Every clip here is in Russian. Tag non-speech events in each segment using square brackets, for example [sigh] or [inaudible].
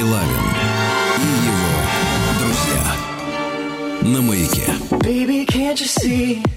Стилавин и его друзья на маяке. Baby, can't you see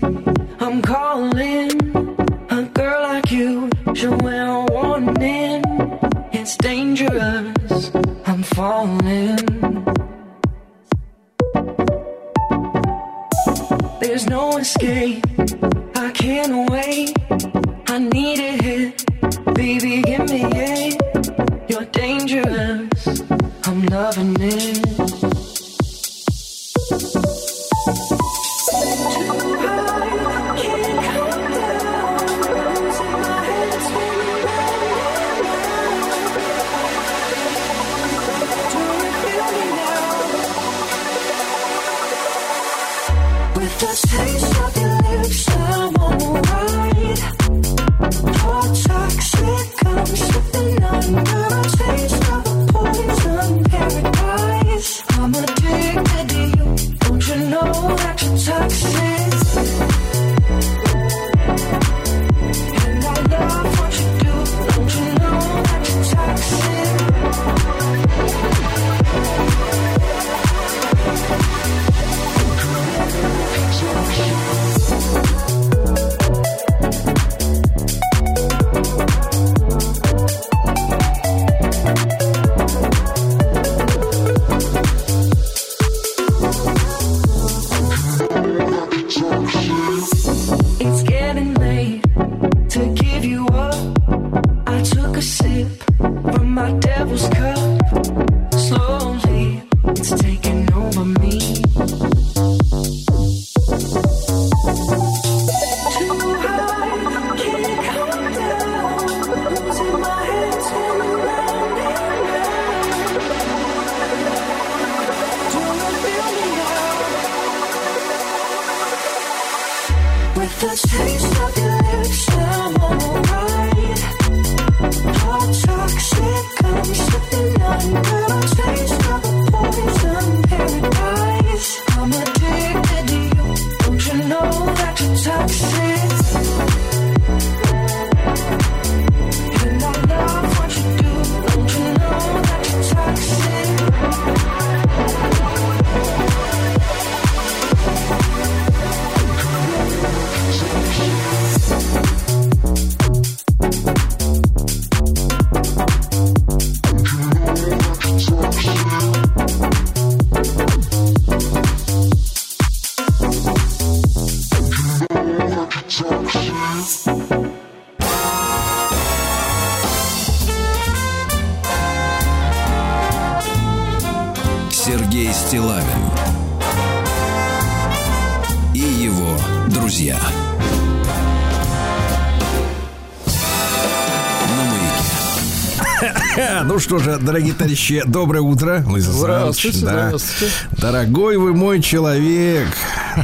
что же, дорогие товарищи, доброе утро. Лысый Здравствуйте, Саныч, да. здравствуйте. Дорогой вы мой человек.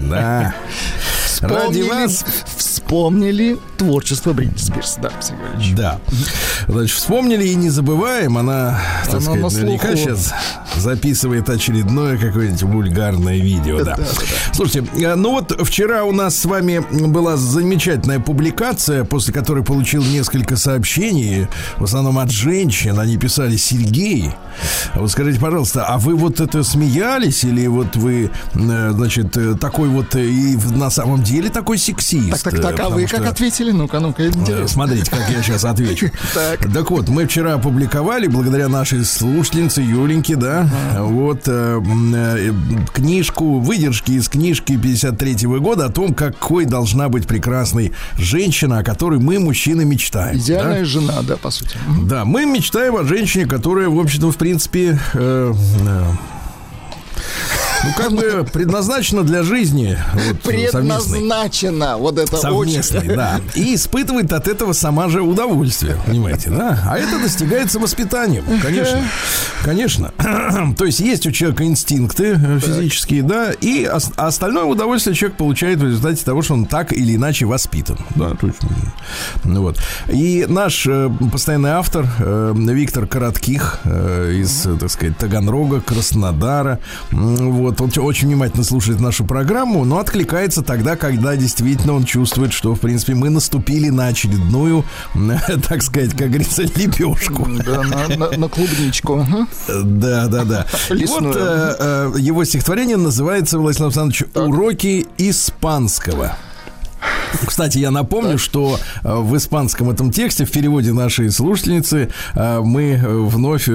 Да. Ради вас Вспомнили творчество Бритни Спирс, да, Сергей Валерьевич. Да. Значит, вспомнили и не забываем. Она, так Она сказать, на наверняка сейчас записывает очередное какое-нибудь вульгарное видео. Да. Слушайте, э, ну вот вчера у нас с вами была замечательная публикация, после которой получил несколько сообщений, в основном от женщин. Они писали Сергей. А Вот скажите, пожалуйста, а вы вот это смеялись или вот вы, э, значит, э, такой вот э, и на самом деле такой сексист? Так, так, так, а вы как что- ответили? Ну-ка, ну-ка, интересно. Смотрите, как я сейчас отвечу. [laughs] Так. Так вот, мы вчера опубликовали, благодаря нашей слушательнице Юленьке, да, вот э, э, книжку, выдержки из книжки 53 года о том, какой должна быть прекрасной женщина, о которой мы, мужчины, мечтаем. Идеальная жена, да, по сути. Да, мы мечтаем о женщине, которая, в общем-то, в принципе, э, э, ну, как бы предназначена для жизни. Вот, совместной. Предназначена. Вот это Совместный, очень. да. И испытывает от этого сама же удовольствие, понимаете, да? А это достигается воспитанием, конечно. Конечно. [clears throat] То есть есть у человека инстинкты э, физические, да, и ос- а остальное удовольствие человек получает в результате того, что он так или иначе воспитан. Да, то есть, ну вот. И наш э, постоянный автор э, Виктор Коротких э, из, так сказать, Таганрога, Краснодара, вот он очень внимательно слушает нашу программу, но откликается тогда, когда действительно он чувствует, что, в принципе, мы наступили на очередную, [laughs] так сказать, как говорится, лепешку. Да, на, на- на клубничку. Да, да, да. [laughs] И вот э, э, его стихотворение называется, Владислав Александрович, «Уроки испанского». Кстати, я напомню, что э, в испанском этом тексте, в переводе нашей слушательницы, мы вновь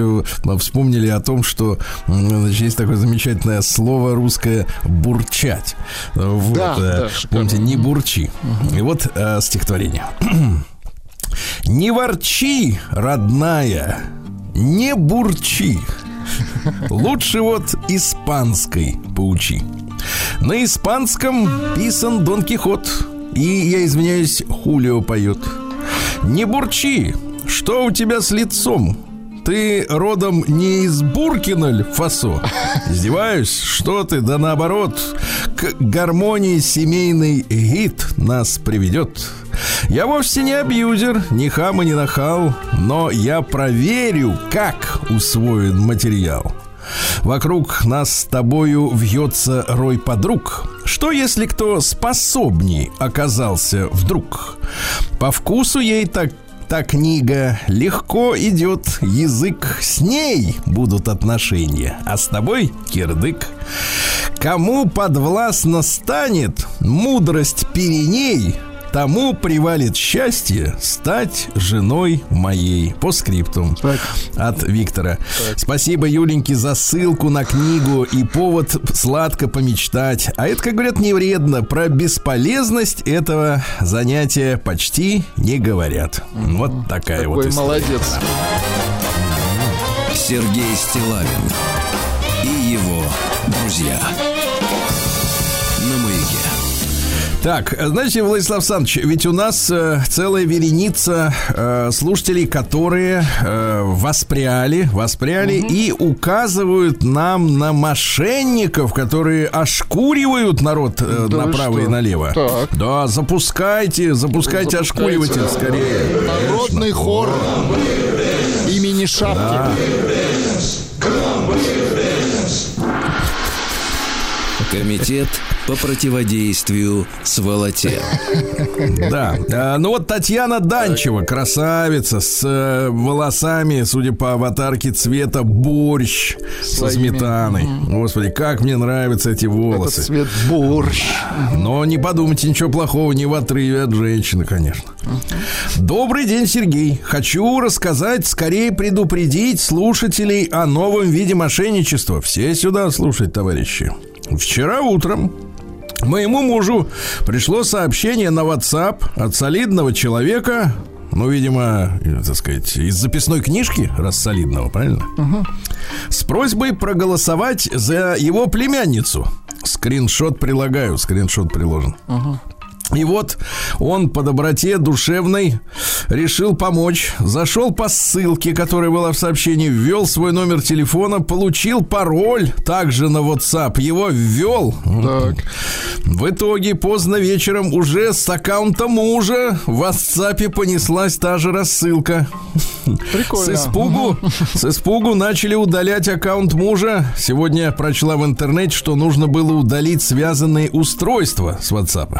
вспомнили о том, что значит, есть такое замечательное слово русское «бурчать». Вот, Да, да, помните, «не бурчи». И вот стихотворение. [clears throat] «Не ворчи, родная, не бурчи, Лучше вот испанской поучи. На испанском писан Дон Кихот. И, я извиняюсь, Хулио поет. Не бурчи, что у тебя с лицом? Ты родом не из Буркина Фасо? Издеваюсь? Что ты? Да наоборот, к гармонии семейный гид нас приведет. Я вовсе не абьюзер, ни хам и не нахал, но я проверю, как усвоен материал. Вокруг нас с тобою вьется рой подруг. Что если кто способней оказался вдруг? По вкусу ей так та книга легко идет язык, с ней будут отношения, а с тобой кирдык. Кому подвластно станет мудрость переней, тому привалит счастье стать женой моей. По скриптум Так. от Виктора. Спасибо, Юленьке, за ссылку на книгу и повод сладко помечтать. А это, как говорят, не вредно. Про бесполезность этого занятия почти не говорят. Вот такая вот Какой история. молодец. Сергей Стилавин и его друзья. Так, знаете, Владислав Александрович, ведь у нас э, целая вереница э, слушателей, которые э, воспряли, воспряли и указывают нам на мошенников, которые ошкуривают народ э, Да направо и налево. Так. Да, запускайте, запускайте, Запускайте. ошкуриватель скорее. Народный хор имени Шапки. Комитет по противодействию сволоте. Да. А, ну вот Татьяна Данчева, красавица, с э, волосами, судя по аватарке цвета борщ со сметаной. Господи, как мне нравятся эти волосы. цвет борщ. Но не подумайте ничего плохого, не в отрыве от женщины, конечно. Добрый день, Сергей. Хочу рассказать, скорее предупредить слушателей о новом виде мошенничества. Все сюда слушать, товарищи. Вчера утром моему мужу пришло сообщение на WhatsApp от солидного человека, ну, видимо, э, так сказать, из записной книжки, раз солидного, правильно? С просьбой проголосовать за его племянницу. Скриншот прилагаю, скриншот приложен. И вот он по доброте душевной решил помочь. Зашел по ссылке, которая была в сообщении, ввел свой номер телефона, получил пароль также на WhatsApp, его ввел. Так. В итоге поздно вечером уже с аккаунта мужа в WhatsApp понеслась та же рассылка. Прикольно. С испугу, с испугу начали удалять аккаунт мужа. Сегодня прочла в интернете, что нужно было удалить связанные устройства с WhatsApp.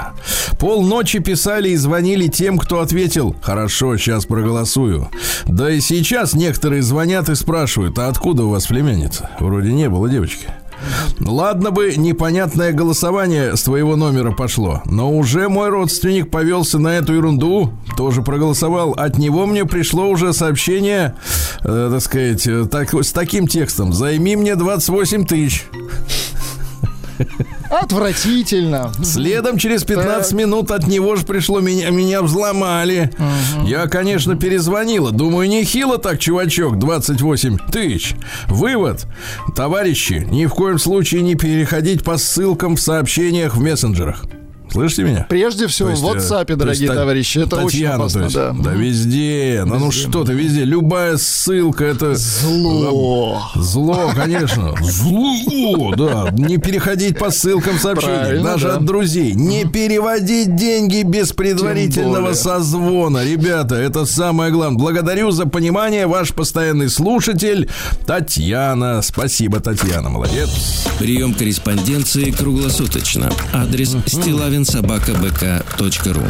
Полночи писали и звонили тем, кто ответил «Хорошо, сейчас проголосую». Да и сейчас некоторые звонят и спрашивают «А откуда у вас племянница?» Вроде не было девочки. Ладно бы непонятное голосование с твоего номера пошло, но уже мой родственник повелся на эту ерунду, тоже проголосовал. От него мне пришло уже сообщение, э, так сказать, э, так, с таким текстом. Займи мне 28 тысяч. Отвратительно. Следом через 15 Так. минут от него же пришло меня, меня взломали. Я, конечно, перезвонила. Думаю, нехило так, чувачок, 28 тысяч. Вывод. Товарищи, ни в коем случае не переходить по ссылкам в сообщениях в мессенджерах. Слышите меня? Прежде всего, есть, в э, WhatsApp, есть дорогие Та- товарищи, это очень Татьяна, опасно. то есть, да. да, везде. Ну, ну что ты, везде. Любая ссылка это Зло. зло, конечно. Зло, да. Не переходить по ссылкам сообщений, Правильно, даже да. от друзей. Не переводить деньги без предварительного созвона. Ребята, это самое главное. Благодарю за понимание. Ваш постоянный слушатель Татьяна. Спасибо, Татьяна. Молодец. Прием корреспонденции круглосуточно. Адрес стилавинсобакабк.ру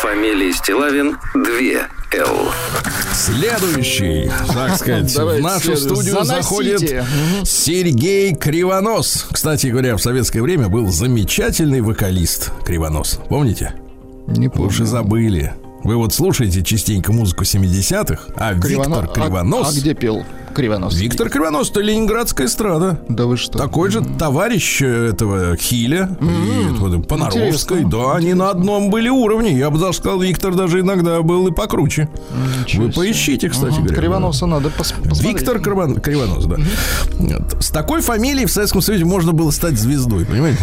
Фамилия Стилавин 2 Л. Следующий, так сказать, в Давайте нашу следующий. студию Заносите. заходит Сергей Кривонос. Кстати говоря, в советское время был замечательный вокалист Кривонос. Помните? Не Вы уже забыли. Вы вот слушаете частенько музыку 70-х, а Виктор А- Кривонос... А, где пел Кривонос? Виктор Кривонос, это ленинградская эстрада. Да вы что? Такой же товарищ э, этого Хиля и вот Понаровской. Интересно. Да, они на одном были уровне. Я бы даже сказал, Виктор даже иногда был и покруче. Ничего Вы себе. поищите, кстати Ага, говоря. Кривоноса надо пос- посмотреть. Виктор Кривон- Кривонос, да. Вот. С такой фамилией в Советском Союзе можно было стать звездой, понимаете?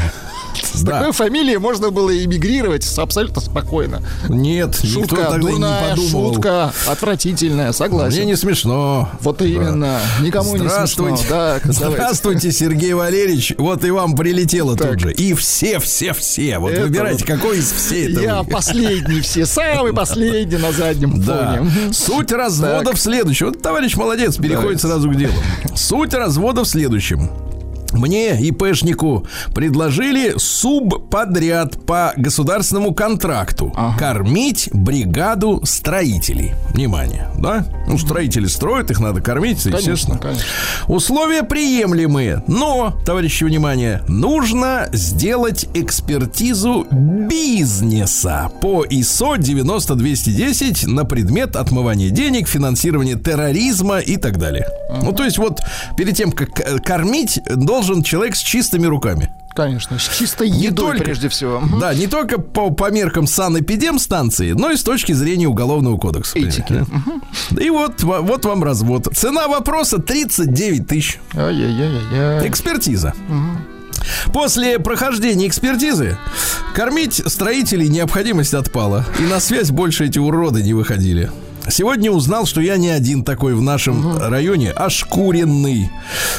С такой фамилией можно было эмигрировать абсолютно спокойно. Нет, никто Шутка, тогда и дурная не подумал. шутка, отвратительная, согласен. Мне не смешно. Вот именно, никому не смешно. Здравствуйте. Да. [laughs] Здравствуйте, Сергей Валерьевич. Вот и вам прилетело Так. тут же. И все, все, все. Вот Это выбирайте, вот. какой из всей это Я последний все, самый последний на заднем Да. фоне. Суть развода Так. в следующем. Вот товарищ молодец, переходит сразу к делу. Суть развода в следующем. Мне, ИПшнику, предложили субподряд по государственному контракту кормить бригаду строителей. Внимание, да? Ну, строители строят, их надо кормить, естественно. конечно. Условия приемлемые, но, товарищи, внимание, нужно сделать экспертизу бизнеса по ИСО 90210 на предмет отмывания денег, финансирования терроризма и так далее. Ну, то есть вот перед тем, как кормить, должен человек с чистыми руками. Конечно, с чистой едой только- прежде всего. Да, не только по, по меркам санэпидемстанции, но и с точки зрения уголовного кодекса. Этики. да? И вот, во- вот вам развод. Цена вопроса 39 тысяч. Ай-яй-яй-яй. Экспертиза. После прохождения экспертизы кормить строителей необходимость отпала. И на связь больше эти уроды не выходили. Сегодня узнал, что я не один такой в нашем районе, а шкуренный.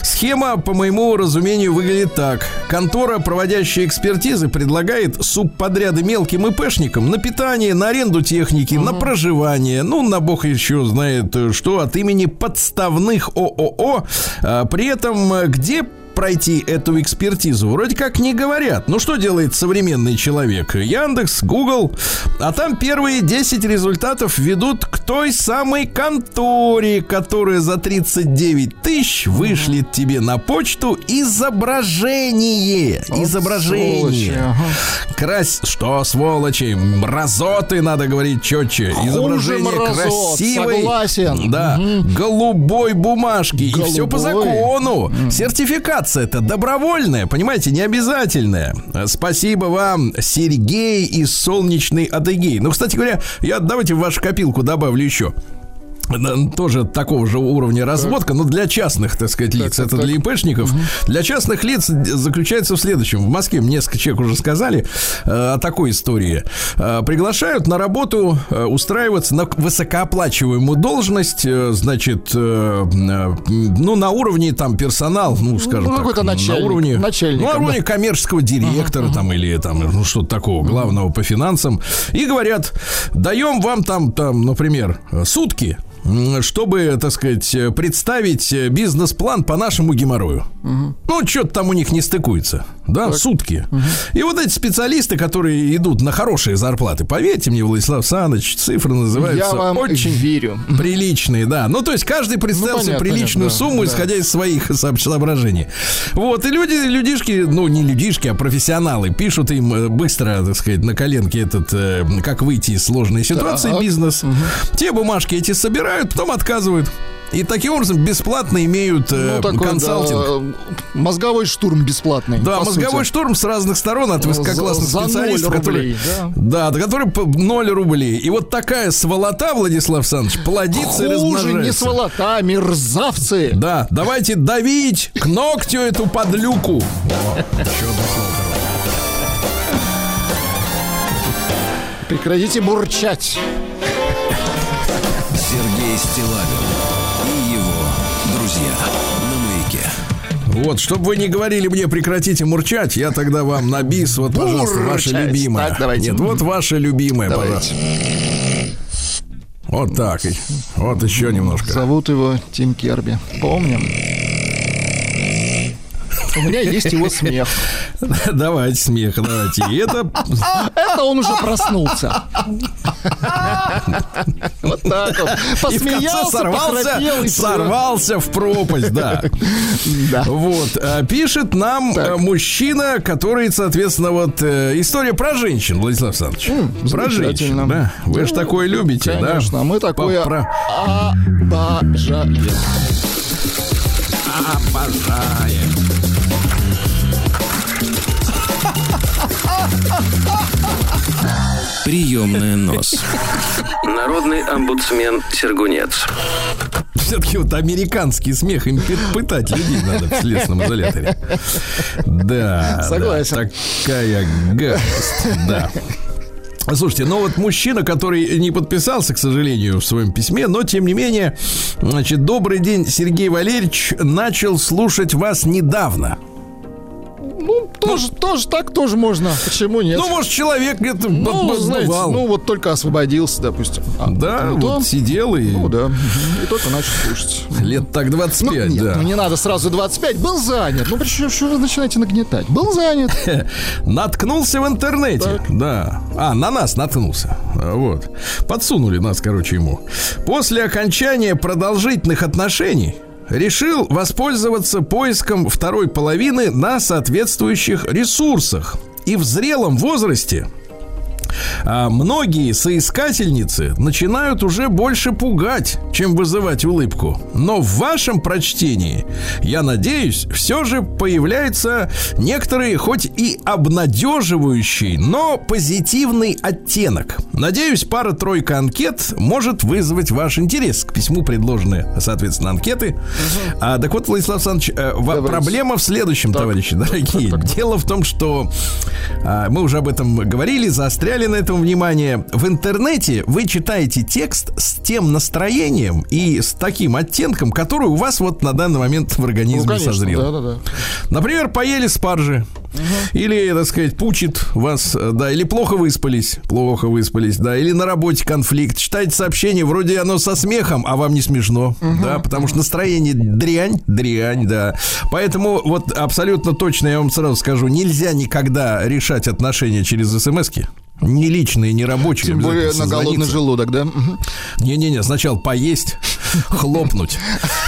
Схема, по моему разумению, выглядит так. Контора, проводящая экспертизы, предлагает субподряды мелким ИПшникам на питание, на аренду техники, на проживание, ну, на бог еще знает э, что, от имени подставных ООО. А, При этом, э, где пройти эту экспертизу вроде как не говорят. Ну что делает современный человек? Яндекс, Google. А там первые 10 результатов ведут к той самой конторе, которая за 39 тысяч вышлет тебе на почту изображение. Вот изображение. сволочи, ага. Крась... Что, сволочи? Мразоты, надо говорить четче. Хуже Изображение мразот, красивой... согласен. Да. Голубой бумажки. И все по закону. Сертификация это добровольная, понимаете, не обязательная. Спасибо вам, Сергей из солнечной Адыгеи. Ну, кстати говоря, я давайте в вашу копилку добавлю еще. Тоже такого же уровня разводка, но для частных, так сказать, лиц. так, Это так. для ИПшников. Для частных лиц заключается в следующем. В Москве мне несколько человек уже сказали э, о такой истории. Э, приглашают на работу э, устраиваться на высокооплачиваемую должность, э, значит, э, э, ну, на уровне там персонал, ну, скажем Ну, так, начальник, на уровне, ну, на уровне да. коммерческого директора там или там, ну, что-то такого, главного по финансам. И говорят, даем вам там, там, например, сутки, чтобы, так сказать, э, представить э, бизнес-план по нашему геморрою. Ну, что-то там у них не стыкуется. Да, сутки. И вот эти специалисты, которые идут на хорошие зарплаты, поверьте мне, Владислав Саныч, цифры называются Я вам очень верю. приличные, да. Ну, то есть каждый представил Ну, себе приличную понятно, сумму, да. исходя из своих сооб- соображений. Вот, и люди, людишки, ну, не людишки, а профессионалы, пишут им э, быстро, так сказать, на коленке этот, э, как выйти из сложной ситуации, Так. бизнес. Те бумажки эти собирают, потом отказывают. И таким образом бесплатно имеют э, Ну, такой, консалтинг. да, мозговой штурм бесплатный. Да, мозговой сути. шторм с разных сторон от высококлассных За- за ноль специалистов, которые... рублей, Да, да, которые по 0 рублей. И вот такая сволота, Владислав Александрович, плодится и Хуже, не размножается. сволота, а мерзавцы. Да, давайте давить к ногтю эту подлюку. Прекратите бурчать. Сергей Стилавин Вот, чтобы вы не говорили мне, прекратите мурчать, я тогда вам на бис, вот, пожалуйста, ваше Бурчать. любимое. Так, давайте. Нет, вот ваше любимое, Давайте. пожалуйста. Вот так. Вот еще немножко. Зовут его Тим Керби. Помним. У меня есть его смех. Давайте смех, давайте. И это Это он уже проснулся. Вот так вот. и в конце Посмеялся, сорвался, сорвался в пропасть, да. Да. Вот, а, пишет нам Так. э, мужчина, который, соответственно, вот э, история про женщин, Владислав Александрович. про женщин, да. Вы же такое любите, да? Конечно, мы такое про- обожаем. Приемная нос. Народный омбудсмен Сергунец. Все-таки вот американский смех, им пы- пытать людей надо в следственном изоляторе. Да. Согласен. да, такая гадость, да. Слушайте, ну вот мужчина, который не подписался, к сожалению, в своем письме, но тем не менее, значит, добрый день, Сергей Валерьевич, начал слушать вас недавно. Ну, тоже, тоже так тоже можно. Почему нет? Ну, может, человек где-то Ну, знаете, ну вот только освободился, допустим. А, да, ну, вот да. сидел и Ну да, и только начал слушать. лет так Ну, 25, нет, да. ну не надо сразу 25. Был занят. Ну, причем, что вы начинаете нагнетать? Был занят. [laughs] Наткнулся в интернете. Да. А, на нас наткнулся. Вот. Подсунули нас, короче, ему. После окончания продолжительных отношений решил воспользоваться поиском второй половины на соответствующих ресурсах. И в зрелом возрасте а, многие соискательницы начинают уже больше пугать, чем вызывать улыбку. Но в вашем прочтении, я надеюсь, все же появляется некоторый, хоть и обнадеживающий, но позитивный оттенок. Надеюсь, пара-тройка анкет может вызвать ваш интерес. К письму предложены, соответственно, анкеты. А, так вот, Владислав Александрович, э, Давайте. проблема в следующем, товарищи дорогие. Дело в том, что а, мы уже об этом говорили, заостряли на этом внимание. В интернете вы читаете текст с тем настроением и с таким оттенком, который у вас вот на данный момент в Ну, организме конечно, созрел. да-да-да. Например, поели спаржи. Или, так сказать, пучит вас, э, да, или плохо выспались, плохо выспались, да, или на работе конфликт. Читаете сообщение, вроде оно со смехом, а вам не смешно, да, потому что настроение дрянь, дрянь, да. Поэтому вот абсолютно точно я вам сразу скажу, нельзя никогда решать отношения через смс-ки. Не личные, не рабочие. Тем более на голодный желудок, да? Не-не-не, сначала поесть, хлопнуть,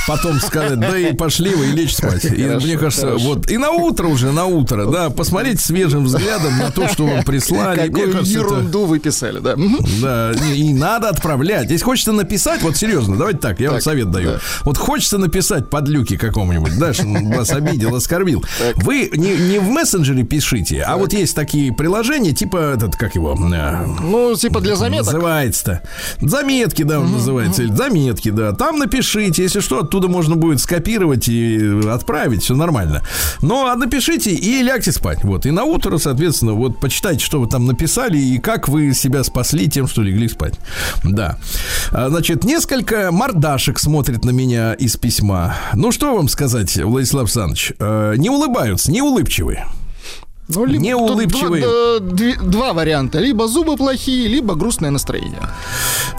потом сказать, да и пошли вы и лечь спать. И Хорошо, мне кажется, хорошо. вот и на утро уже, на утро, да, посмотреть свежим взглядом на то, что вам прислали. Какую кажется, это- ерунду вы писали, да? Да, и, и надо отправлять. Если хочется написать, вот серьезно, давайте так, я вам совет даю. да. Вот хочется написать подлюки какому-нибудь, да, что он вас обидел, оскорбил. Вы не, не в мессенджере пишите, а вот есть такие приложения, типа этот, как его, э, Ну, типа для заметок. Называется-то. Заметки, да, он называется. Заметки, да. Там напишите, если что, оттуда можно будет скопировать и отправить, все нормально. Но а напишите и лягте спать. Вот. И на утро, соответственно, вот почитайте, что вы там написали и как вы себя спасли тем, что легли спать. Да. А, Значит, несколько мордашек смотрит на меня из письма. Ну, что вам сказать, Владислав Александрович? Э, Не улыбаются, не улыбчивые. Ну, либо- Не тут улыбчивые. Два, две- два варианта. Либо зубы плохие, либо грустное настроение.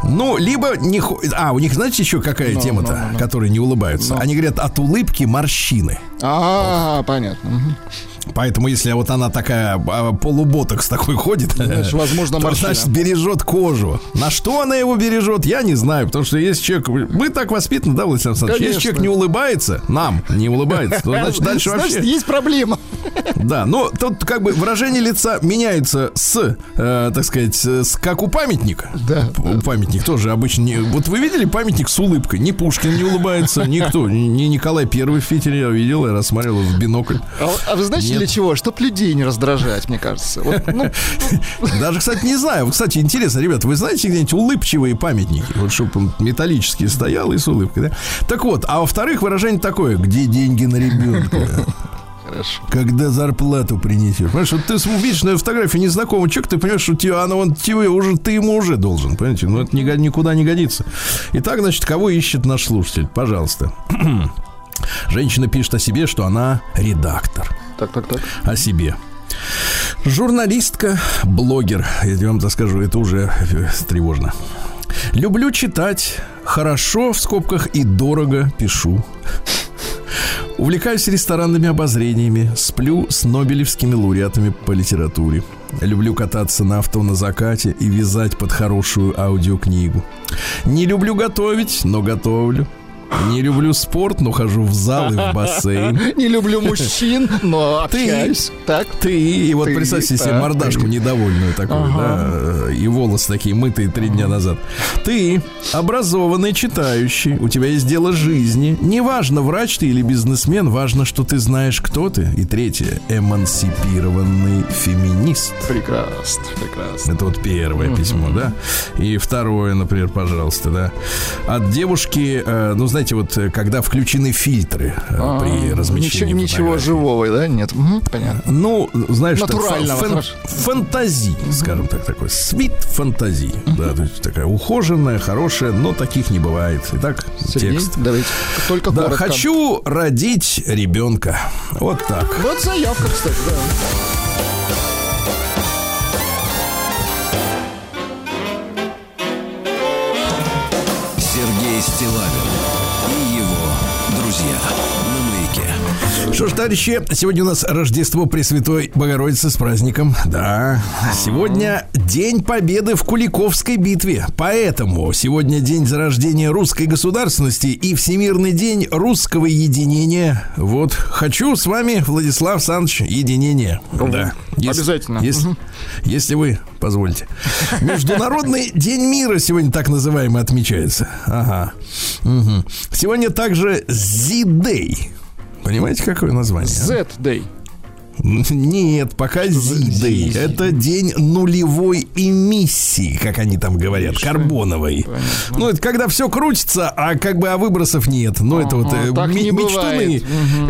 Ну, либо не... А, у них, знаете, еще какая Ну, тема-то, ну, ну, ну. которые не улыбаются? Ну. Они говорят, от улыбки морщины. А, понятно. Поэтому, если вот она такая а, полуботокс такой ходит, Значит, возможно, [laughs] то, значит, бережет кожу. На что она его бережет, я не знаю. Потому что если человек... Мы так воспитаны, да, Владимир Александрович? Если Конечно. человек не улыбается, нам не улыбается, то значит [laughs] дальше Значит, вообще... есть проблема. Да, но тут как бы выражение лица меняется с, э, так сказать, с, как у памятника. Да. У памятник тоже обычно не... Вот вы видели памятник с улыбкой? Ни Пушкин не улыбается, никто. Ни ни Николай Первый в Питере я видел, я рассматривал в бинокль. А, а вы знаете Нет. для чего? Чтоб людей не раздражать, мне кажется. Вот, ну, [laughs] Даже, кстати, не знаю. Кстати, интересно, ребята, вы знаете где-нибудь улыбчивые памятники? Вот чтобы он металлический стоял и с улыбкой, да? Так вот, а во-вторых, выражение такое, где деньги на ребенка? хорошо. Когда зарплату принесешь. Понимаешь, вот ты увидишь на фотографии незнакомого человека, ты понимаешь, что тебе, она он тебе уже, ты ему уже должен, понимаете? Ну, это ни- никуда не годится. Итак, значит, кого ищет наш слушатель? Пожалуйста. [clears throat] Женщина пишет о себе, что она редактор. Так, так, так. О себе. Журналистка, блогер. Я вам так скажу, это уже тревожно. Люблю читать. Хорошо, в скобках, и дорого пишу. Увлекаюсь ресторанными обозрениями, сплю с нобелевскими лауреатами по литературе. Люблю кататься на авто на закате и вязать под хорошую аудиокнигу. Не люблю готовить, но готовлю. Не люблю спорт, но хожу в зал и в бассейн. [laughs] Не люблю мужчин, но общаюсь. Так. Ты, и вот представьте себе мордашку недовольную такую, да, и волосы такие мытые три дня назад. Ты образованный, читающий, у тебя есть дело жизни. Неважно, врач ты или бизнесмен, важно, что ты знаешь, кто ты. И третье, эмансипированный феминист. Прекрасно, прекрасно. Это вот первое письмо, да? И второе, например, пожалуйста, да. От девушки, э, ну, знаете, вот э, когда включены фильтры э, А, при размещении Ничего, ничего живого, да? Нет. Мгм, понятно. Ну, знаешь, так, Натурального, фан- хорошо. фантазии, скажем так, такой свит фантазии. Да, то есть такая ухоженная, хорошая, но таких не бывает. Итак, Сергей, текст. давайте. Только Да, коротко. хочу родить ребенка. Вот так. Вот заявка, кстати, да. Сергей Стилавин Что ж, товарищи, сегодня у нас Рождество Пресвятой Богородицы с праздником. Да, сегодня День Победы в Куликовской битве. Поэтому сегодня день зарождения русской государственности и Всемирный день русского единения. Вот, хочу с вами, Владислав Санч, единение. Да. Если- Обязательно. Если, если вы позволите. Международный [laughs] день мира сегодня так называемый отмечается. Ага. Мгм. Сегодня также Z-Day. Понимаете, какое название? а? Z-Day. Нет, пока Z-Day. Это день нулевой эмиссии, как они там говорят, карбоновой. Ну, это когда все крутится, а как бы а выбросов нет. Ну, это вот Ага, э, так ме- не мечтуны, бывает.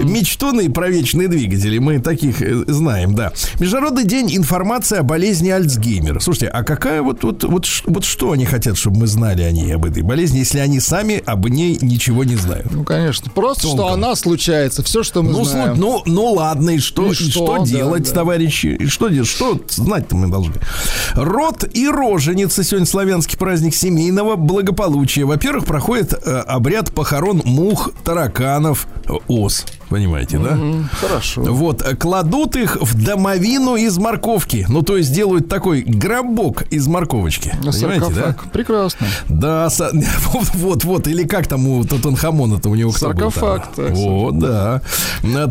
мечтуны про вечные двигатели. Мы таких э, знаем, да. Международный день информации о болезни Альцгеймера. Слушайте, а какая вот, вот, вот, вот что они хотят, чтобы мы знали о ней, об этой болезни, если они сами об ней ничего не знают? Ну, конечно. Просто, что она случается. Все, что мы Ну, знаем. ну, ну ладно, и что, И и что, что, да, делать, да. товарищи? И что делать? Что знать-то мы должны? Род и роженица сегодня славянский праздник семейного благополучия. Во-первых, проходит э, обряд похорон мух, тараканов, э, ос. Понимаете, да? Хорошо. Вот, э, кладут их в домовину из морковки. Ну, то есть делают такой гробок из морковочки. Понимаете, да? Саркофаг. Прекрасно. Да, са- [laughs] вот, вот, или как там у Тутанхамона-то у него кто был? Саркофаг, Вот, да.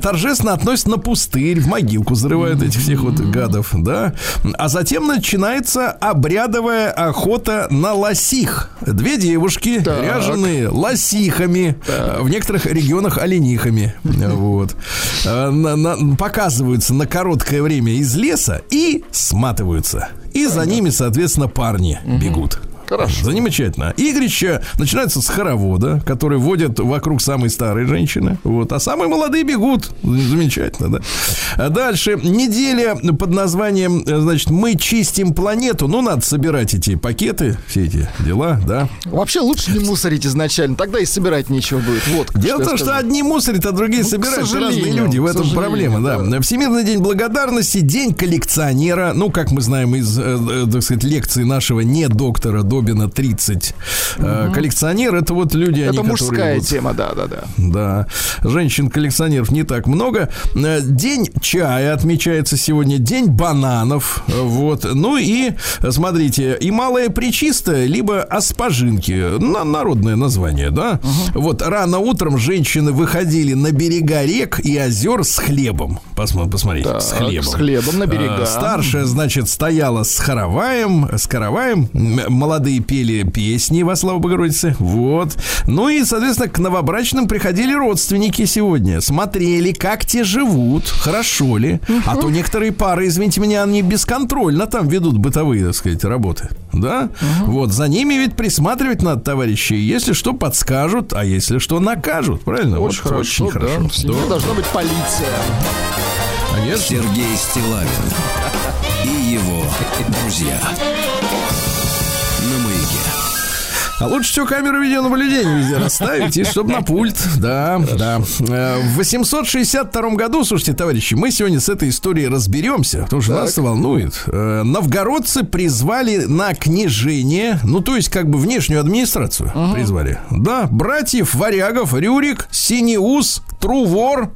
Торжественно относятся на пустырь, в могилку зарывают этих всех вот гадов, да. А затем начинается обрядовая охота на лосих. Две девушки, Так. ряженые лосихами, в некоторых регионах оленихами. [laughs] Вот. Э, на- на- показываются на короткое время из леса и сматываются. И за ними, соответственно, парни бегут. Хорошо. Замечательно. Игрища начинаются с хоровода, который водят вокруг самой старой женщины. Вот, а самые молодые бегут. Замечательно, да. А дальше неделя под названием, значит, мы чистим планету. Ну, надо собирать эти пакеты, все эти дела, да. Вообще лучше не мусорить изначально, тогда и собирать нечего будет. Вот. Дело в том, что одни мусорят, а другие Ну, собирают. Разные люди, в этом проблема, да. да. Всемирный день благодарности, день коллекционера. Ну, как мы знаем из, э, э, так сказать, лекции нашего не доктора, доктора Робина 30. Э, Коллекционер это вот люди, они, Это которые мужская вот- тема, да-да-да. да, женщин-коллекционеров не так много. Э, День чая отмечается сегодня, день бананов, э, вот. Ну и, смотрите, и малое причистое, либо аспажинки, на, народное название, да. Вот рано утром женщины выходили на берега рек и озер с хлебом. Посмо- Посмотрите, Так, с хлебом. с хлебом на берега. Э, Старшая, значит, стояла с хороваем, с караваем. Молодые пели песни во славу Богородицы. Вот. Ну и, соответственно, к новобрачным приходили родственники сегодня. Смотрели, как те живут, хорошо ли. А то некоторые пары, извините меня, они бесконтрольно там ведут бытовые, так сказать, работы. Да? Вот. За ними ведь присматривать надо, товарищи. Если что, подскажут, а если что, накажут. Правильно? Очень Вот хорошо, Очень да. хорошо. В семье Да, должна быть полиция. конечно. Сергей Стилавин и его друзья. А лучше всего камеру видеонаблюдения везде расставить, и чтобы на пульт. Да, да. Э, В 862 году, слушайте, товарищи, мы сегодня с этой историей разберемся, потому что нас волнует. Э, Новгородцы призвали на княжение, ну, то есть, как бы внешнюю администрацию призвали. Да, братьев Варягов, Рюрик, Синеус, Трувор.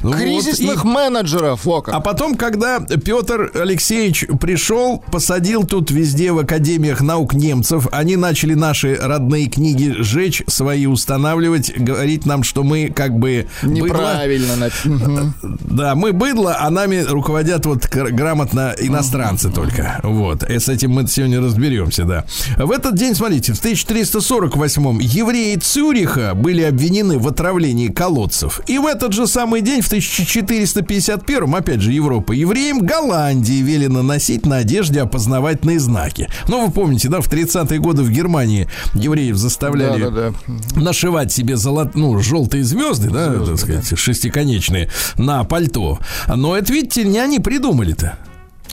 Вот, Кризисных и- менеджеров, о как. а потом, когда Петр Алексеевич пришел, посадил тут везде в академиях наук немцев, они начали наши родные книги сжечь, свои устанавливать, говорить нам, что мы как бы быдло. Неправильно. нап- Мгм. Да, мы быдло, а нами руководят вот гр- грамотно иностранцы только. Вот. И с этим мы сегодня разберемся, да. В этот день, смотрите, в 1348-м евреи Цюриха были обвинены в отравлении колодцев. И в этот же самый день, в 1451-м, опять же, Европа, евреям Голландии велено носить на одежде опознавательные знаки. Ну, вы помните, да, в 30-е годы в Германии евреев заставляли Да-да-да. нашивать себе золот, ну, желтые звезды, да, так сказать, шестиконечные, на пальто. Но это, видите, не они придумали-то.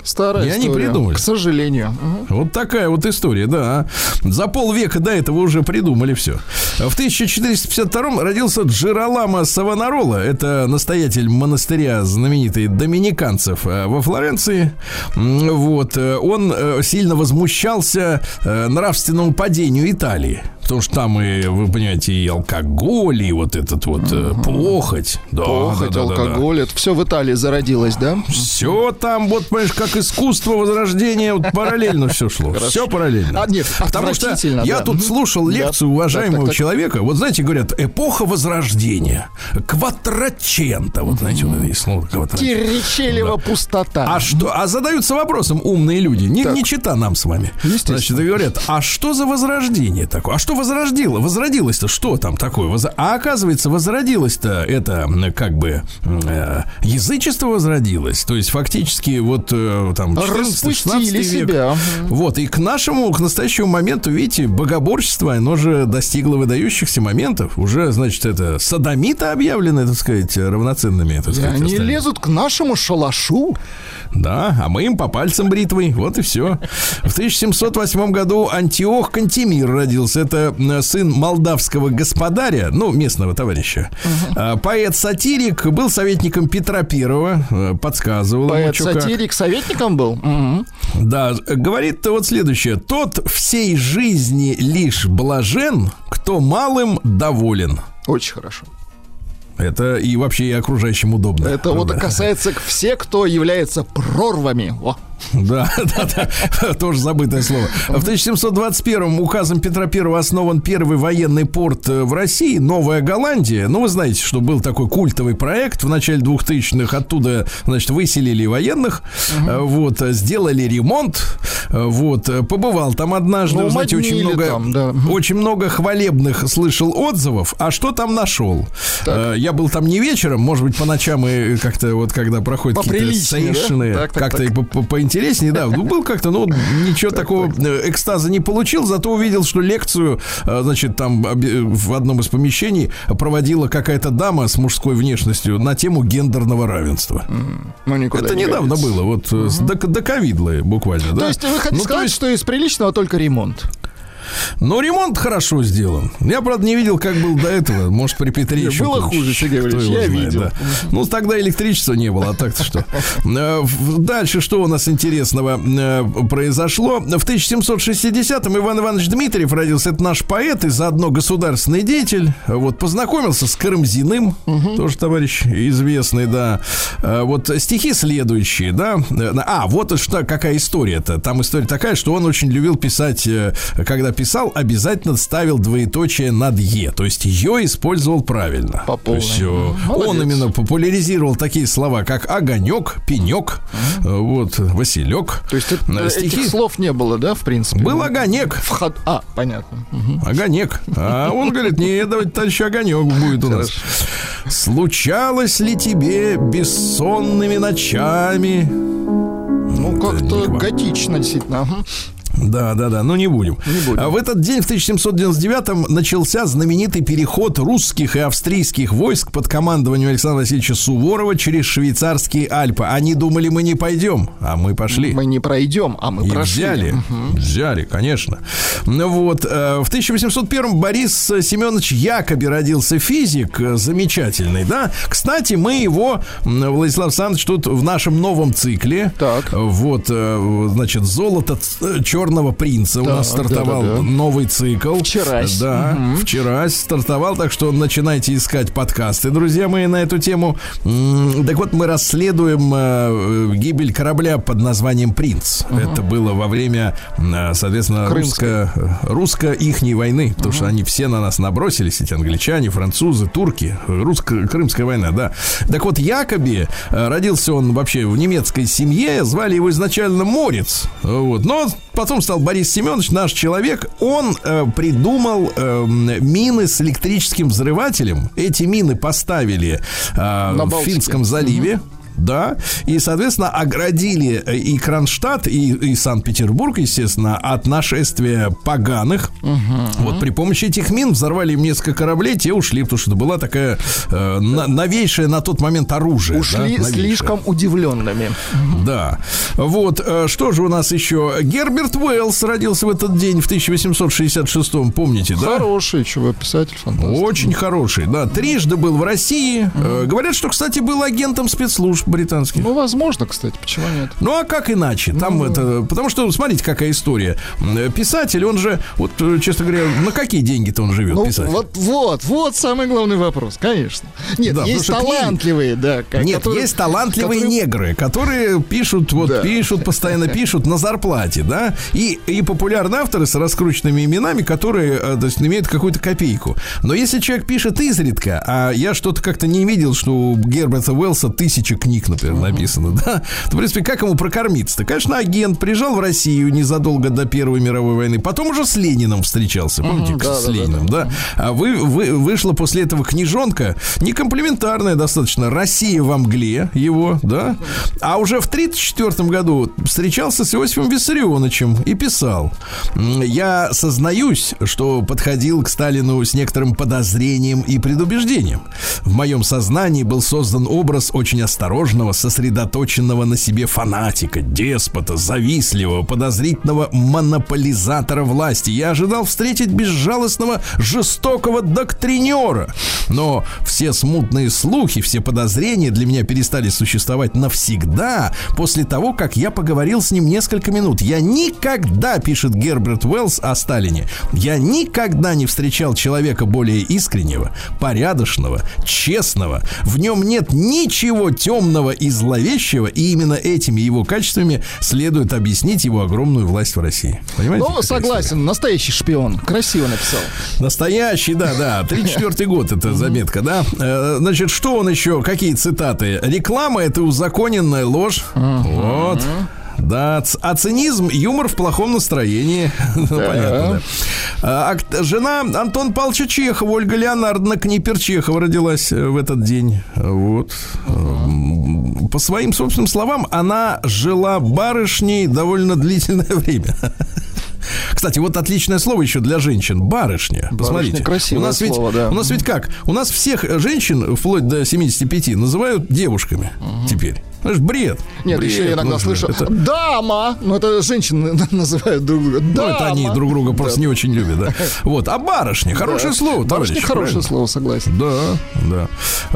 Старая И они история, придумали. К сожалению. Мгм. Вот такая вот история, да. За полвека до этого уже придумали все. В 1452 родился Джералама Савонарола. Это настоятель монастыря знаменитый доминиканцев э, во Флоренции. Вот. э, Он э, сильно возмущался нравственному падению Италии. Потому что там и, вы понимаете, и алкоголь, и вот этот вот э, похоть. Да, Похоть, да, да, да, да. алкоголь. Это все в Италии зародилось, да? Все там, вот, понимаешь, как искусство возрождения, вот параллельно все шло. Все параллельно. А, нет, Потому что я тут слушал лекцию уважаемого человека. Вот знаете, говорят, эпоха возрождения. Кватрачента. Вот знаете, вот есть слово. Киричелева пустота. А что? А задаются вопросом умные люди, не, не чита нам с вами. Значит, говорят, а что за возрождение такое? А что возродило? Возродилось-то что там такое? А оказывается, возродилось-то это как бы э, язычество возродилось. То есть фактически вот э, там 14 Распустили 16 век. себя. Вот, и к нашему, к настоящему моменту, видите, богоборчество, оно же достигло выдающихся моментов. Уже, значит, это садомиты объявлены, так сказать, равноценными, так И сказать. они остальным. лезут к нашему шалашу. Да, а мы им по пальцам бритвой. Вот и все. В 1708 году Антиох Кантемир родился. Это сын молдавского господаря, ну, местного товарища. А, Поэт-сатирик, был советником Петра Первого, э, подсказывал. Поэт-сатирик советником был. Мгм. Да, говорит вот следующее. Тот всей жизни лишь блажен, кто малым доволен. Очень хорошо. Это и вообще и окружающим удобно. Это вот касается все, кто является прорвами. О, Да, [laughs] да, да, тоже забытое слово. В 1721 указом Петра I основан первый военный порт э, в России, Новая Голландия. Ну, вы знаете, что был такой культовый проект в начале 2000-х. Оттуда, значит, выселили военных, э, вот, сделали ремонт, э, вот, побывал там однажды, Ну, знаете, очень много, там, да. очень много хвалебных слышал отзывов. А что там нашел? Э, Я был там не вечером, может быть, по ночам и как-то вот, когда проходят какие-то да? сейшины, Так, так, как-то так. и по- по- поинтереснее, да. Ну, был как-то, ну, ничего такого э, экстаза не получил, зато увидел, что лекцию, э, значит, там обе- в одном из помещений проводила какая-то дама с мужской внешностью на тему гендерного равенства. ну никуда Это не недавно годится. было, вот э, с- до, буквально, да. То есть вы хотите Ну, сказать, есть- что из приличного только ремонт? Но ремонт хорошо сделан. Я, правда, не видел, как был до этого. Может, при Петре еще было хуже, Сергей Валерьевич, я видел. Ну, тогда электричества не было, а так-то что. Э, Дальше что у нас интересного э, произошло? В 1760-м Иван Иванович Дмитриев родился. Это наш поэт и заодно государственный деятель. Вот, познакомился с Карамзиным, тоже товарищ известный, да. Э, Вот стихи следующие, да. А, вот что, какая история-то. Там история такая, что он очень любил писать, когда писал, обязательно ставил двоеточие над «е». То есть «ё» использовал правильно. По То есть, э, Мгм. он Молодец. именно популяризировал такие слова, как огонек, пенек, э, вот, Василек. То есть это- Э, этих слов не было, да, в принципе? Был огонек. Вход... А, понятно. Огонек. А он говорит, не, давайте товарищ огонек будет у нас. Случалось ли тебе бессонными ночами? Ну, как-то готично, действительно. Да, да, да, но не будем. Не будем. А в этот день, в 1799-м, начался знаменитый переход русских и австрийских войск под командованием Александра Васильевича Суворова через швейцарские Альпы. Они думали, мы не пойдем, а мы пошли. Мы не пройдем, а мы И прошли. взяли, взяли, конечно. Ну Вот, э, в 1801 Борис Семенович Якоби родился физик, э, замечательный, да. Кстати, мы его, Владислав Александрович, тут в нашем новом цикле, Так. вот, э, значит, золото ц- черного принца у Так, нас стартовал да-да-да. новый цикл. Вчерась. Да, вчера стартовал, так что начинайте искать подкасты, друзья мои, на эту тему. Так вот, мы расследуем э, э, гибель корабля под названием «Принц». Это было во время, э, соответственно, русско- русско-ихней войны, потому что они все на нас набросились, эти англичане, французы, турки, русско-крымская война, да. Так вот, Якоби, э, родился он вообще в немецкой семье, звали его изначально Морец, вот, но потом стал Борис Семенович, наш человек, он э, придумал э, мины с электрическим взрывателем. Эти мины поставили э, в. Финском заливе. Да, и, соответственно, оградили э, и Кронштадт, и, и Санкт-Петербург, естественно, от нашествия поганых. Вот при помощи этих мин взорвали им несколько кораблей, те ушли, потому что это была такая э, на- новейшее на тот момент оружие. да, Ушли новейшее. слишком удивленными. Да. Вот, э, что же у нас еще? Герберт Уэллс родился в этот день в 1866 помните, да? Хороший, чего, писатель, фантаст. Очень хороший, да. Трижды был в России. Э, Говорят, что, кстати, был агентом спецслужб британских. Ну, возможно, кстати, почему нет? Ну а как иначе? Там это. Потому что, смотрите, какая история. Э, Писатель, он же, вот, э, честно говоря, на какие деньги-то он живет, Ну, писатель? вот, вот, вот самый главный вопрос, конечно. Нет, Да, есть что книги- талантливые, да. ко- Нет, которые- есть талантливые которые- негры, которые пишут, вот Да. пишут, постоянно пишут на зарплате, да, и, и популярные авторы с раскрученными именами, которые, э, то есть, имеют какую-то копейку. Но если человек пишет изредка, а я что-то как-то не видел, что у Герберта Уэллса тысяча книг, например, написано, да, то, в принципе, как ему прокормиться-то? Конечно, агент приезжал в Россию незадолго до Первой мировой войны, потом уже с Лениным встречался, помните, да, с да, да, Лениным, да? А вы, вы, вышла после этого книжонка, не комплиментарная достаточно, «Россия во мгле» его, да? А уже в 1934 году встречался с Иосифом Виссарионовичем и писал, «М, «Я сознаюсь, что подходил к Сталину с некоторым подозрением и предубеждением. В моем сознании был создан образ очень осторожного, сосредоточенного на себе фанатика, деспота, завистливого, подозрительного монополизатора власти. Я ожидал встретить безжалостного, жестокого доктринера. Но все смутные слухи, все подозрения для меня перестали существовать навсегда после того, как я поговорил с ним несколько минут. Я никогда, пишет Герберт Уэллс о Сталине, я никогда не встречал человека более искреннего, порядочного, честного. В нем нет ничего темного и зловещего, и именно этими его качествами следует объяснить его огромную власть в России. Понимаете? Ну, какая история? согласен, настоящий шпион. Красиво написал. Настоящий, да, да. [laughs] 34 год это заметка, да. Э, Значит, что он еще? Какие цитаты? Реклама это узаконенная ложь. Вот. Да, а цинизм, юмор в плохом настроении. [laughs] Ну, Понятно, да. А, Жена Антон Павловича Чехова, Ольга Леонардовна Книпер Чехова родилась э, в этот день. Вот. По своим собственным словам, она жила барышней довольно длительное [laughs] время. Кстати, вот отличное слово еще для женщин. Барышня. Посмотрите. красивое у нас ведь, слово, да. У нас ведь как? У нас всех женщин, вплоть до 75, называют девушками теперь. Это ж бред. Нет, Бред, еще я иногда ну, слышу это- «дама». Ну, это женщины [laughs] называют друг друга Ну, «дама». это они друг друга просто не очень любят, да. [laughs] Вот, а барышня, хорошее слово, Барышня хорошее правильно? слово, согласен. Да, да.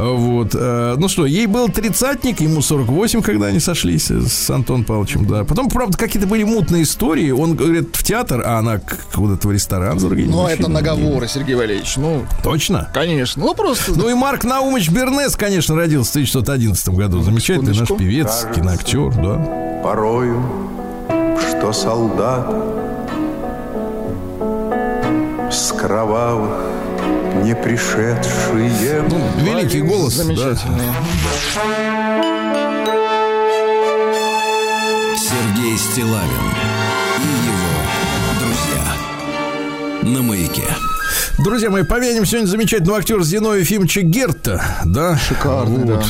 Вот. э, Ну что, ей был тридцатник, ему 48, когда они сошлись с Антоном Павловичем, да. Потом, правда, какие-то были мутные истории. Он говорит в театр, а она куда-то в ресторан за другими Ну, это мужчинами. наговоры, Сергей Валерьевич. Ну, Точно? конечно. Ну, просто... Ну и Марк Наумович Бернес, конечно, родился в 1911 году. Замечательный наш Секундочку. певец, киноактер, да. порою, что солдат с кровавых не пришедшие Ну, великий голос. да. Замечательный. Сергей Стилавин и его друзья. На маяке. Друзья мои, помянем сегодня замечательного актера Зиновия Ефимовича Герта, да? Шикарный, да.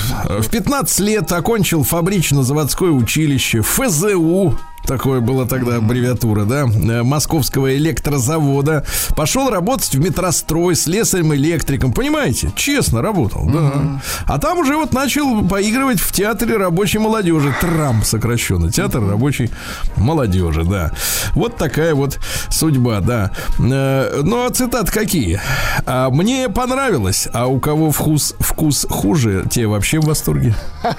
В 15 лет окончил фабрично-заводское училище, ФЗУ, такое была тогда аббревиатура, да, э, Московского электрозавода. Пошел работать в метрострой слесарем-электриком, понимаете? Честно работал, да. А там уже вот начал поигрывать в театре рабочей молодежи. ТРАМ сокращенно. Театр рабочей молодежи, да. Вот такая вот судьба, да. Э, Ну, а цитат какие? А, Мне понравилось, а у кого вкус, вкус хуже, те вообще в восторге. [laughs]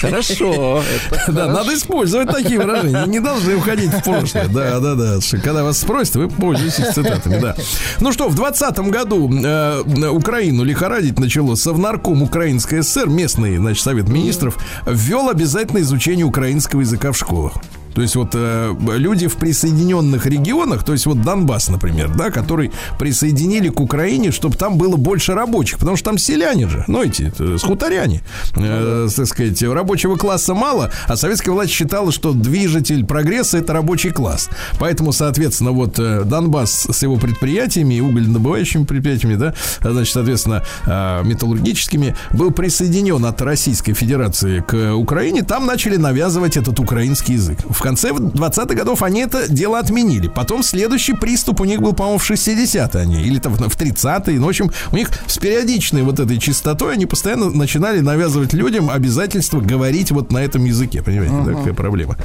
Хорошо. Да, надо использовать такие выражения. Не должны уходить в прошлое. Да, да, да. Когда вас спросят, вы пользуетесь цитатами, да. Ну что, в 20 году э, Украину лихорадить начало Совнарком Украинской ССР, местный, значит, совет министров, ввел обязательное изучение украинского языка в школах. То есть вот э, люди в присоединенных регионах, то есть вот Донбасс, например, да, который присоединили к Украине, чтобы там было больше рабочих, потому что там селяне же, ну эти, э, с хуторяне, э, так сказать, рабочего класса мало, а советская власть считала, что движитель прогресса это рабочий класс. Поэтому, соответственно, вот э, Донбасс с его предприятиями, угольнодобывающими предприятиями, да, а, значит, соответственно, э, металлургическими, был присоединен от Российской Федерации к Украине, там начали навязывать этот украинский язык. В конце 20-х годов они это дело отменили. Потом следующий приступ у них был, по-моему, в 60-е они, или там в 30-е. Ну, в общем, у них с периодичной вот этой частотой они постоянно начинали навязывать людям обязательство говорить вот на этом языке. Понимаете, да, какая проблема.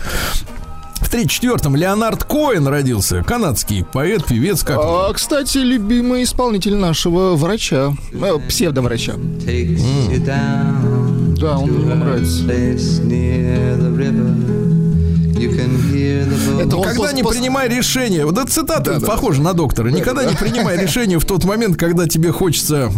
В 34-м Леонард Коэн родился, канадский поэт, певец, как А, кстати, любимый исполнитель нашего врача, э, псевдоврача. Да, он мне нравится. you can Это Никогда не принимай решение. Вот эта цитата похожа на доктора. Никогда не принимай решение в тот момент, когда тебе хочется.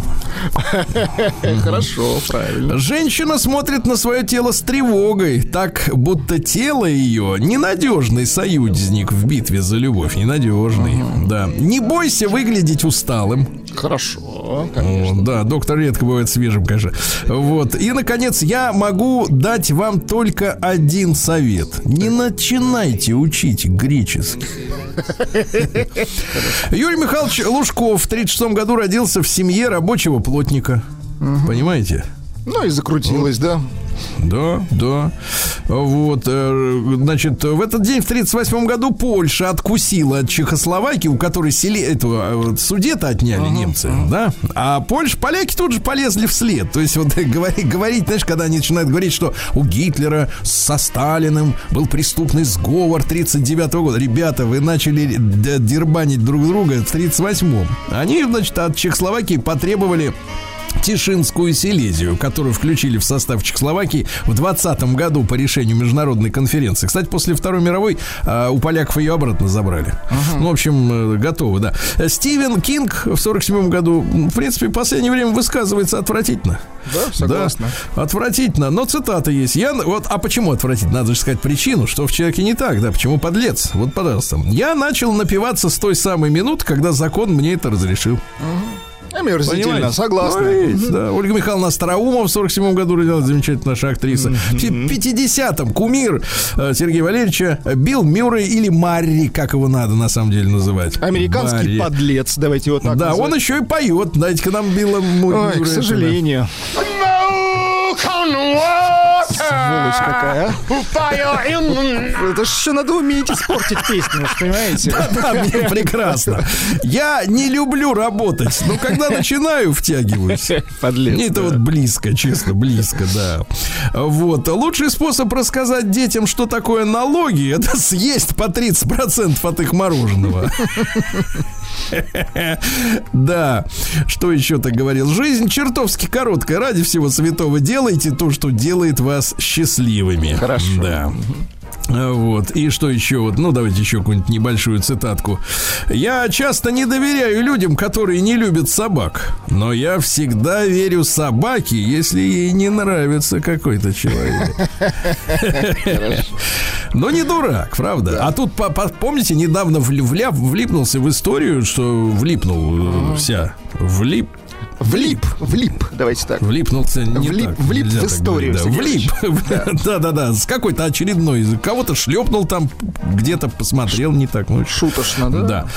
Хорошо, правильно. Женщина смотрит на свое тело с тревогой, так будто тело ее ненадежный союзник в битве за любовь. Ненадежный. Да. Не бойся выглядеть усталым. Хорошо. Вот, да, доктор редко бывает свежим, конечно. Вот. И, наконец, я могу дать вам только один совет. Не начинайте учить греческий. Юрий Михайлович Лужков в 36 году родился в семье рабочего плотника. Понимаете? Ну и закрутилось, да. Да, да. Вот, э, значит, в этот день, в 1938 году, Польша откусила от Чехословакии, у которой селе, эту, э, судета отняли немцы, да? А Польша, поляки тут же полезли вслед. То есть, вот [laughs] говорить, говорить, знаешь, когда они начинают говорить, что у Гитлера со Сталиным был преступный сговор 39 года. Ребята, вы начали дербанить друг друга в 38-м. Они, значит, от Чехословакии потребовали Тишинскую Силезию, которую включили в состав Чехословакии в 20 году по решению международной конференции. Кстати, после Второй мировой а, у поляков ее обратно забрали. Ну, в общем, э, готовы, да. Стивен Кинг в 47 году, в принципе, в последнее время высказывается отвратительно. Да, согласна. Да, отвратительно. Но цитата есть. Я, вот, а почему отвратительно? Надо же сказать причину, что в человеке не так, да, почему подлец? Вот, пожалуйста. Я начал напиваться с той самой минуты, когда закон мне это разрешил. Омерзительно, Понимаете? согласна. Ну, видите, да. Ольга Михайловна Остроумова в 47 году родилась, замечательная наша актриса. В 50-м кумир э, Сергея Валерьевича э, Билл Мюррей или Марри, как его надо на самом деле называть. Американский Марри. подлец, давайте вот так Да, он называть. еще и поет. Дайте-ка нам Билла Ой, Мюррея к сожалению. Сволочь какая, а? [laughs] Это ж еще надо уметь испортить песню, вы понимаете? Да, [laughs] мне прекрасно. Я не люблю работать, но когда начинаю, втягиваюсь. Подлец. Мне это вот близко, честно, близко, да. Вот. Лучший способ рассказать детям, что такое налоги, это съесть по 30% от их мороженого. [laughs] Да. Что еще ты говорил? Жизнь чертовски короткая. Ради всего святого делайте то, что делает вас счастливыми. Хорошо. Да. Вот. И что еще? Вот, ну, давайте еще какую-нибудь небольшую цитатку. Я часто не доверяю людям, которые не любят собак. Но я всегда верю собаке, если ей не нравится какой-то человек. Но не дурак, правда. А тут, по- по- помните, недавно влипнулся в историю, что влипнул э, вся. Влип. Влип, влип, давайте так. Влипнулся не Влип- так. влип в историю, Да, влип. [laughs] [laughs] Да-да-да, с какой-то очередной. Кого-то шлепнул там, где-то посмотрел не так. Ну, Шуточно, да? да.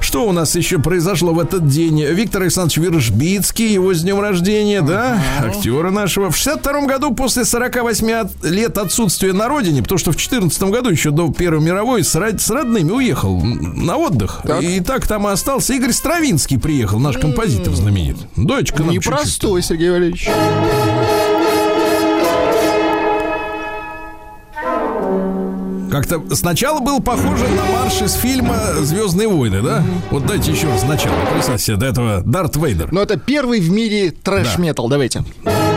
Что у нас еще произошло в этот день? Виктор Александрович Вержбицкий, его с днем рождения, да, актера нашего. В 62 году, после 48 от- лет отсутствия на родине, потому что в 14 году, еще до Первой мировой, с, род- с родными уехал на отдых. И так там и остался. Игорь Стравинский приехал, наш композитор знаменит. Дочка нам. Непростой, Сергей Валерьевич. Как-то сначала был похоже на марш из фильма «Звездные войны», да? Вот дайте еще раз сначала. Представьте до этого Дарт Вейдер. Но это первый в мире трэш-метал, давайте. О,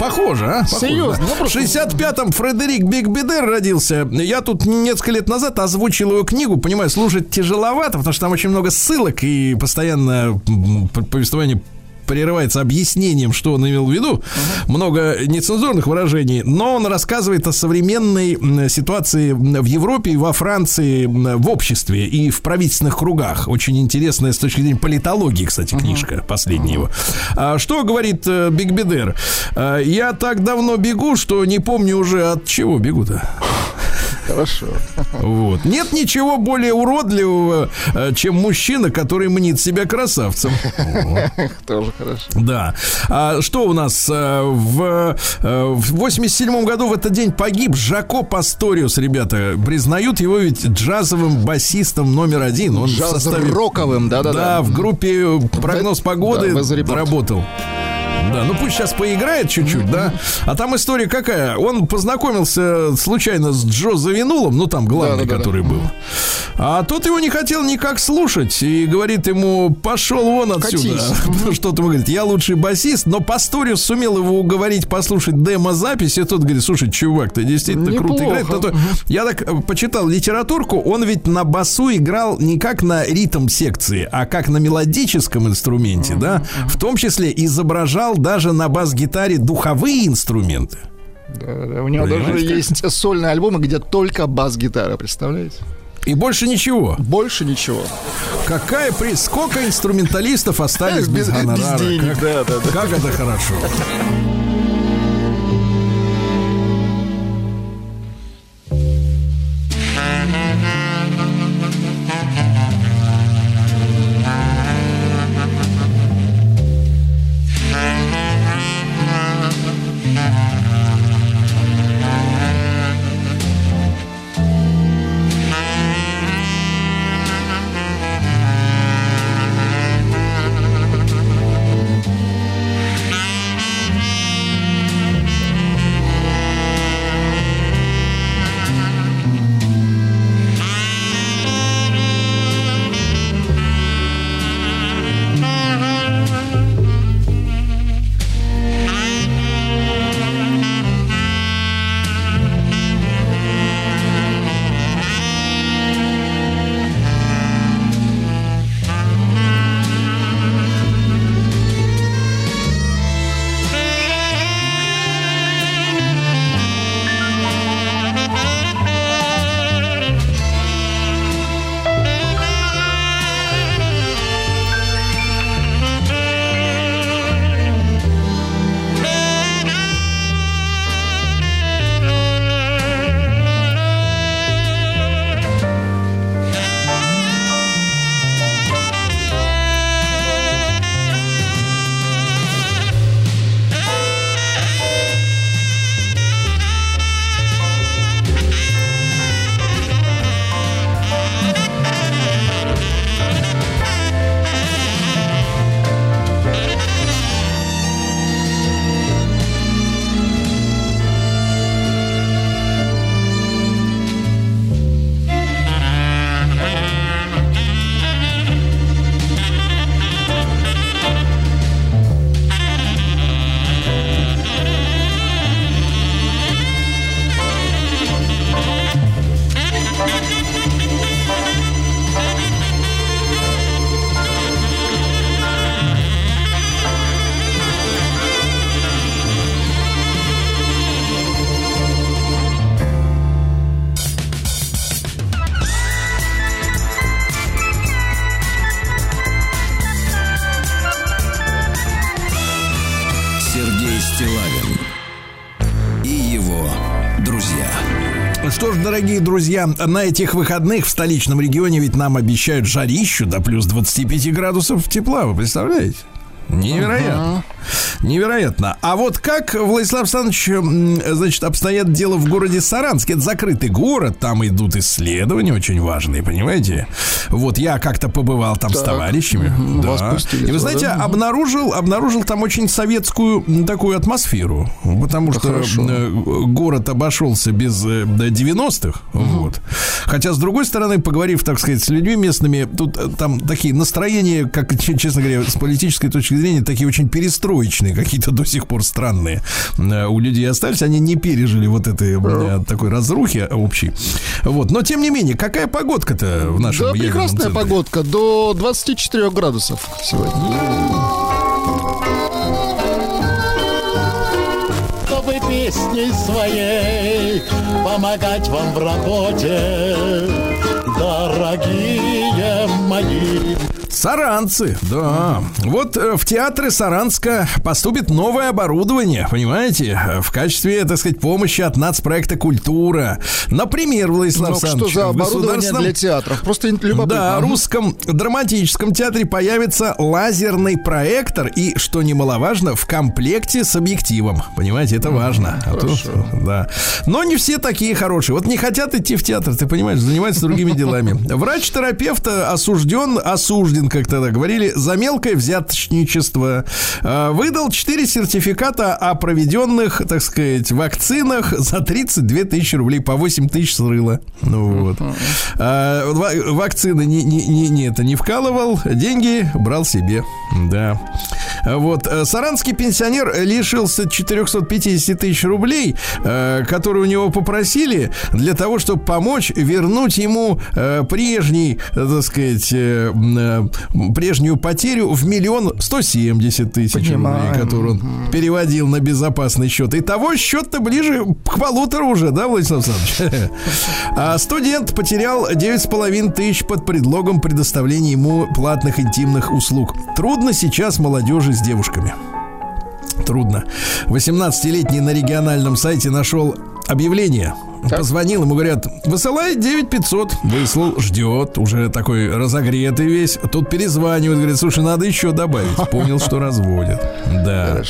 похоже, а? Похоже, Серьезно, да. ну В 65-м Фредерик Бигбедер родился. Я тут несколько лет назад озвучил его книгу. Понимаю, слушать тяжеловато, потому что там очень много ссылок и постоянно повествование прерывается объяснением, что он имел в виду. Много нецензурных выражений, но он рассказывает о современной ситуации в Европе и во Франции в обществе и в правительственных кругах. Очень интересная с точки зрения политологии, кстати, книжка последняя его. А что говорит э, Биг Бедер? А, Я так давно бегу, что не помню уже от чего бегу-то. Хорошо. Вот. Нет ничего более уродливого, э, чем мужчина, который мнит себя красавцем. [laughs] Тоже хорошо. Да. А что у нас э, в, э, в 87 году в этот день погиб Жако Пасториус, ребята. Признают его ведь джазовым басистом номер один. Он в составе... Джаз-роковым, Да, да-да-да. в группе прогноз Да, погоды Report. работал. Да, ну пусть сейчас поиграет чуть-чуть, да. А там история какая? Он познакомился случайно с Джо Завинулом, ну там главный, Да-да-да-да. который был. А тот его не хотел никак слушать и говорит ему, пошел вон отсюда. [laughs] Что-то говорит, я лучший басист, но Пасториус сумел его уговорить послушать демо-запись, и тот говорит, слушай, чувак, ты действительно круто Неплохо. играешь. Но то- Я так э, почитал литературку, он ведь на басу играл не как на ритм секции, а как на мелодическом инструменте, да, в том числе изображал даже на бас-гитаре духовые инструменты. Да-да-да. У него даже Понимаешь, как? есть сольные альбомы, где только бас-гитара, представляете? И больше ничего. Больше ничего. Какая при... Сколько инструменталистов остались без, Без- без гонорара? денег, как, да, да, да. как это хорошо. Друзья, на этих выходных в столичном регионе ведь нам обещают жарищу до плюс 25 градусов тепла, вы представляете? Невероятно. Невероятно. А вот как, Владислав Александрович, значит, обстоят дело в городе Саранске? Это закрытый город, там идут исследования очень важные, понимаете? Вот я как-то побывал там с Так. товарищами. Мгм, да. пустили И вы знаете, да? обнаружил, обнаружил там очень советскую такую атмосферу. Потому что хорошо. э, город обошелся без э, да, 90-х. Вот. Хотя, с другой стороны, поговорив, так сказать, с людьми местными, тут э, там такие настроения, как, [laughs] честно говоря, с политической точки зрения, такие очень перестроечные, какие-то до сих пор странные э, у людей остались. Они не пережили вот этой э, такой разрухи общей. Вот. Но, тем не менее, какая погодка-то в нашем Да, прекрасная центре? погодка. До 24 градусов сегодня. чтобы песней своей помогать вам в работе, дорогие мои. Саранцы, да. Вот э, в театры Саранска поступит новое оборудование, понимаете, э, в качестве, так сказать, помощи от нацпроекта «Культура». Например, Владислав Ну, что Александрович, за в оборудование государственном- для театров? Просто любопытно. Да, Мгм. русском драматическом театре появится лазерный проектор и, что немаловажно, в комплекте с объективом. Понимаете, это важно. А то- да. Но не все такие хорошие. Вот не хотят идти в театр, ты понимаешь, занимаются другими делами. Врач-терапевт осужден, осужден, как тогда говорили, за мелкое взяточничество. А, Выдал 4 сертификата о проведенных, так сказать, вакцинах за 32 тысячи рублей, по 8 тысяч срыла. Ну вот. Ва- вакцины не, не, не, не это не вкалывал, деньги брал себе. Да. А Вот. э, Саранский пенсионер лишился 450 тысяч рублей, э, которые у него попросили для того, чтобы помочь вернуть ему э, прежний, э, так сказать, э, э, прежнюю потерю в миллион сто семьдесят тысяч рублей, которую он переводил на безопасный счет. И того счет-то ближе к полутору уже, да, Владислав Александрович? [laughs] А студент потерял 9,5 тысяч под предлогом предоставления ему платных интимных услуг. Трудно сейчас молодежи с девушками. Трудно. 18-летний на региональном сайте нашел объявление. Позвонил, ему говорят, высылай 9500. Выслал, ждет, уже такой разогретый весь. Тут перезванивает, говорит, слушай, надо еще добавить. [laughs] Понял, что разводят. Да.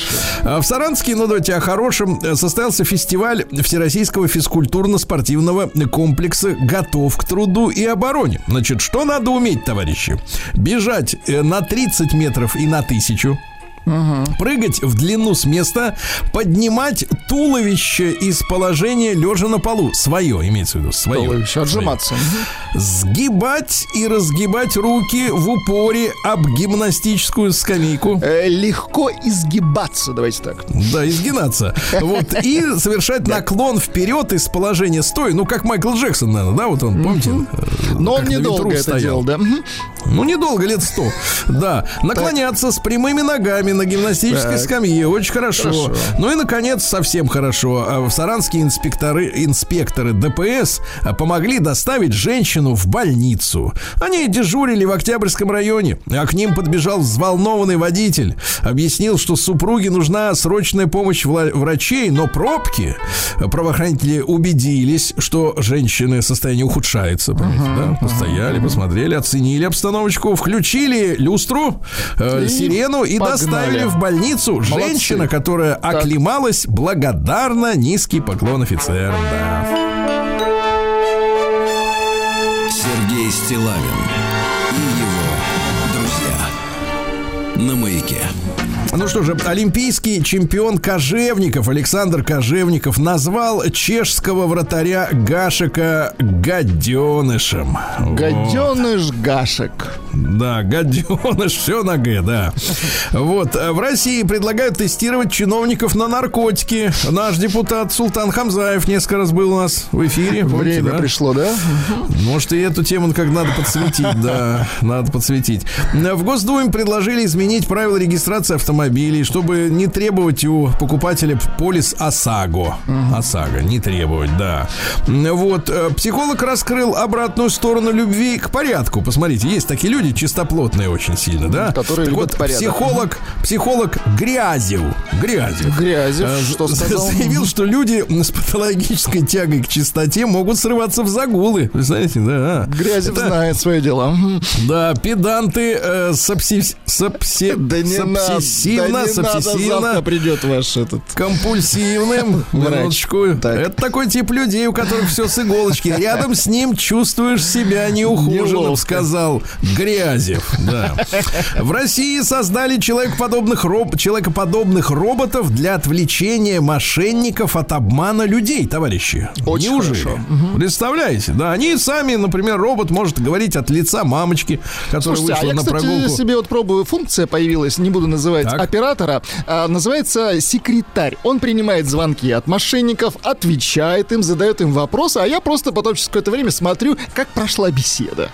А в Саранске, ну давайте о хорошем, э, состоялся фестиваль Всероссийского физкультурно-спортивного комплекса «Готов к труду и обороне». Значит, что надо уметь, товарищи? Бежать э, на 30 метров и на 1000 прыгать в длину с места, поднимать туловище из положения лежа на полу. Свое, имеется в виду, свое. Туловище, Свое. Отжиматься. Сгибать и разгибать руки в упоре об гимнастическую скамейку. Э, легко изгибаться, давайте так. Да, изгинаться. Вот. И совершать наклон вперед из положения стоя. Ну, как Майкл Джексон, наверное, да? Вот он, помните? Но он недолго это делал, да? Ну, недолго, лет сто. Да. Наклоняться с прямыми ногами на гимнастической Так. скамье. Очень хорошо. Хорошо. Ну и, наконец, совсем хорошо. А В Саранские инспекторы, инспекторы ДПС а, помогли доставить женщину в больницу. Они дежурили в Октябрьском районе, а к ним подбежал взволнованный водитель. Объяснил, что супруге нужна срочная помощь врачей, но пробки. Правоохранители убедились, что женщины состояние ухудшается. понимаете, да? Постояли, посмотрели, оценили обстановочку, включили люстру, э, И сирену и погнали. Доставили в больницу женщина, которая оклемалась благодарна. Низкий поклон офицерам. Да. Сергей Стилавин и его друзья. На маяке. Ну что же, олимпийский чемпион Кожевников Александр Кожевников назвал чешского вратаря Гашека гаденышем. Гаденыш Гашек. Да, гаденыш, все на Г, да. Вот, э, в России предлагают тестировать чиновников на наркотики. Наш депутат Султан Хамзаев несколько раз был у нас в эфире. помните, Время да? пришло, да? Может, и эту тему как надо подсветить, да, надо подсветить. В Госдуме предложили изменить правила регистрации автомобилей, чтобы не требовать у покупателя полис ОСАГО. ОСАГО, не требовать, да. Вот, э, психолог раскрыл обратную сторону любви к порядку. Посмотрите, есть такие люди, чистоплотные очень сильно, да? Которые так любят вот, порядок. психолог, психолог Грязев, Грязев, Грязев, э, что сказал? заявил, что люди с патологической тягой к чистоте могут срываться в загулы. Вы знаете, да? Грязев Это- знает свое дело. Да, педанты э, сапси- сапси- Да не надо, сапсессивно, да не надо, сапсессивно, завтра придет ваш этот... компульсивным. Врач. Минуточку. Так. Это такой тип людей, у которых все с иголочки. Рядом с ним чувствуешь себя неухоженным, сказал Грязев. Да. В России создали человекоподобных, роб... человекоподобных роботов для отвлечения мошенников от обмана людей, товарищи. Очень Неужели? хорошо. Представляете? Да, они сами, например, робот может говорить от лица мамочки, которая Слушайте, а вышла я, на кстати, прогулку. себе вот пробую, функция появилась, не буду называть Так. Оператора, а, называется секретарь. Он принимает звонки от мошенников, отвечает им, задает им вопросы, а я просто потом через какое-то время смотрю, как прошла беседа.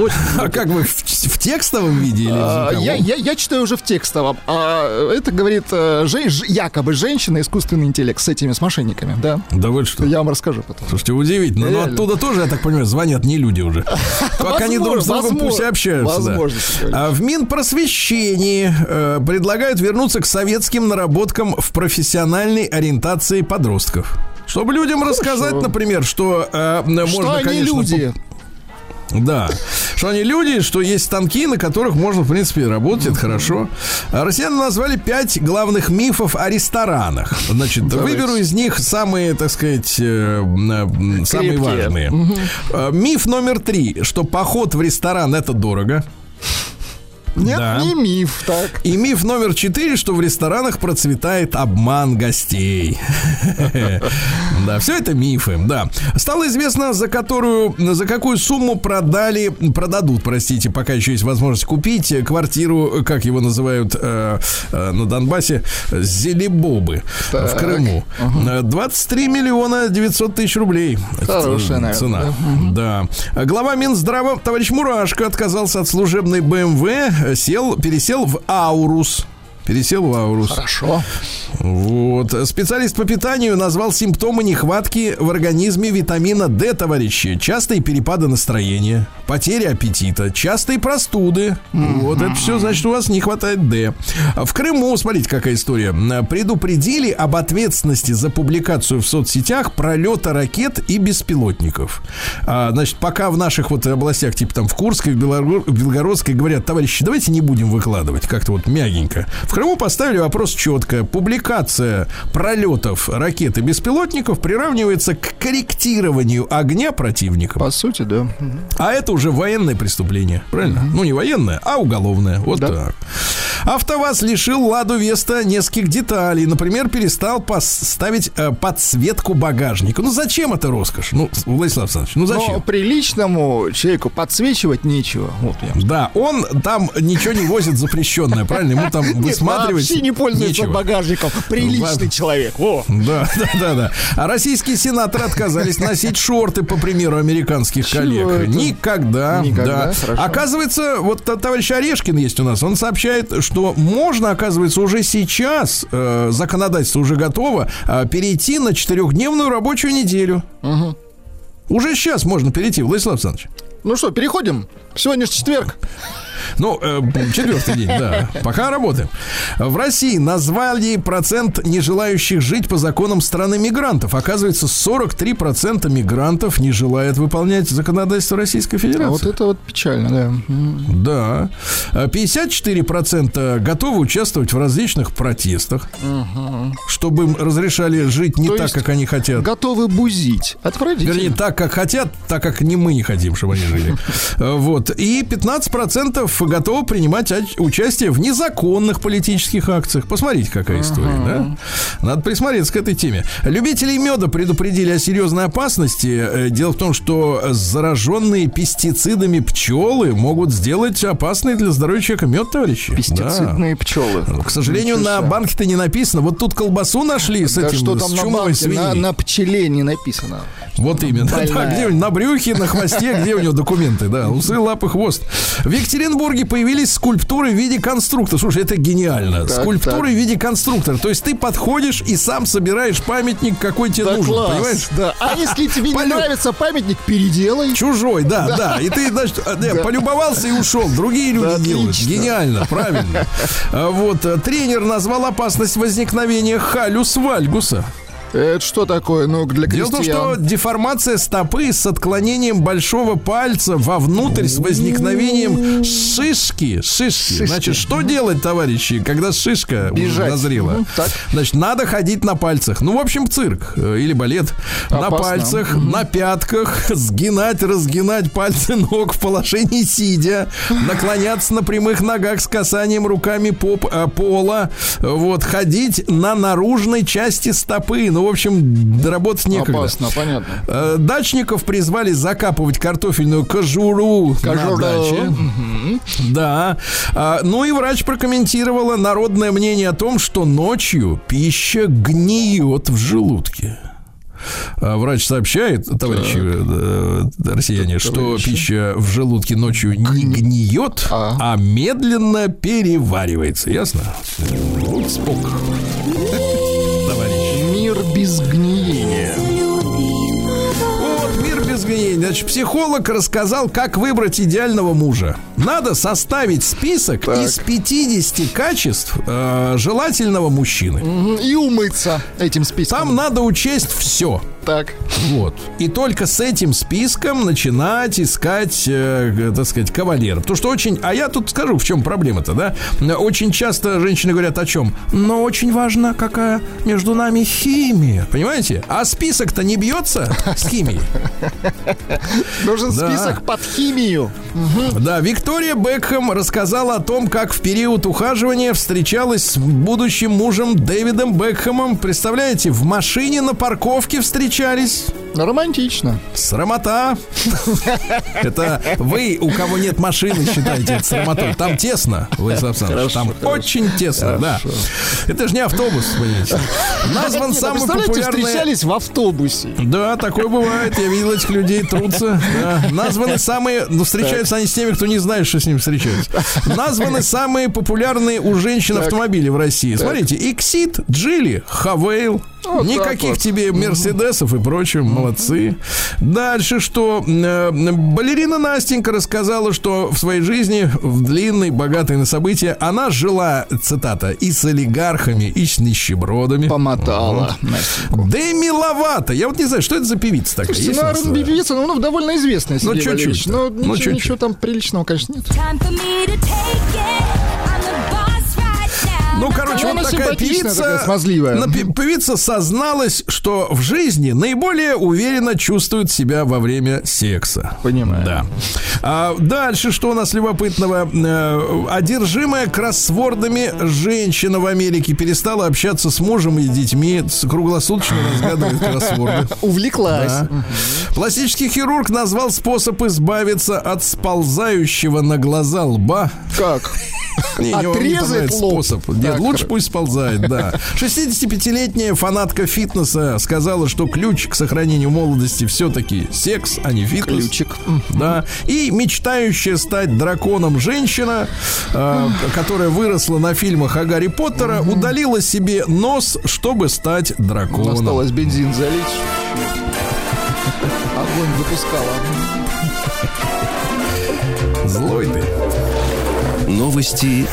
Очень А как вы в, в текстовом виде или А, я, я, я читаю уже в текстовом. А это говорит э, жен- якобы женщина, искусственный интеллект с этими, с мошенниками, да. Да вот что. Я вам расскажу потом. Слушайте, удивительно. Но Реально. оттуда тоже, я так понимаю, звонят не люди уже. [laughs] Как они друг с другом пусть общаются. возможно, А в Минпросвещении э, предлагают вернуться к советским наработкам в профессиональной ориентации подростков. Чтобы людям рассказать, например, что э, Что можно, они конечно, люди? Да. Что они люди, что есть станки, на которых можно, в принципе, работать, это хорошо. А Россияне назвали пять главных мифов о ресторанах. Значит, Давайте. выберу из них самые, так сказать, э, самые Крепкие. важные. Э, Миф номер три, что поход в ресторан это дорого. Нет, Да. не миф, так. И миф номер четыре, что в ресторанах процветает обман гостей. [laughs] Да, все это мифы, да. Стало известно, за которую, за какую сумму продали, продадут, простите, пока еще есть возможность купить квартиру, как его называют э, э, на Донбассе, Зелебобы в. Крыму. Э, 23 миллиона 900 тысяч рублей. Хорошая, цена. Да. Глава Минздрава, товарищ Мурашко, отказался от служебной БМВ, э, сел, пересел в Аурус. Пересел в Аурус. Хорошо. Вот. Специалист по питанию назвал симптомы нехватки в организме витамина D, товарищи. Частые перепады настроения, потеря аппетита, частые простуды. Вот это все, значит, у вас не хватает D. В Крыму, смотрите, какая история. Предупредили об ответственности за публикацию в соцсетях пролета ракет и беспилотников. А, значит, пока в наших вот областях, типа там в Курской, в Белогор- в Белгородской, говорят, товарищи, давайте не будем выкладывать как-то вот мягенько. В Крыму поставили вопрос четко. Публикация пролетов ракет и беспилотников приравнивается к корректированию огня противника. По сути, да. А это уже военное преступление, правильно? Ну, не военное, а уголовное. Вот Да. так. АвтоВАЗ лишил Ладу Веста нескольких деталей. Например, перестал поставить э, подсветку багажника. Ну, зачем это роскошь? Ну, Владислав Александрович, ну зачем? Но приличному человеку подсвечивать нечего. Вот я. Да, он там ничего не возит запрещенное, правильно? Ему там [laughs] Нет, высматривать вообще не пользуется нечего. багажником. Приличный Ладно. человек. О. Да, да, да, да. А российские сенаторы отказались носить шорты, по примеру американских Чего коллег. это? Никогда. Никогда, да. хорошо. Оказывается, вот товарищ Орешкин есть у нас. Он сообщает, что можно, оказывается, уже сейчас э, законодательство уже готово э, перейти на четырехдневную рабочую неделю. Уже сейчас можно перейти, Владислав Александрович. Ну что, переходим? Сегодня же четверг. Ну, э, четвертый день, да. Пока работаем. В России назвали процент не желающих жить по законам страны мигрантов. Оказывается, 43% мигрантов не желают выполнять законодательство Российской Федерации. А вот это вот печально, да. Да. А 54% готовы участвовать в различных протестах, чтобы им разрешали жить не То так, как они хотят. Готовы бузить. Отвратительно. Вернее, так, как хотят, так, как не мы не хотим, чтобы они жили. [laughs] Э, Вот. И 15% готовы принимать оч- участие в незаконных политических акциях. Посмотрите, какая история, да? Надо присмотреться к этой теме. Любителей меда предупредили о серьезной опасности. Э, Дело в том, что зараженные пестицидами пчелы могут сделать опасный для здоровья человека мед, товарищи. Да. Пестицидные пчелы. К сожалению, Ничего на банке-то не написано. Вот тут колбасу нашли с Да этим, что с там на чумовой банке? свиньей. На, на пчеле не написано. Вот именно. [laughs] Да, где у него на брюхе, на хвосте, где у него документы, да. Усы, лапы, хвост. В Екатеринбурге Петербурге появились скульптуры в виде конструктора. Слушай, это гениально. Так, скульптуры так. в виде конструктора. То есть ты подходишь и сам собираешь памятник, какой тебе Да, нужен. класс. Понимаешь? Да. А [laughs] если тебе не нравится памятник, переделай. Чужой, да, да. И ты, значит, не, полюбовался и ушел. Другие люди Да, делают. отлично. Гениально, правильно. [laughs] А Вот э, тренер назвал опасность возникновения халюс вальгуса. Это что такое? Ну, для Дело в том, что крестьян. деформация стопы с отклонением большого пальца вовнутрь с возникновением шишки. Шишки. Значит, что делать, товарищи, когда шишка уже Бежать. назрела? Мгм, так. Значит, надо ходить на пальцах. Ну, в общем, цирк э, или балет. На Опасно. пальцах, на пятках, [laughs] сгинать, разгинать пальцы ног в положении сидя, наклоняться на прямых ногах с касанием руками поп, э, пола, вот, ходить на наружной части стопы. Ну, в общем, работать некогда. Опасно, понятно. Э, Дачников призвали закапывать картофельную кожуру, Кожуру. на даче. Да. А, Ну и врач прокомментировала народное мнение о том, что ночью пища гниет в желудке. А Врач сообщает, товарищи э, россияне, что Товарищи. пища в желудке ночью не гниет, А. а медленно переваривается. Ясно? Спок. Без. Гниения. Значит, психолог рассказал, как выбрать идеального мужа. Надо составить список Так. из 50 качеств э, желательного мужчины. И умыться этим списком. Там надо учесть все. Так. Вот. И только с этим списком начинать искать, э, так сказать, кавалера. Потому что очень... А я тут скажу, в чем проблема-то, да? Очень часто женщины говорят о чем? Но очень важно, какая между нами химия. Понимаете? А список-то не бьется с химией. [laughs] Нужен список под химию. Да, Виктория Бекхэм рассказала о том, как в период ухаживания встречалась с будущим мужем Дэвидом Бекхэмом. Представляете, в машине на парковке встречались. Романтично. Срамота. [laughs] Это вы, у кого нет машины, считаете это срамотой. Там тесно, Владислав Александрович. Там очень тесно, да. Это же не автобус, понимаете. Назван а самый популярный... встречались в автобусе. Да, такое бывает. Я видел этих людей, трутся. Названы самые... Ну, встречаются они с теми, кто не знает, что с ним встречаются. Названы самые популярные у женщин автомобили в России. Смотрите, Иксид, Джили, Хавейл. Вот так Никаких вот. тебе Мерседесов и прочего. Молодцы. Дальше что? Э, Балерина Настенька рассказала, что в своей жизни, в длинной, богатой на события, она жила, цитата, и с олигархами, и с нищебродами. Помотала. Настеньку. Деми Ловато. Я вот не знаю, что это за певица такая? Слушайте, Есть ну, э, певица, ну, ну, довольно известная, Ну, Сергей чуть-чуть, Валерьевич. да. Ну, Ну, ничего, чуть-чуть. ничего там приличного, конечно, нет. Time for me to take it. Ну, короче, Она вот такая певица, такая смазливая. певица созналась, что в жизни наиболее уверенно чувствует себя во время секса. Понимаю. Да. А дальше, что у нас любопытного? Э, Одержимая кроссвордами женщина в Америке перестала общаться с мужем и детьми, круглосуточно разгадывает [laughs] кроссворды. Увлеклась. Да. Пластический хирург назвал способ избавиться от сползающего на глаза лба. Как? Не, [laughs] не, не Отрезать лоб. способ. Нет, лучше пусть сползает, да. [laughs] 65-летняя фанатка фитнеса сказала, что ключ к сохранению молодости все-таки секс, а не фитнес. Ключик. Да. И мечтающая стать драконом женщина, э, которая выросла на фильмах о Гарри Поттера, удалила себе нос, чтобы стать драконом. Осталось бензин залить. Огонь выпускала. Злой ты. Новости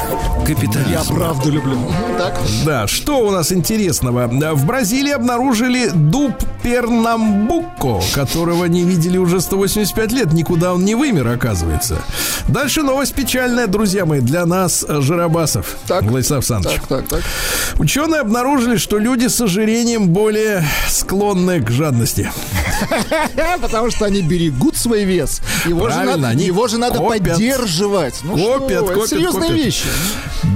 Я капитализма. правду люблю. Так. Да, что у нас интересного? В Бразилии обнаружили дуб Пернамбуко, которого не видели уже 185 лет. Никуда он не вымер, оказывается. Дальше новость печальная, друзья мои, для нас, э, жиробасов. Так. Владислав Александрович. Так, так, так. Ученые обнаружили, что люди с ожирением более склонны к жадности. [laughs] Потому что они берегут свой вес. Его, же надо, его же надо копят. поддерживать. Ну Копят, что, копят, серьезные копят. вещи.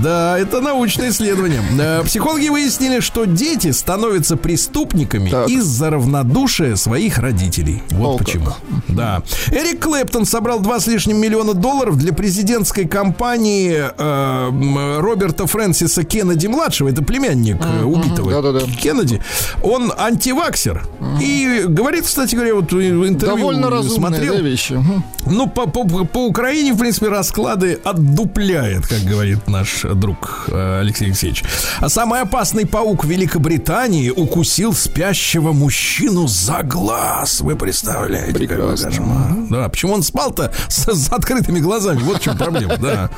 Да, это научное исследование. Э, Психологи выяснили, что дети становятся преступниками Так. из-за равнодушия своих родителей. Вот О, как. почему. Да. Эрик Клэптон собрал два с лишним миллиона долларов для президентской кампании э, Роберта Фрэнсиса Кеннеди младшего. Это племянник э, убитого Да-да-да. Кеннеди. Он антиваксер. И говорит, кстати говоря, вот в интервью Довольно разумные смотрел. да, вещи. Ну, по, по, по Украине, в принципе, расклады отдупляет, как говорит наш друг э, Алексей Алексеевич. А самый опасный паук Великобритании укусил спящего мужчину за глаз. Вы представляете? Прекрасно. кошмар. Да, почему он спал-то с, с открытыми глазами? Вот в чем проблема. Да.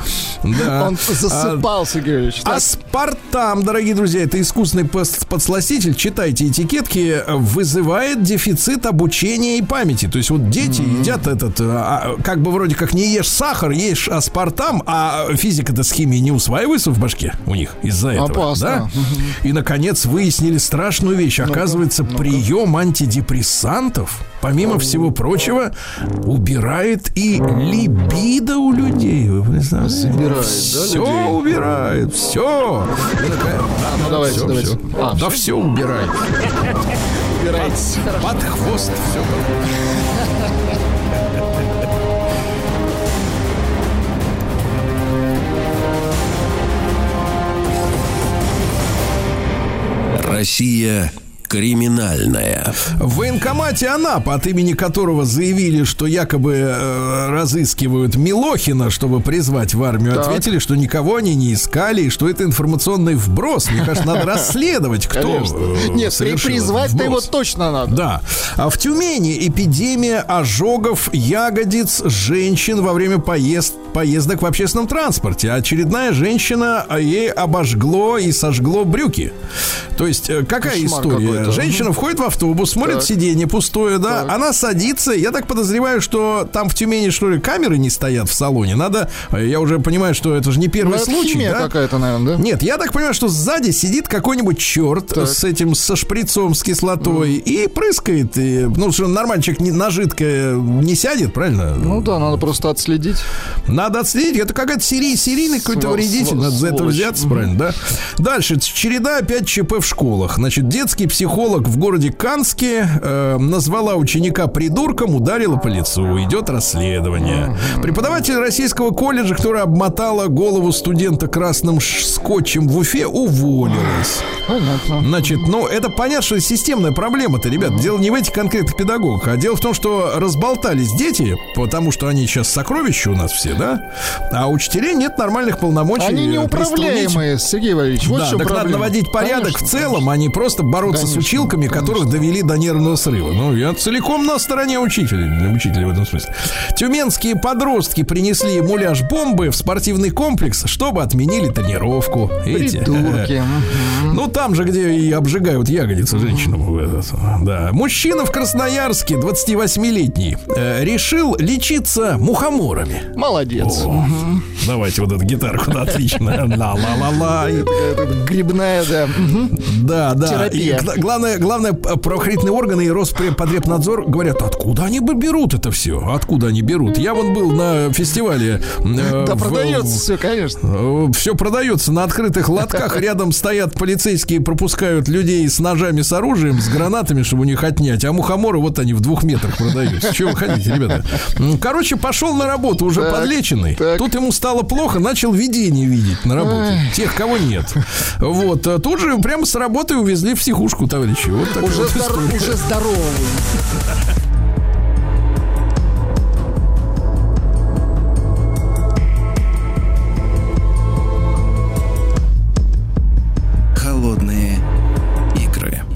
да. Он засыпал, Сергей Ильич. Так, Аспартам, дорогие друзья, это искусственный подсластитель, читайте этикетки, вызывает дефицит обучения и памяти. То есть вот дети едят этот, э, а, как бы вроде как не ешь сахар, ешь аспартам, а физика-то с химией не усваивается в башке у них из-за этого. Опасно. Да? И, наконец, выяснили страшную вещь. Оказывается, прием антидепрессантов, помимо всего прочего, убирает и либидо у людей. Вы представляете? Забирает, да, Все людей? убирает, все. ну давайте, давайте. А, да все убирает. убирайтесь. Под хвост все. Россия криминальная. В военкомате Анапа, от имени которого заявили, что якобы э, разыскивают Милохина, чтобы призвать в армию, Так. ответили, что никого они не искали, и что это информационный вброс. Мне кажется, надо [laughs] расследовать, кто э, Нет, призвать-то его точно надо. Да. А в Тюмени эпидемия ожогов ягодиц женщин во время поезд, поездок в общественном транспорте. Очередная женщина а, ей обожгло и сожгло брюки. То есть, э, какая Кошмар история? какой-то. Женщина входит в автобус, смотрит Так. сиденье пустое, да, Так. она садится. Я так подозреваю, что там в Тюмени, что ли, камеры не стоят в салоне. Надо, э, я уже понимаю, что это же не Ну, первый это случай, да? какая-то, наверное, да? Нет, я так понимаю, что сзади сидит какой-нибудь черт Так. с этим, со шприцом, с кислотой и прыскает. И, ну, что не, на жидкое не сядет, правильно? Ну да, надо просто отследить. Надо отследить. Это какая-то серий, серийный какой-то вредитель. Надо за это взяться, правильно, да? Дальше. Череда опять ЧП в школах. Значит, детский психолог в городе Канске э, назвала ученика придурком, ударила по лицу. Идет расследование. Преподаватель российского колледжа, которая обмотала голову студента красным скотчем в Уфе, уволилась. Понятно. Значит, ну, это понятно, что системная проблема-то, ребят. Дело не в этих конкретных педагогах, а дело в том, что разболтались дети, потому что они сейчас сокровища у нас все, да? А учителей нет нормальных полномочий. Они э, неуправляемые, Сергей Валерьевич. Вот да, так надо проблема. наводить порядок Конечно, в целом, а не просто бороться с Конечно, училками, которых довели до нервного срыва. Ну, я целиком на стороне учителей, учителей в этом смысле. Тюменские подростки принесли муляж бомбы в спортивный комплекс, чтобы отменили тренировку. [laughs] Мгм. Ну, там же, где и обжигают ягодицы женщинам. Да. Мужчина в Красноярске, 28-летний, э, решил лечиться мухоморами. Молодец. О, Давайте вот эту гитарку, да, отлично. Ла-ла-ла-ла. Грибная, да. Да, да. Терапия. И гла- главное, главное, правоохранительные органы и Роспотребнадзор говорят, откуда они бы берут это все? Откуда они берут? Я вон был на фестивале. э, Да в- продается все, конечно. все продается на открытых лотках. Рядом стоят полицейские, пропускают людей с ножами, с оружием, с гранатами, чтобы у них отнять. А мухоморы вот они в двух метрах продаются. Чего вы хотите, ребята? Короче, пошел на работу уже Так, подлеченный. так. Тут ему стало плохо, начал видение видеть на работе. Тех, кого нет. Вот. а Тут же прямо с работы увезли в психушку, товарищи. Вот такая Уже, вот здор- история. уже здоровый.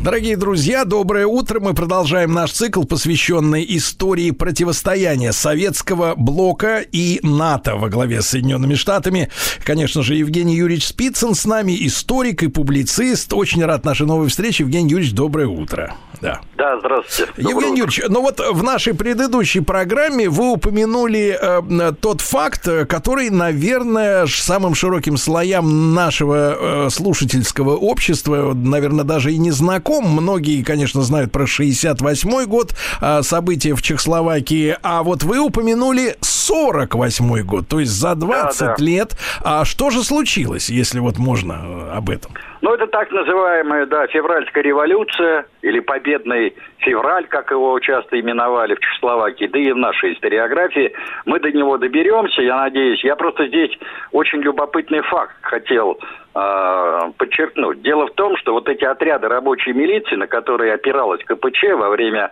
Дорогие друзья, доброе утро. Мы продолжаем наш цикл, посвященный истории противостояния советского блока и НАТО во главе с Соединенными Штатами. Конечно же, Евгений Юрьевич Спицын с нами, историк и публицист. Очень рад нашей новой встрече. Евгений Юрьевич, доброе утро. Да. Да, здравствуйте. Доброе Евгений утро. Юрьевич, ну вот в нашей предыдущей программе вы упомянули э, тот факт, э, который, наверное, самым широким слоям нашего э, слушательского общества, наверное, даже и не знаком. Многие, конечно, знают про 68-й год, э, события в Чехословакии, а вот вы упомянули 48 год, то есть за 20 да. лет. А что же случилось, если вот можно э, об этом? Ну, это так называемая, да, февральская революция, или победный февраль, как его часто именовали в Чехословакии, да и в нашей историографии. Мы до него доберемся, я надеюсь. Я просто здесь очень любопытный факт хотел э, подчеркнуть. Дело в том, что вот эти отряды рабочей милиции, на которые опиралась КПЧ во время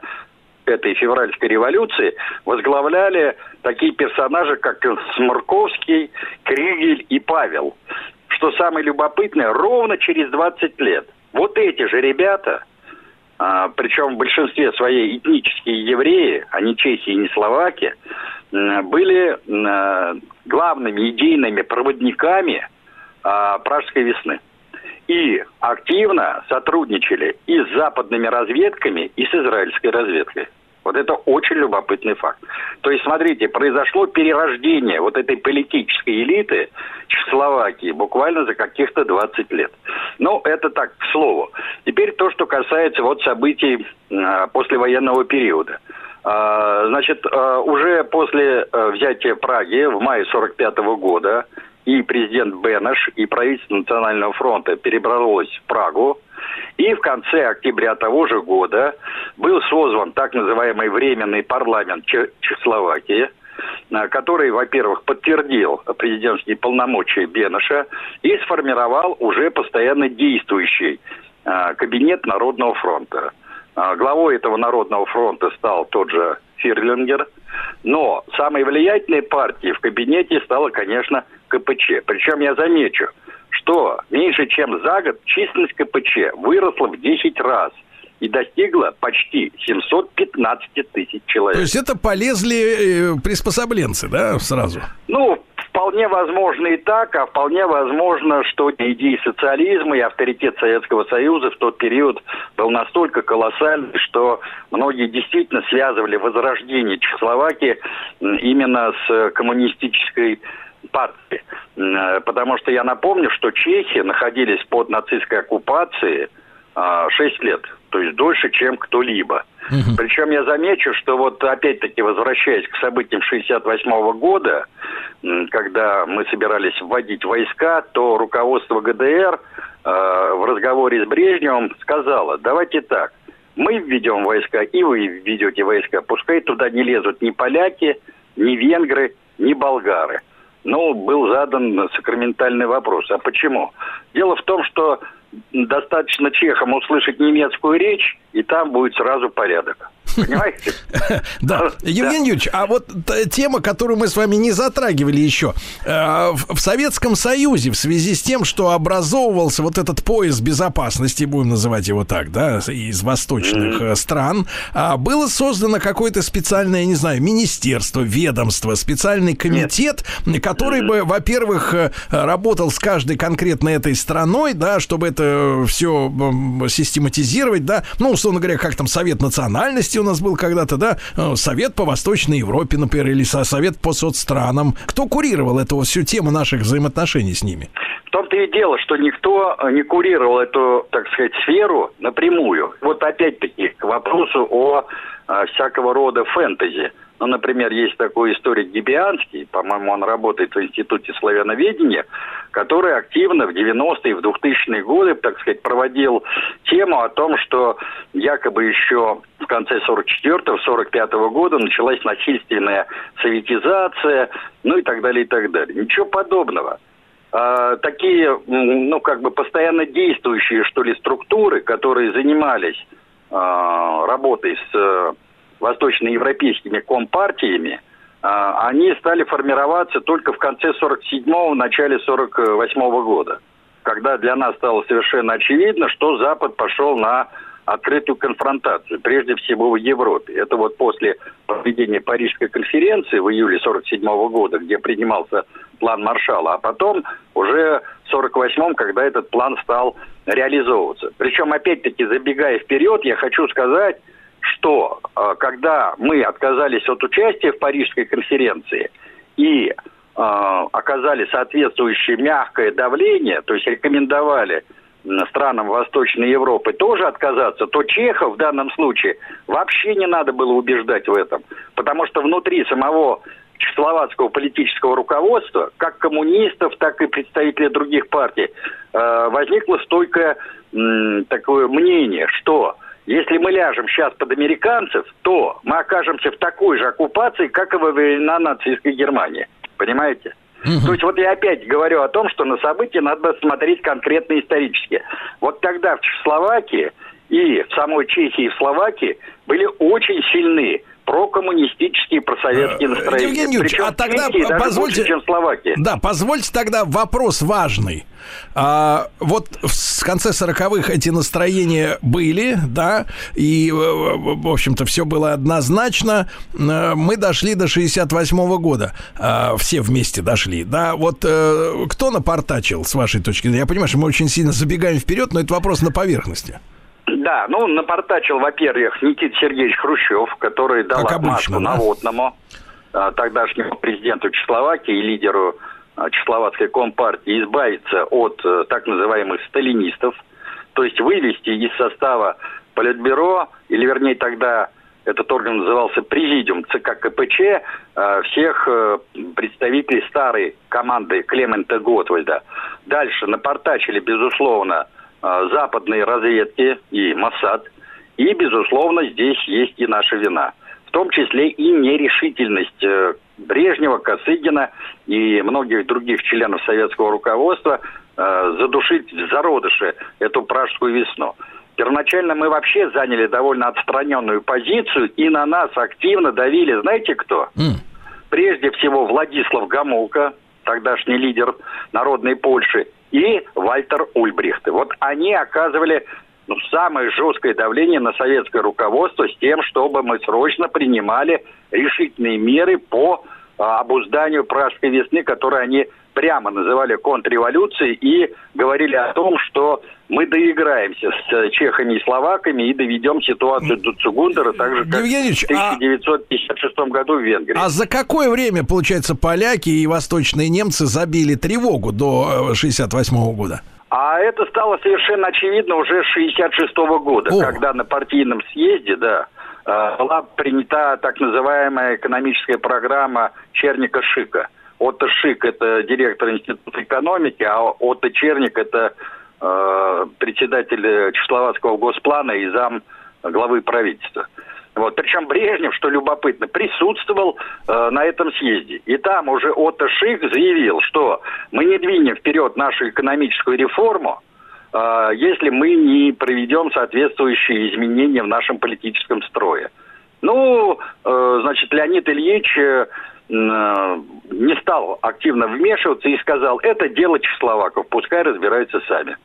этой февральской революции возглавляли такие персонажи, как Сморковский, Кригель и Павел. Что самое любопытное, ровно через 20 лет вот эти же ребята, а, причем в большинстве своей этнические евреи, а не чехи и не словаки, были м, главными идейными проводниками а, пражской весны. И активно сотрудничали и с западными разведками, и с израильской разведкой. Вот это очень любопытный факт. То есть, смотрите, произошло перерождение вот этой политической элиты Чехословакии буквально за каких-то 20 лет. Ну, это так, к слову. Теперь то, что касается вот событий э, послевоенного периода. Э, значит, э, уже после э, взятия Праги в мае 45 года и президент Бенеш, и правительство Национального фронта перебралось в Прагу. И в конце октября того же года был созван так называемый Временный парламент Че- Чехословакии, э, который, во-первых, подтвердил президентские полномочия Бенеша и сформировал уже постоянно действующий э, кабинет Народного фронта. А, Главой этого Народного фронта стал тот же Фирлингер. Но самой влиятельной партией в кабинете стала, конечно, КПЧ. Причем я замечу, что меньше чем за год численность КПЧ выросла в 10 раз и достигла почти 715 тысяч человек. То есть это полезли э, приспособленцы, да, сразу? Ну, вполне возможно и так, а вполне возможно, что идеи социализма и авторитет Советского Союза в тот период был настолько колоссальный, что многие действительно связывали возрождение Чехословакии именно с э, коммунистической партией. М, э, Потому что я напомню, что чехи находились под нацистской оккупацией а, 6 лет, то есть дольше, чем кто-либо. Причем я замечу, что вот опять-таки возвращаясь к событиям 68 года, когда мы собирались вводить войска, то руководство ГДР э, в разговоре с Брежневым сказало, давайте так, мы введем войска, и вы введете войска. Пускай туда не лезут ни поляки, ни венгры, ни болгары. Ну, был задан сакраментальный вопрос. А почему? Дело в том, что достаточно чехам услышать немецкую речь, и там будет сразу порядок. Понимаете? [laughs] Да. Евгений Юрьевич, а вот тема, которую мы с вами не затрагивали еще. Э, В в Советском Союзе в связи с тем, что образовывался вот этот пояс безопасности, будем называть его так, да, из восточных э, стран, а, было создано какое-то специальное, я не знаю, министерство, ведомство, специальный комитет, который бы, во-первых, э, работал с каждой конкретно этой страной, да, чтобы это все систематизировать, да, ну, условно говоря, как там Совет национальности у нас был когда-то, да, э, Совет по Восточной Европе, например, или со- Совет по соцстранам. Кто курировал эту всю тему наших взаимоотношений с ними? В том-то и дело, что никто э, не курировал эту, так сказать, сферу напрямую. Вот опять-таки к вопросу о э, всякого рода фэнтези. Ну, например, есть такой историк Гибианский, по-моему, он работает в Институте славяноведения, который активно в 90-е и в 2000-е годы, так сказать, проводил тему о том, что якобы еще в конце 44-го, 45-го года началась насильственная советизация, ну и так далее, и так далее. Ничего подобного. А, такие, ну, как бы постоянно действующие, что ли, структуры, которые занимались а, работой с э, восточноевропейскими компартиями, они стали формироваться только в конце 47-го, начале 48-го года, когда для нас стало совершенно очевидно, что Запад пошел на открытую конфронтацию, прежде всего в Европе. Это вот после проведения Парижской конференции в июле 47 года, где принимался план Маршала, а потом уже в 48-м, когда этот план стал реализовываться. Причем, опять-таки, забегая вперед, я хочу сказать, что э, когда мы отказались от участия в Парижской конференции и э, оказали соответствующее мягкое давление, то есть рекомендовали странам Восточной Европы тоже отказаться, то Чехов в данном случае вообще не надо было убеждать в этом. Потому что внутри самого чехословацкого политического руководства, как коммунистов, так и представителей других партий, э, возникло стойкое такое мнение, что если мы ляжем сейчас под американцев, то мы окажемся в такой же оккупации, как и во времена нацистской Германии. Понимаете? То есть вот я опять говорю о том, что на события надо смотреть конкретно исторически. Вот тогда в Чехословакии и в самой Чехии и в Словакии были очень сильны прокоммунистические, просоветские настроения. Э, Евгений Юрьевич, Причем а тогда Чехии позвольте- больше, чем в Словакии. Да, позвольте тогда вопрос важный. А, вот в конце 40-х эти настроения были, да, и, э, в общем-то, все было однозначно. Э, Мы дошли до 68 года. А, Все вместе дошли, да. Вот кто напортачил, с вашей точки зрения? Я понимаю, что мы очень сильно забегаем вперед, но это вопрос на поверхности. Да, ну, напортачил, во-первых, Никита Сергеевич Хрущев, который дал Как отмашку обычно, да? Наводному, а, тогдашнему президенту Чехословакии и лидеру а, Чехословацкой компартии, избавиться от э, так называемых сталинистов, то есть вывести из состава Политбюро, или вернее тогда этот орган назывался Президиум ЦК КПЧ, э, всех э, представителей старой команды Клемента Готвальда. Дальше напортачили, безусловно, э, западные разведки и Моссад. И, безусловно, здесь есть и наша вина. В том числе и нерешительность э, Брежнева, Косыгина и многих других членов советского руководства э, задушить в зародыше эту пражскую весну. Первоначально мы вообще заняли довольно отстраненную позицию, и на нас активно давили, знаете кто? Прежде всего Владислав Гамулка, тогдашний лидер Народной Польши, и Вальтер Ульбрихт. Вот они оказывали ну, самое жесткое давление на советское руководство с тем, чтобы мы срочно принимали решительные меры по а, обузданию пражской весны, которую они прямо называли контрреволюцией и говорили о том, что мы доиграемся с э, чехами и словаками и доведем ситуацию до Цугундера, так же, как в 1956 году в Венгрии. А за какое время, получается, поляки и восточные немцы забили тревогу до 68 года? А это стало совершенно очевидно уже с 66 года, О. когда на партийном съезде, да, э, была принята так называемая экономическая программа Черника Шика. Отто Шик – это директор Института экономики, а Отто Черник – это э, председатель Чехословацкого госплана и зам главы правительства. Вот. Причем Брежнев, что любопытно, присутствовал э, на этом съезде. И там уже Отто Шик заявил, что мы не двинем вперед нашу экономическую реформу, э, если мы не проведем соответствующие изменения в нашем политическом строе. Ну, э, значит, Леонид Ильич э, не стал активно вмешиваться и сказал, это дело чехословаков, пускай разбираются сами.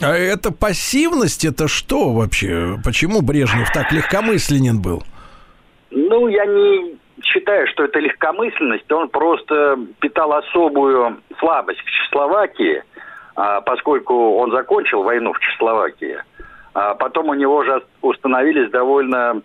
А это пассивность, это что вообще? Почему Брежнев так легкомысленен был? Ну, я не считаю, что это легкомысленность. Он просто питал особую слабость к Чехословакии, а, поскольку он закончил войну в Чехословакии. А потом у него же установились довольно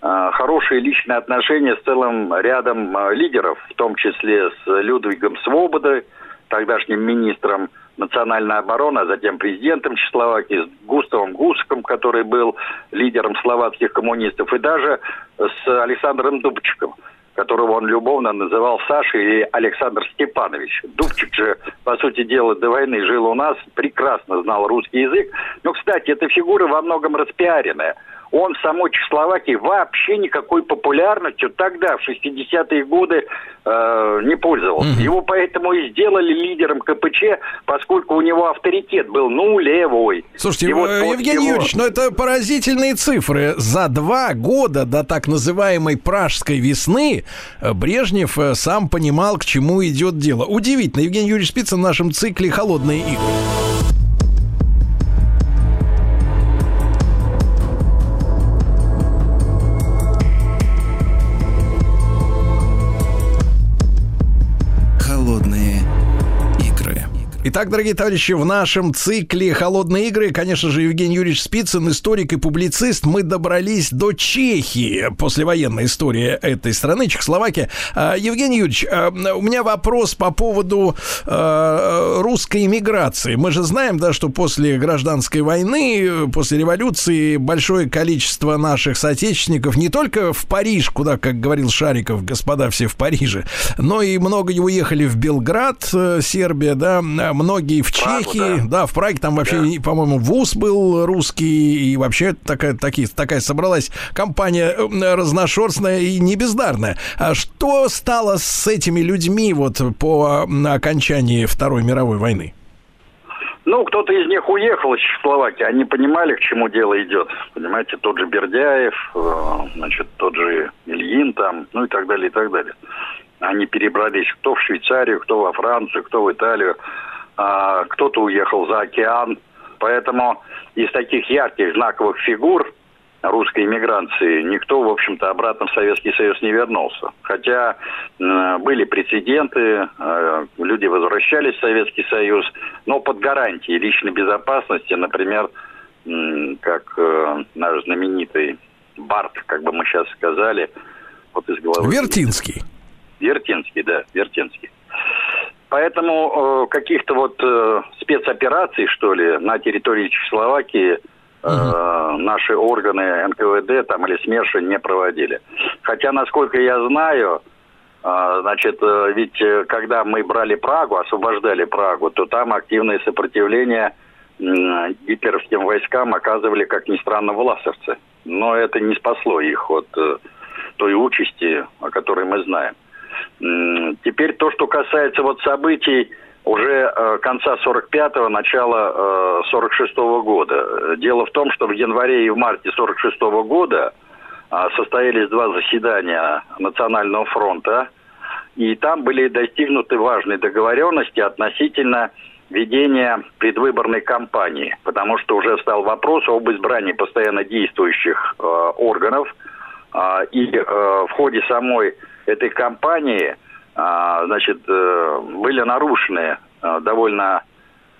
хорошие личные отношения с целым рядом а, лидеров, в том числе с Людвигом Свободой, тогдашним министром национальной обороны, а затем президентом Чехословакии, с Густавом Гусаком, который был лидером словацких коммунистов, и даже с Александром Дубчиком, которого он любовно называл Сашей или Александр Степанович. Дубчик же, по сути дела, до войны жил у нас, прекрасно знал русский язык. Но, кстати, эта фигура во многом распиаренная. Он в самой Чехословакии вообще никакой популярностью тогда, в 60-е годы, э, не пользовался. Его поэтому и сделали лидером КПЧ, поскольку у него авторитет был нулевой. Слушайте, И вот э, Евгений его- Юрьевич, ну это поразительные цифры. За два года до так называемой пражской весны э, Брежнев э, сам понимал, к чему идет дело. Удивительно. Евгений Юрьевич Спицын в нашем цикле «Холодные игры». Итак, дорогие товарищи, в нашем цикле «Холодные игры», конечно же, Евгений Юрьевич Спицын, историк и публицист, мы добрались до Чехии, послевоенной истории этой страны, Чехословакия. А, Евгений Юрьевич, а, у меня вопрос по поводу а, русской иммиграции. Мы же знаем, да, что после гражданской войны, после революции большое количество наших соотечественников не только в Париж, куда, как говорил Шариков, господа все в Париже, но и много уехали в Белград, э, Сербия, да, многие в Прагу, Чехии, да. в Праге там вообще, по-моему, ВУЗ был русский, и вообще такая, такие, такая собралась компания э, разношерстная и не бездарная. А что стало с этими людьми вот по окончании Второй мировой войны? Ну, кто-то из них уехал из Чехословакии, они понимали, к чему дело идет. Понимаете, тот же Бердяев, э, значит, тот же Ильин там, ну и так далее, и так далее. Они перебрались кто в Швейцарию, кто во Францию, кто в Италию, а кто-то уехал за океан. Поэтому из таких ярких знаковых фигур русской иммиграции никто, в общем-то, обратно в Советский Союз не вернулся. Хотя э, были прецеденты, э, люди возвращались в Советский Союз, но под гарантией личной безопасности, например, как э, наш знаменитый Барт, как бы мы сейчас сказали, вот из головы. Вертинский. Вертинский, да, Вертинский. Поэтому э, каких-то вот э, спецопераций, что ли, на территории Чехословакии э, наши органы НКВД там или СМЕРШа не проводили. Хотя, насколько я знаю, э, значит, э, ведь э, когда мы брали Прагу, освобождали Прагу, то там активное сопротивление м, гитлеровским войскам оказывали, как ни странно, власовцы. Но это не спасло их от э, той участи, о которой мы знаем. Теперь то, что касается вот событий уже э, конца 45-го, начала э, 46-го года. Э, Дело в том, что в январе и в марте 46-го года а, состоялись два заседания Национального фронта, и там были достигнуты важные договоренности относительно ведения предвыборной кампании, потому что уже стал вопрос об избрании постоянно действующих э, органов, а, и э, в ходе самой этой кампании, а, значит, э, были нарушены э, довольно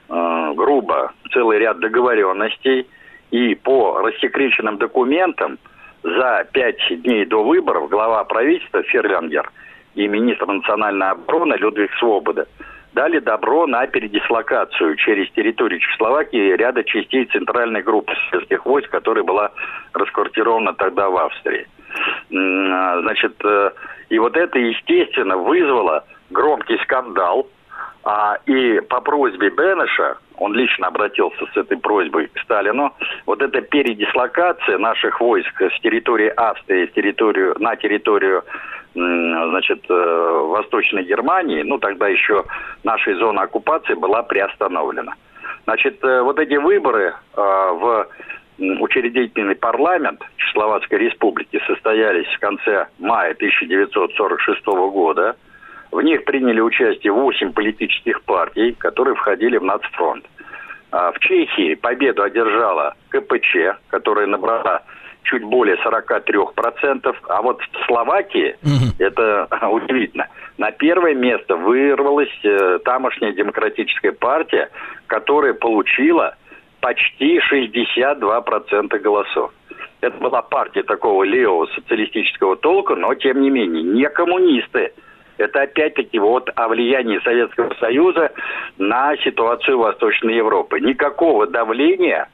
э, грубо целый ряд договоренностей, и по рассекреченным документам за пять дней до выборов глава правительства Ферлянгер и министр национальной обороны Людвиг Свобода дали добро на передислокацию через территорию Чехословакии ряда частей центральной группы советских войск, которая была расквартирована тогда в Австрии. А, Значит, э, и вот это, естественно, вызвало громкий скандал. А, и по просьбе Бенеша, он лично обратился с этой просьбой к Сталину, вот эта передислокация наших войск с территории Австрии с территорию, на территорию значит, э, Восточной Германии, ну тогда еще нашей зоны оккупации была приостановлена. Значит, э, вот эти выборы в учредительный парламент Чехословацкой республики состоялись в конце мая 1946 года. В них приняли участие 8 политических партий, которые входили в нацфронт. А В Чехии победу одержала КПЧ, которая набрала чуть более 43%, а вот в Словакии, это [laughs] удивительно, на первое место вырвалась э, тамошняя демократическая партия, которая получила почти 62% голосов. Это была партия такого левого социалистического толка, но тем не менее не коммунисты. Это опять-таки вот о влиянии Советского Союза на ситуацию Восточной Европы. Никакого давления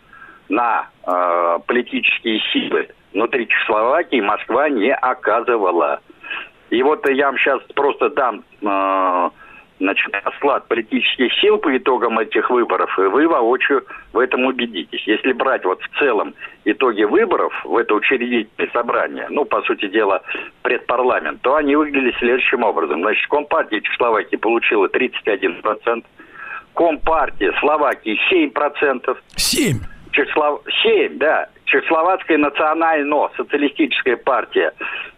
на э, политические силы внутри Чехословакии Москва не оказывала. И вот я вам сейчас просто дам э, значит, расклад политических сил по итогам этих выборов, и вы воочию в этом убедитесь. Если брать вот в целом итоги выборов в это учредительное собрание, ну, по сути дела, предпарламент, то они выглядели следующим образом. Значит, Компартия Чехословакии получила 31%, Компартия Словакии 7%, Семь. Чехослов... 7, да. Чехословацкая национально-социалистическая партия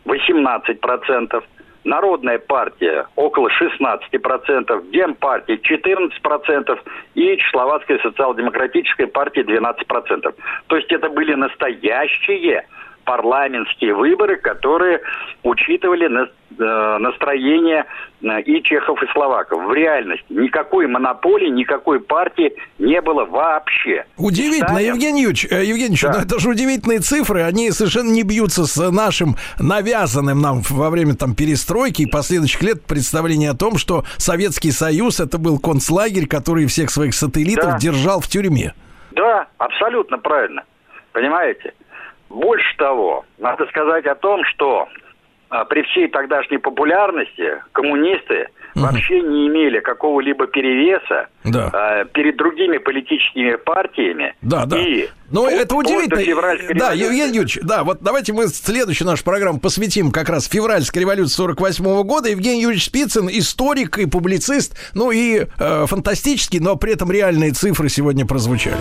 18%, Народная партия около 16%, Демпартия 14% и Чехословацкая социал-демократическая партия 12%. То есть это были настоящие парламентские выборы, которые учитывали э, настроение э, и чехов, и словаков. В реальности никакой монополии, никакой партии не было вообще. Удивительно, Сталин- Евгений Юрьевич, э, Евгений Юрьевич, Да. ну это же удивительные цифры, они совершенно не бьются с нашим навязанным нам во время там перестройки и последующих лет представление о том, что Советский Союз это был концлагерь, который всех своих сателлитов Да. держал в тюрьме. Да, абсолютно правильно. Понимаете? Больше того, надо сказать о том, что а, при всей тогдашней популярности коммунисты вообще не имели какого-либо перевеса Да. а, перед другими политическими партиями. Да, да. И Ну, вплоть- это удивительно. февральской Да. Евгений Юрьевич, да, вот давайте мы следующую нашу программу посвятим как раз февральской революции 48 года. Евгений Юрьевич Спицын, историк и публицист, ну и э, фантастический, но при этом реальные цифры сегодня прозвучали.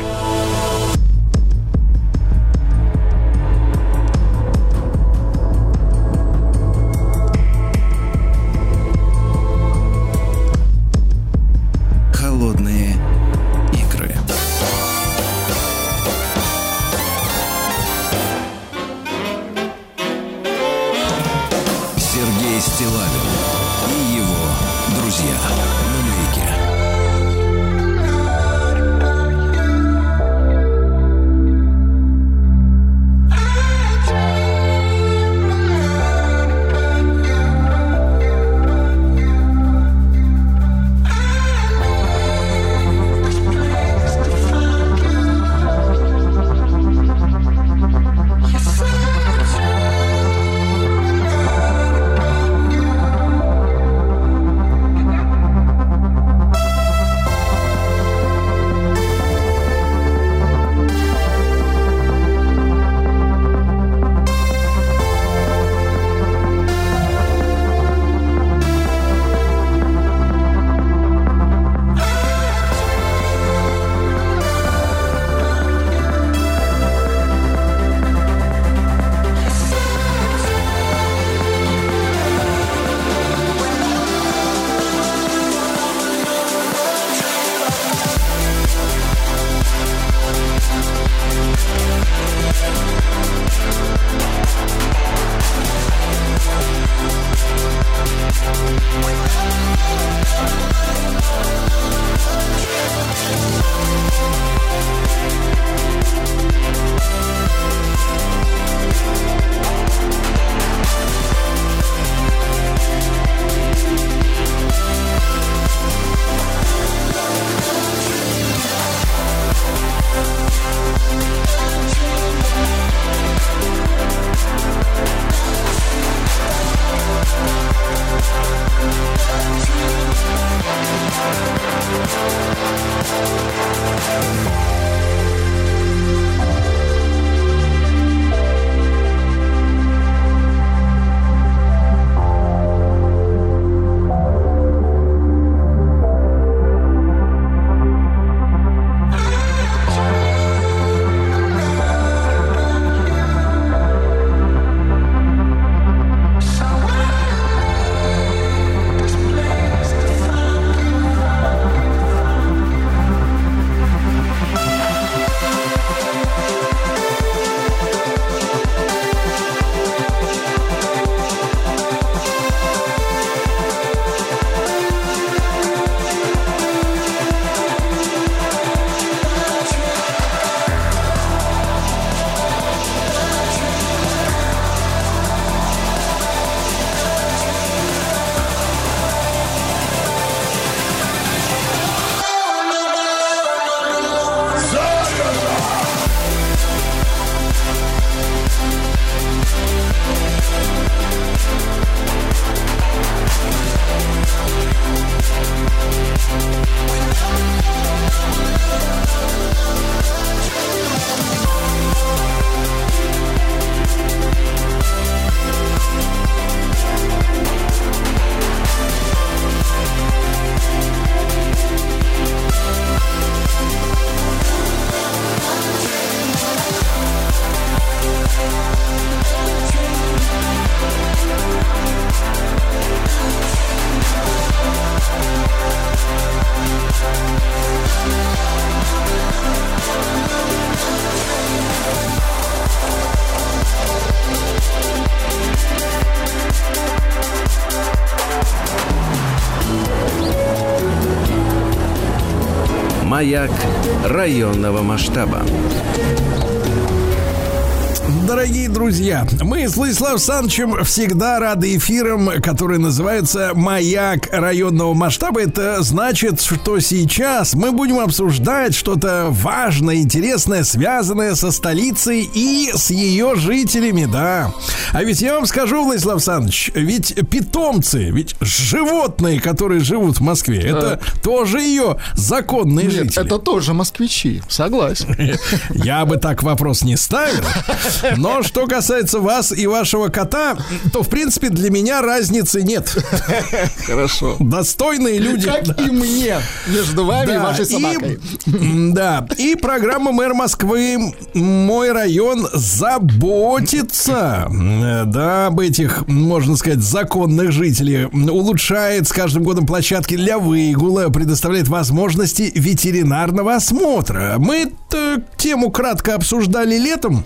Маяк районного масштаба. Друзья, мы с Владиславом Санычем всегда рады эфирам, которые называются «Маяк районного масштаба». Это значит, что сейчас мы будем обсуждать что-то важное, интересное, связанное со столицей и с ее жителями, да. А ведь я вам скажу, Владислав Саныч, ведь питомцы, ведь животные, которые живут в Москве, это тоже ее законные Нет, жители. это тоже москвичи, согласен. [laughs] Я бы так вопрос не ставил. Но что касается вас и вашего кота, то, в принципе, для меня разницы нет. [laughs] Хорошо. Достойные люди. Как и мне между вами и Да, вашей собакой. м, Да, и программа «Мэр Москвы. Мой район» заботится, да, об этих, можно сказать, законных жителей, улучшает с каждым годом площадки для выгула, предоставляет возможности ветеринарного осмотра. Мы эту тему кратко обсуждали летом.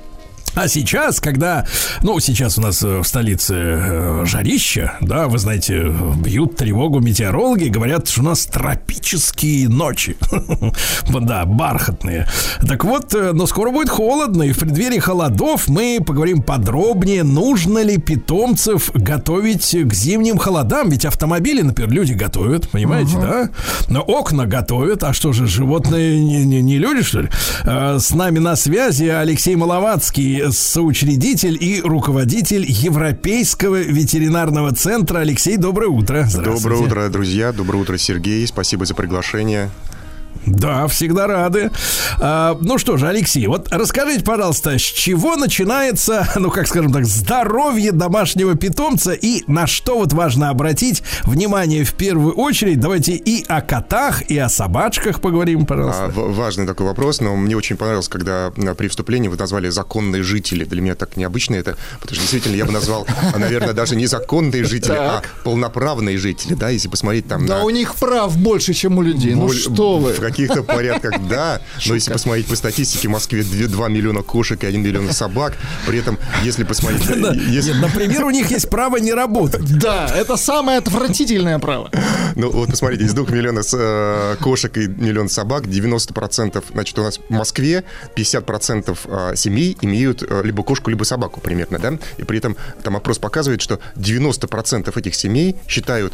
А сейчас, когда, ну, сейчас у нас э, в столице э, жарище, да, вы знаете, бьют тревогу метеорологи, говорят, что у нас тропические ночи, [laughs] да, бархатные. Так вот, э, но скоро будет холодно, и в преддверии холодов мы поговорим подробнее, нужно ли питомцев готовить к зимним холодам, ведь автомобили, например, люди готовят, понимаете, да? Но окна готовят, а что же, животные не, не- не люди, что ли? Э, С нами на связи Алексей Маловацкий, соучредитель и руководитель Европейского ветеринарного центра. Алексей, доброе утро. Доброе утро, друзья. Доброе утро, Сергей. Спасибо за приглашение. Да, всегда рады. А, ну что же, Алексей, вот расскажите, пожалуйста, с чего начинается, [laughs] ну как скажем так, здоровье домашнего питомца и на что вот важно обратить внимание в первую очередь? Давайте и о котах, и о собачках поговорим, А, пожалуйста. в- важный такой вопрос, но мне очень понравилось, когда а, при вступлении вы назвали законные жители. Для меня так необычно это, потому что действительно я бы назвал, а, наверное, даже не законные жители, а полноправные жители, да, если посмотреть там Да у них прав больше, чем у людей. Ну что вы. Каких-то порядках, [laughs] да. Но если посмотреть по статистике, в Москве 2 миллиона кошек и 1 миллион собак. При этом, если посмотреть... Да. если- Нет, например, у них есть право не работать. [laughs] Да, это самое отвратительное право. Ну, вот посмотрите, из двух миллионов э, кошек и миллион собак, 90%, значит, у нас в Москве 50% э, семей имеют э, либо кошку, либо собаку примерно, да? И при этом там опрос показывает, что 90% этих семей считают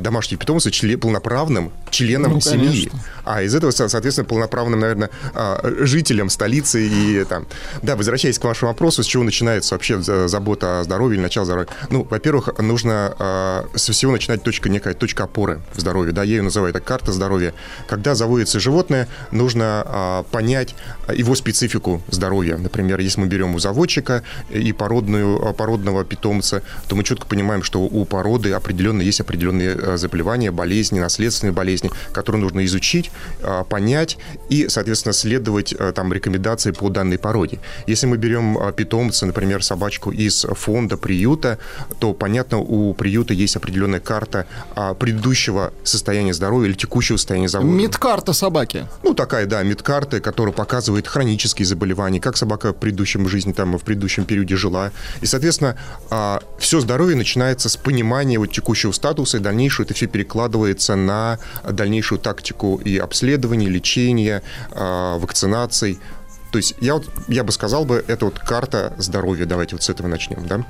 домашнего питомца полноправным членом Ну, семьи. А из этого, со- соответственно, полноправным, наверное, а, жителем столицы и там. Да, возвращаясь к вашему вопросу, с чего начинается вообще за- забота о здоровье или начало здоровья? Ну, во-первых, нужно а, со всего начинать точка некая точка опоры в здоровье. Да, я ее называю это карта здоровья. Когда заводится животное, нужно а, понять его специфику здоровья. Например, если мы берем у заводчика и породную, породного питомца, то мы четко понимаем, что у породы определенно есть определенные а, заболевания, болезни, наследственные болезни, которые нужно изучить, понять и, соответственно, следовать а, там рекомендации по данной породе. Если мы берем а, питомца, например, собачку из фонда приюта, то, понятно, у приюта есть определенная карта а, предыдущего состояния здоровья или текущего состояния здоровья. Медкарта собаки. Ну, такая, да, медкарта, которая показывает хронические заболевания, как собака в предыдущем жизни, там, в предыдущем периоде жила. И, соответственно, все здоровье начинается с понимания вот текущего статуса, и дальнейшее это все перекладывается на дальнейшую тактику и обследования, лечения, а, вакцинаций. То есть я, вот, я бы сказал бы, это вот карта здоровья. Давайте вот с этого начнем, да?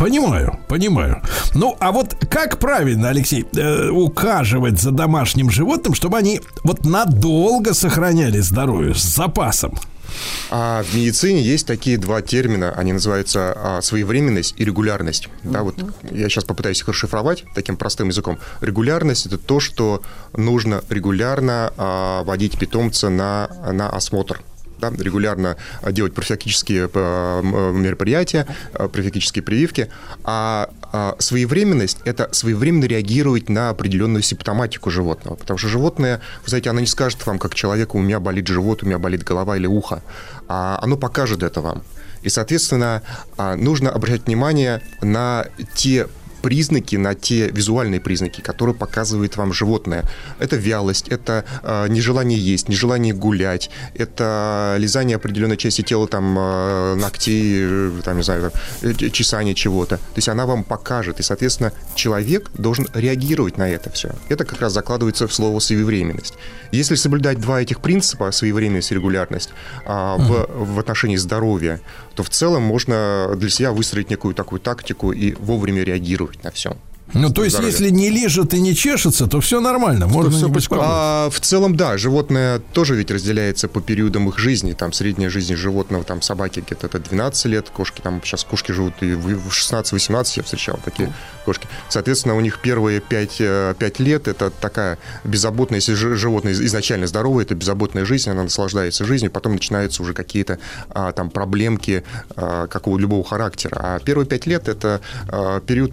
Понимаю, понимаю. Ну, а вот как правильно, Алексей, э, ухаживать за домашним животным, чтобы они вот надолго сохраняли здоровье с запасом? А в медицине есть такие два термина, они называются а, своевременность и регулярность. Да, вот я сейчас попытаюсь их расшифровать таким простым языком. Регулярность это то, что нужно регулярно а, водить питомца на, на осмотр. Да, регулярно делать профилактические мероприятия, а, профилактические прививки. А, а своевременность – это своевременно реагировать на определенную симптоматику животного. Потому что животное, вы знаете, оно не скажет вам, как человеку, у меня болит живот, у меня болит голова или ухо. А оно покажет это вам. И, соответственно, а, нужно обращать внимание на те признаки, на те визуальные признаки, которые показывает вам животное. Это вялость, это э, нежелание есть, нежелание гулять, это лизание определенной части тела, там, э, ногтей, э, там, не знаю, там, э, чесание чего-то. То есть она вам покажет, и, соответственно, человек должен реагировать на это все. Это как раз закладывается в слово своевременность. Если соблюдать два этих принципа, своевременность и регулярность, а, в, в отношении здоровья, то в целом можно для себя выстроить некую такую тактику и вовремя реагировать на все. Ну, то есть, Здоровье. если не лежит и не чешется, то все нормально. Можно всё не беспокоиться. А, в целом, да, животное тоже ведь разделяется по периодам их жизни. Там средняя жизнь животного, там собаки где-то это 12 лет, кошки там сейчас кошки живут и в в 16-18 я встречал такие кошки. Соответственно, у них первые 5, 5 лет это такая беззаботная, если жи- животное из- изначально здоровое, это беззаботная жизнь, она наслаждается жизнью, потом начинаются уже какие-то а, там проблемки а, какого любого характера. А первые 5 лет это а, период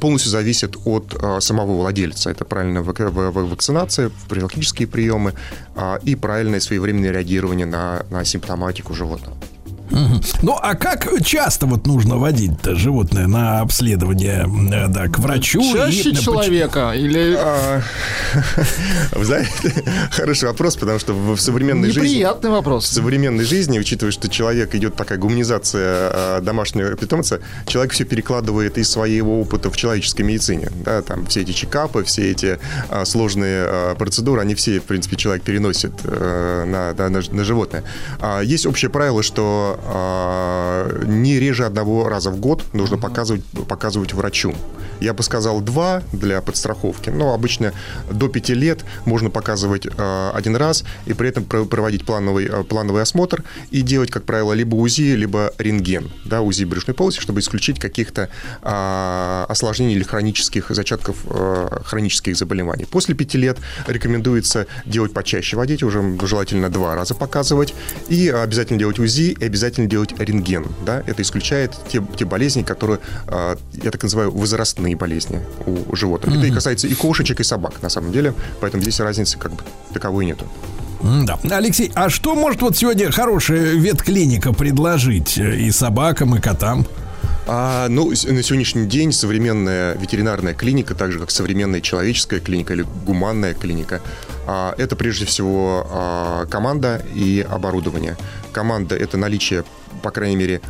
полностью зависит от а, самого владельца. Это правильная вакцинация, профилактические приемы а, и правильное своевременное реагирование на, на симптоматику животного. Ну, а как часто вот нужно водить животное на обследование, э, да, к врачу? Чаще И, человека или А, Вы знаете, [laughs] хороший вопрос, потому что в в современной жизни... неприятный В вопрос. современной жизни, учитывая, что человек идет такая гуманизация э, домашнего питомца, человек все перекладывает из своего опыта в человеческой медицине. Да, там все эти чекапы, все эти э, сложные процедуры, они все, в принципе, человек переносит э, на, на, на животное. А, есть общее правило, что э, не реже одного раза в год нужно показывать, показывать врачу. Я бы сказал два для подстраховки, но обычно до пяти лет можно показывать э, один раз и при этом про- проводить плановый, э, плановый осмотр и делать, как правило, либо УЗИ, либо рентген, да, УЗИ брюшной полости, чтобы исключить каких-то а, осложнений или хронических зачатков э, хронических заболеваний. После пяти лет рекомендуется делать почаще водить, уже желательно два раза показывать, и обязательно делать УЗИ, и обязательно делать рентген, да, это исключает те, те болезни, которые, э, я так называю, возрастные болезни у животных. Это и касается и кошечек, и собак, на самом деле, поэтому здесь разницы как бы таковой нету. М-да. Алексей, а что может вот сегодня хорошая ветклиника предложить э, и собакам, и котам? А, ну, на сегодняшний день современная ветеринарная клиника, так же как современная человеческая клиника или гуманная клиника, а, это прежде всего а, команда и оборудование. Команда это наличие, по крайней мере,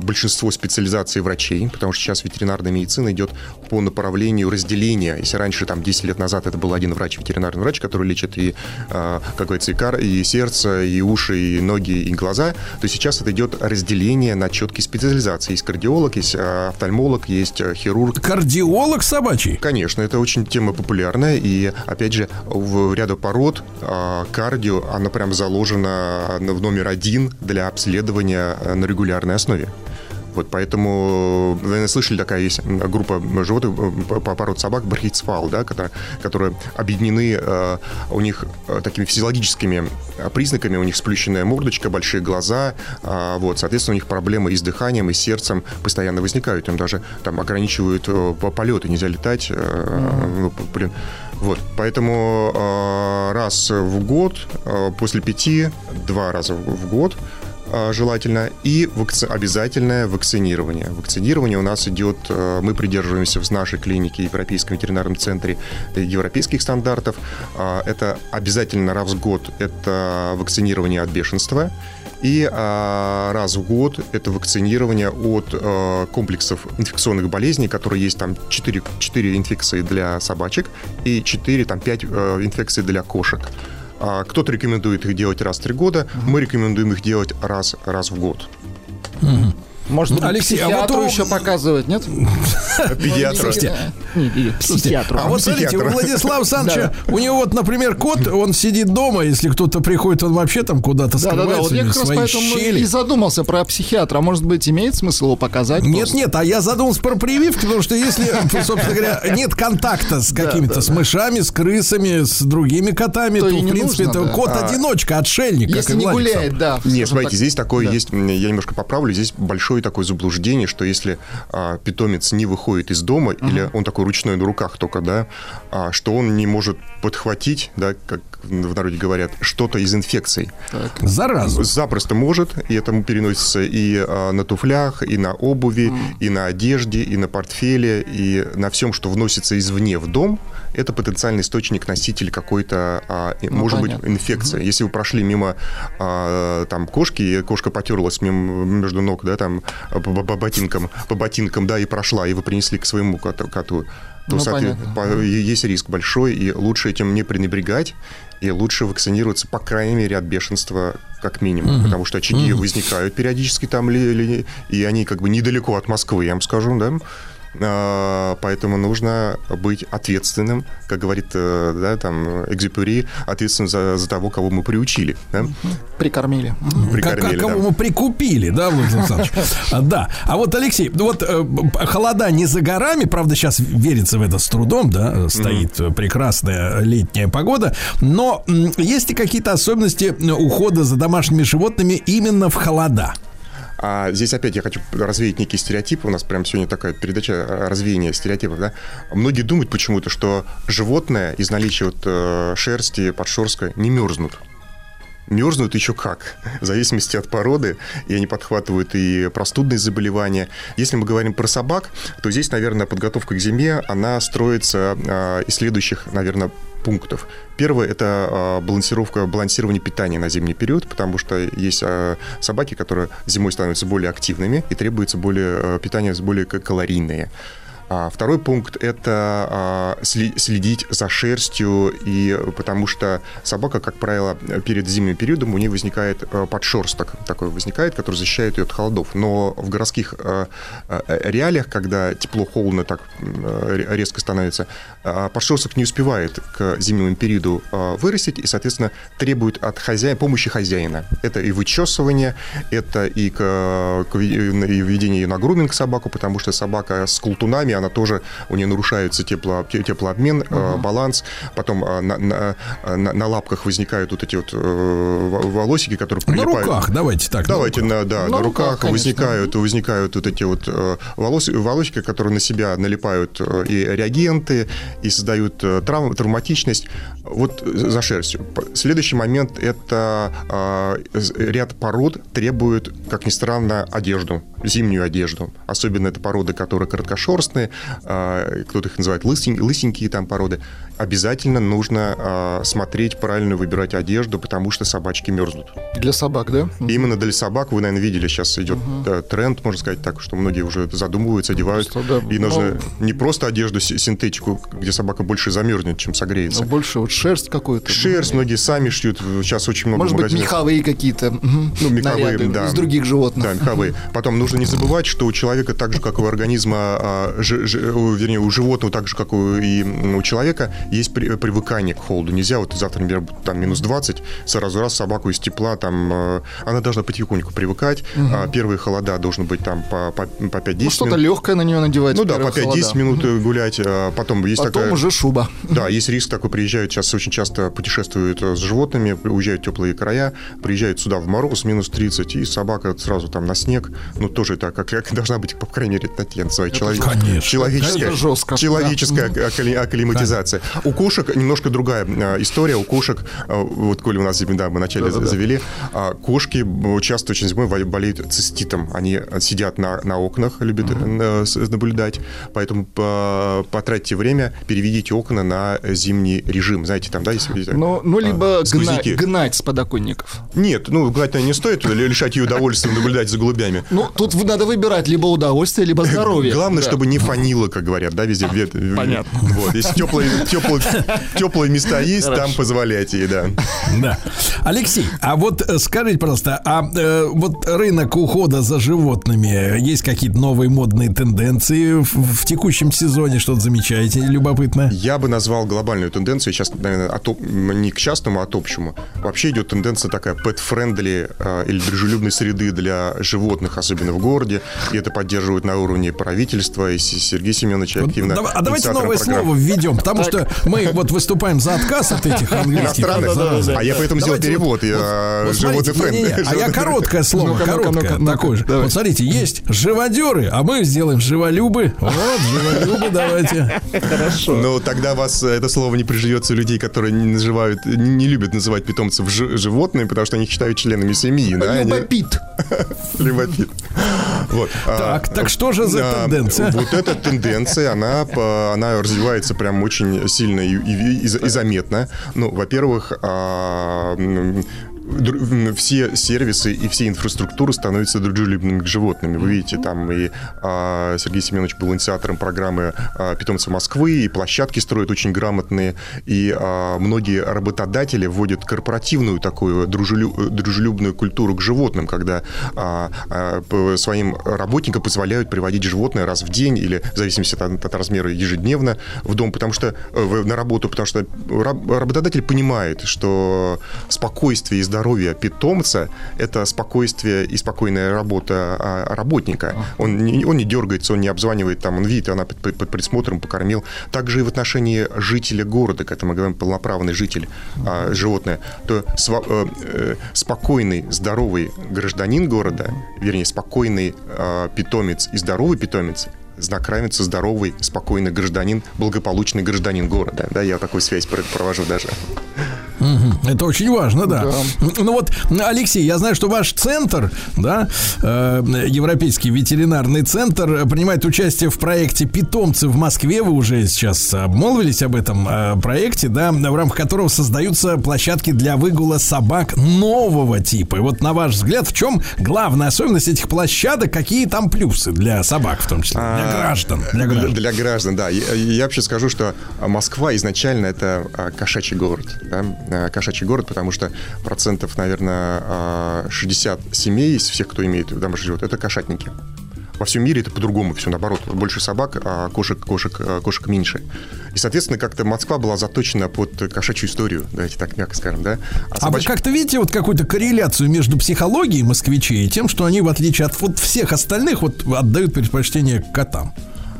большинство специализаций врачей, потому что сейчас ветеринарная медицина идет по направлению разделения. Если раньше, там, 10 лет назад это был один врач, ветеринарный врач, который лечит и, а, как говорится, и, кар, и сердце, и уши, и ноги, и глаза, то сейчас это идет разделение на четкие специализации. Есть кардиолог, есть а, офтальмолог, есть а, хирург, Кардиолог собачий? Конечно, это очень тема популярная, и, опять же, в ряду пород а, кардио, она прям заложена в номер один для обследования а, на регулярной основе. Вот поэтому, вы, наверное, слышали, такая есть группа животных э, по пород собак, брахицфал, да, которые, которые объединены, э, у них э, такими физиологическими признаками, у них сплющенная мордочка, большие глаза, вот, соответственно, у них проблемы и с дыханием, и с сердцем постоянно возникают, им даже там ограничивают по- полеты, нельзя летать, э, ну, блин, вот, поэтому раз в год, после пяти, два раза в год желательно, и вакци- обязательное вакцинирование. Вакцинирование у нас идет, э, мы придерживаемся в нашей клинике, Европейском ветеринарном центре э, европейских стандартов. А, Это обязательно раз в год это вакцинирование от бешенства. И а, раз в год это вакцинирование от э, комплексов инфекционных болезней, которые есть там 4, 4 инфекции для собачек и 4, там 5 э, инфекций для кошек. А, Кто-то рекомендует их делать раз в три года, мы рекомендуем их делать раз, раз в год. Может быть, Алексей, а вот у- еще показывать, нет? Педиатру. Психиатру. А вот смотрите, у. Владислава [laughs] Саныча, у него вот, например, кот, он сидит дома, если кто-то приходит, он вообще там куда-то Да, да, да. скрывается Вот я как раз поэтому и задумался про психиатра. А Может быть, имеет смысл его показать? Нет, нет, а я задумался про прививки, потому что если, [laughs] собственно говоря, нет контакта с какими-то, с мышами, с крысами, с другими котами, То в принципе, это кот-одиночка, отшельник. Если не гуляет, да. Нет, смотрите, здесь такой Да. есть, я немножко поправлю, здесь большой существует такое заблуждение, что если а, питомец не выходит из дома, или он такой ручной на руках только, да, а, что он не может подхватить, да, как в народе говорят, что-то из инфекций. Заразу. Запросто может, и это переносится и а, на туфлях, и на обуви, и на одежде, и на портфеле, и на всем, что вносится извне в дом. Это потенциальный источник, носитель какой-то, а, и, может понятно. быть, инфекции. Если вы прошли мимо а, там кошки, и кошка потерлась мимо, между ног, да, там по, по- по ботинкам, по ботинкам, да, и прошла, и вы принесли к своему коту, коту, то Ну, соответ- по- есть риск большой, и лучше этим не пренебрегать, и лучше вакцинироваться, по крайней мере, от бешенства как минимум, потому что очаги возникают периодически там, ли, ли- и они как бы недалеко от Москвы, я вам скажу, да, поэтому нужно быть ответственным, как говорит, э, да, там, Экзюпери, ответственным за, за того, кого мы приучили, да, Прикормили. Прикормили, как- да. кого мы прикупили, да, Владимир Александрович? [laughs] А, Да. А вот, Алексей, ну вот э, холода не за горами, правда, сейчас верится в это с трудом, да, э, стоит прекрасная летняя погода, но есть ли какие-то особенности ухода за домашними животными именно в холода? А здесь опять я хочу развеять некие стереотипы. У нас прям сегодня такая передача э, развеяния стереотипов. Да? Многие думают почему-то, что животное из наличия вот, э, шерсти, подшерстка не мерзнут. Мерзнут еще как, в зависимости от породы, и они подхватывают и простудные заболевания. Если мы говорим про собак, то здесь, наверное, подготовка к зиме, она строится э, из следующих, наверное, пунктов. Первое – это э, балансировка, балансирование питания на зимний период, потому что есть э, собаки, которые зимой становятся более активными и требуется более, э, питание более калорийное. А второй пункт – это а, следить за шерстью, и потому что собака, как правило, перед зимним периодом у нее возникает а, подшерсток такой возникает, который защищает ее от холодов. Но в городских а, а, реалиях, когда тепло-холодно так резко становится, подшерсток не успевает к зимнему периоду вырастить и, соответственно, требует от хозяина, помощи хозяина. Это и вычесывание, это и, к, и введение ее на груминг собаку, потому что собака с колтунами, она тоже, у нее нарушается тепло, те- теплообмен, э, баланс, потом э, на, на- на- на лапках возникают вот эти вот э, во- волосики, которые На прилипают. руках, давайте так. на Давайте, руках. на, да, На на, руках, руках, конечно. возникают, возникают вот эти вот э, волос, волосики, которые на себя налипают э, и реагенты, и создают э, трав- травматичность. Вот э, за шерстью. Следующий момент – это э, ряд пород требует, как ни странно, одежду, зимнюю одежду. Особенно это породы, которые короткошерстные, э, кто-то их называет лысень- лысенькие там породы. Обязательно нужно э, смотреть, правильно выбирать одежду, потому что собачки мерзнут. Для собак, да? Именно для собак, вы, наверное, видели, сейчас идет э, тренд, можно сказать так, что многие уже задумываются, одевают. Просто, да, и ну- нужно не просто одежду си- синтетику, где собака больше замерзнет, чем согреется. Но больше вот шерсть какую-то. Шерсть многие сами шьют. Сейчас очень много Может быть, магазинов. меховые какие-то Ну, меховые, наряды да. из других животных. Да, меховые. Потом нужно не забывать, что у человека, так же, как и у организма, а, вернее, у животного, так же, как и у человека, есть при- привыкание к холоду. Нельзя вот завтра, например, там минус 20, сразу раз собаку из тепла, там, э, она должна потихоньку привыкать. А Первые холода должны быть там по, по, по 5-10 Ну, что-то легкое на нее надевать. Ну да, по первые 5-10 холода. минут э, гулять. а Потом есть Потом такая... уже шуба. Да, есть риск такой, приезжают, сейчас очень часто путешествуют э, с животными, уезжают в теплые края, приезжают сюда в мороз, минус 30, и собака сразу там на снег, ну, тоже это как, как должна быть, по крайней мере, это я называю, человек- Конечно. Человеческая, Это жестко, человеческая аккли- акклиматизация. У кошек немножко другая э, история, у кошек, э, вот, коли у нас, да, мы вначале завели, а, кошки э, часто очень зимой болеют циститом, они сидят на, на окнах, любят с- наблюдать, поэтому по- потратьте время, переведите окна на зимний режим, знаете, там, да, если Ну, ну а, либо гна- сквозняки. гнать с подоконников. Нет, ну, гнать не стоит, ли- лишать ее удовольствия наблюдать за голубями. Ну, тут надо выбирать либо удовольствие, либо [laughs] здоровье. Главное, Да. чтобы не фанило, как говорят, да, везде. [laughs] Ве- понятно. Вот, если теплые, теплые, теплые места есть, там позволяйте ей, да. Да. Алексей, а вот э, скажите, пожалуйста, а э, вот рынок ухода за животными, есть какие-то новые модные тенденции в, в текущем сезоне? Что-то замечаете любопытное? Я бы назвал глобальную тенденцию, сейчас, наверное, от, об- не к частному, а от общему. Вообще идет тенденция такая pet-friendly э, или дружелюбной среды для животных, особенно в городе. И это поддерживают на уровне правительства и Сергей Семенович активно. А давайте новое слово введем, потому что мы вот выступаем за отказ от этих [laughs] английских. А я поэтому сделал перевод. Я Вот животный смотрите, не-не-не, френд. А я короткое слово, короткое такое же. Вот смотрите, есть живодеры, а мы сделаем живолюбы. Вот, живолюбы давайте. Хорошо. Но тогда вас это слово не приживется у людей, которые не называют, не любят называть питомцев жи- животными, потому что они их считают членами семьи. Любопит. [laughs] Любопит. Вот. а, Так, так что же за а, тенденция? Вот эта тенденция, она, она развивается прям очень сильно и, и- и и заметно. Ну, во-первых, а, все сервисы и все инфраструктуры становятся дружелюбными к животным. Вы видите, там и а, Сергей Семенович был инициатором программы а, «Питомцы Москвы», и площадки строят очень грамотные, и а, многие работодатели вводят корпоративную такую дружелю- дружелюбную культуру к животным, когда а, а, своим работникам позволяют приводить животное раз в день или в зависимости от, от размера ежедневно в дом, потому что э, на работу, потому что раб- работодатель понимает, что спокойствие и здоровье питомца – это спокойствие и спокойная работа а, работника. Он не, он не дергается, он не обзванивает, там, он видит, она под, под- присмотром покормил. Также и в отношении жителя города, когда мы говорим полноправный житель, а, животное, то сва- э, э, спокойный, здоровый гражданин города, вернее, спокойный а, питомец и здоровый питомец знак равенства здоровый, спокойный гражданин, благополучный гражданин города. Да, я такую связь пр- провожу даже. Это очень важно, да. Ну вот, Алексей, я знаю, что ваш центр, да, э, Европейский ветеринарный центр, принимает участие в проекте «Питомцы в Москве». Вы уже сейчас обмолвились об этом э, проекте, да, в рамках которого создаются площадки для выгула собак нового типа. И вот, на ваш взгляд, в чем главная особенность этих площадок? Какие там плюсы для собак, в том числе, для А, граждан? Для граждан. Для граждан, да. Я, я вообще скажу, что Москва изначально это а, кошачий город. Да? А, Кошачий город, потому что процентов, наверное, а, 60 семей из всех, кто имеет домашних животных, это кошатники. Во всем мире это по-другому, все наоборот. Больше собак, а кошек, кошек, а, кошек меньше. И, соответственно, как-то Москва была заточена под кошачью историю, давайте так мягко скажем, да? А вы собач- как-то видите вот какую-то корреляцию между психологией москвичей и тем, что они, в отличие от вот всех остальных, вот отдают предпочтение котам?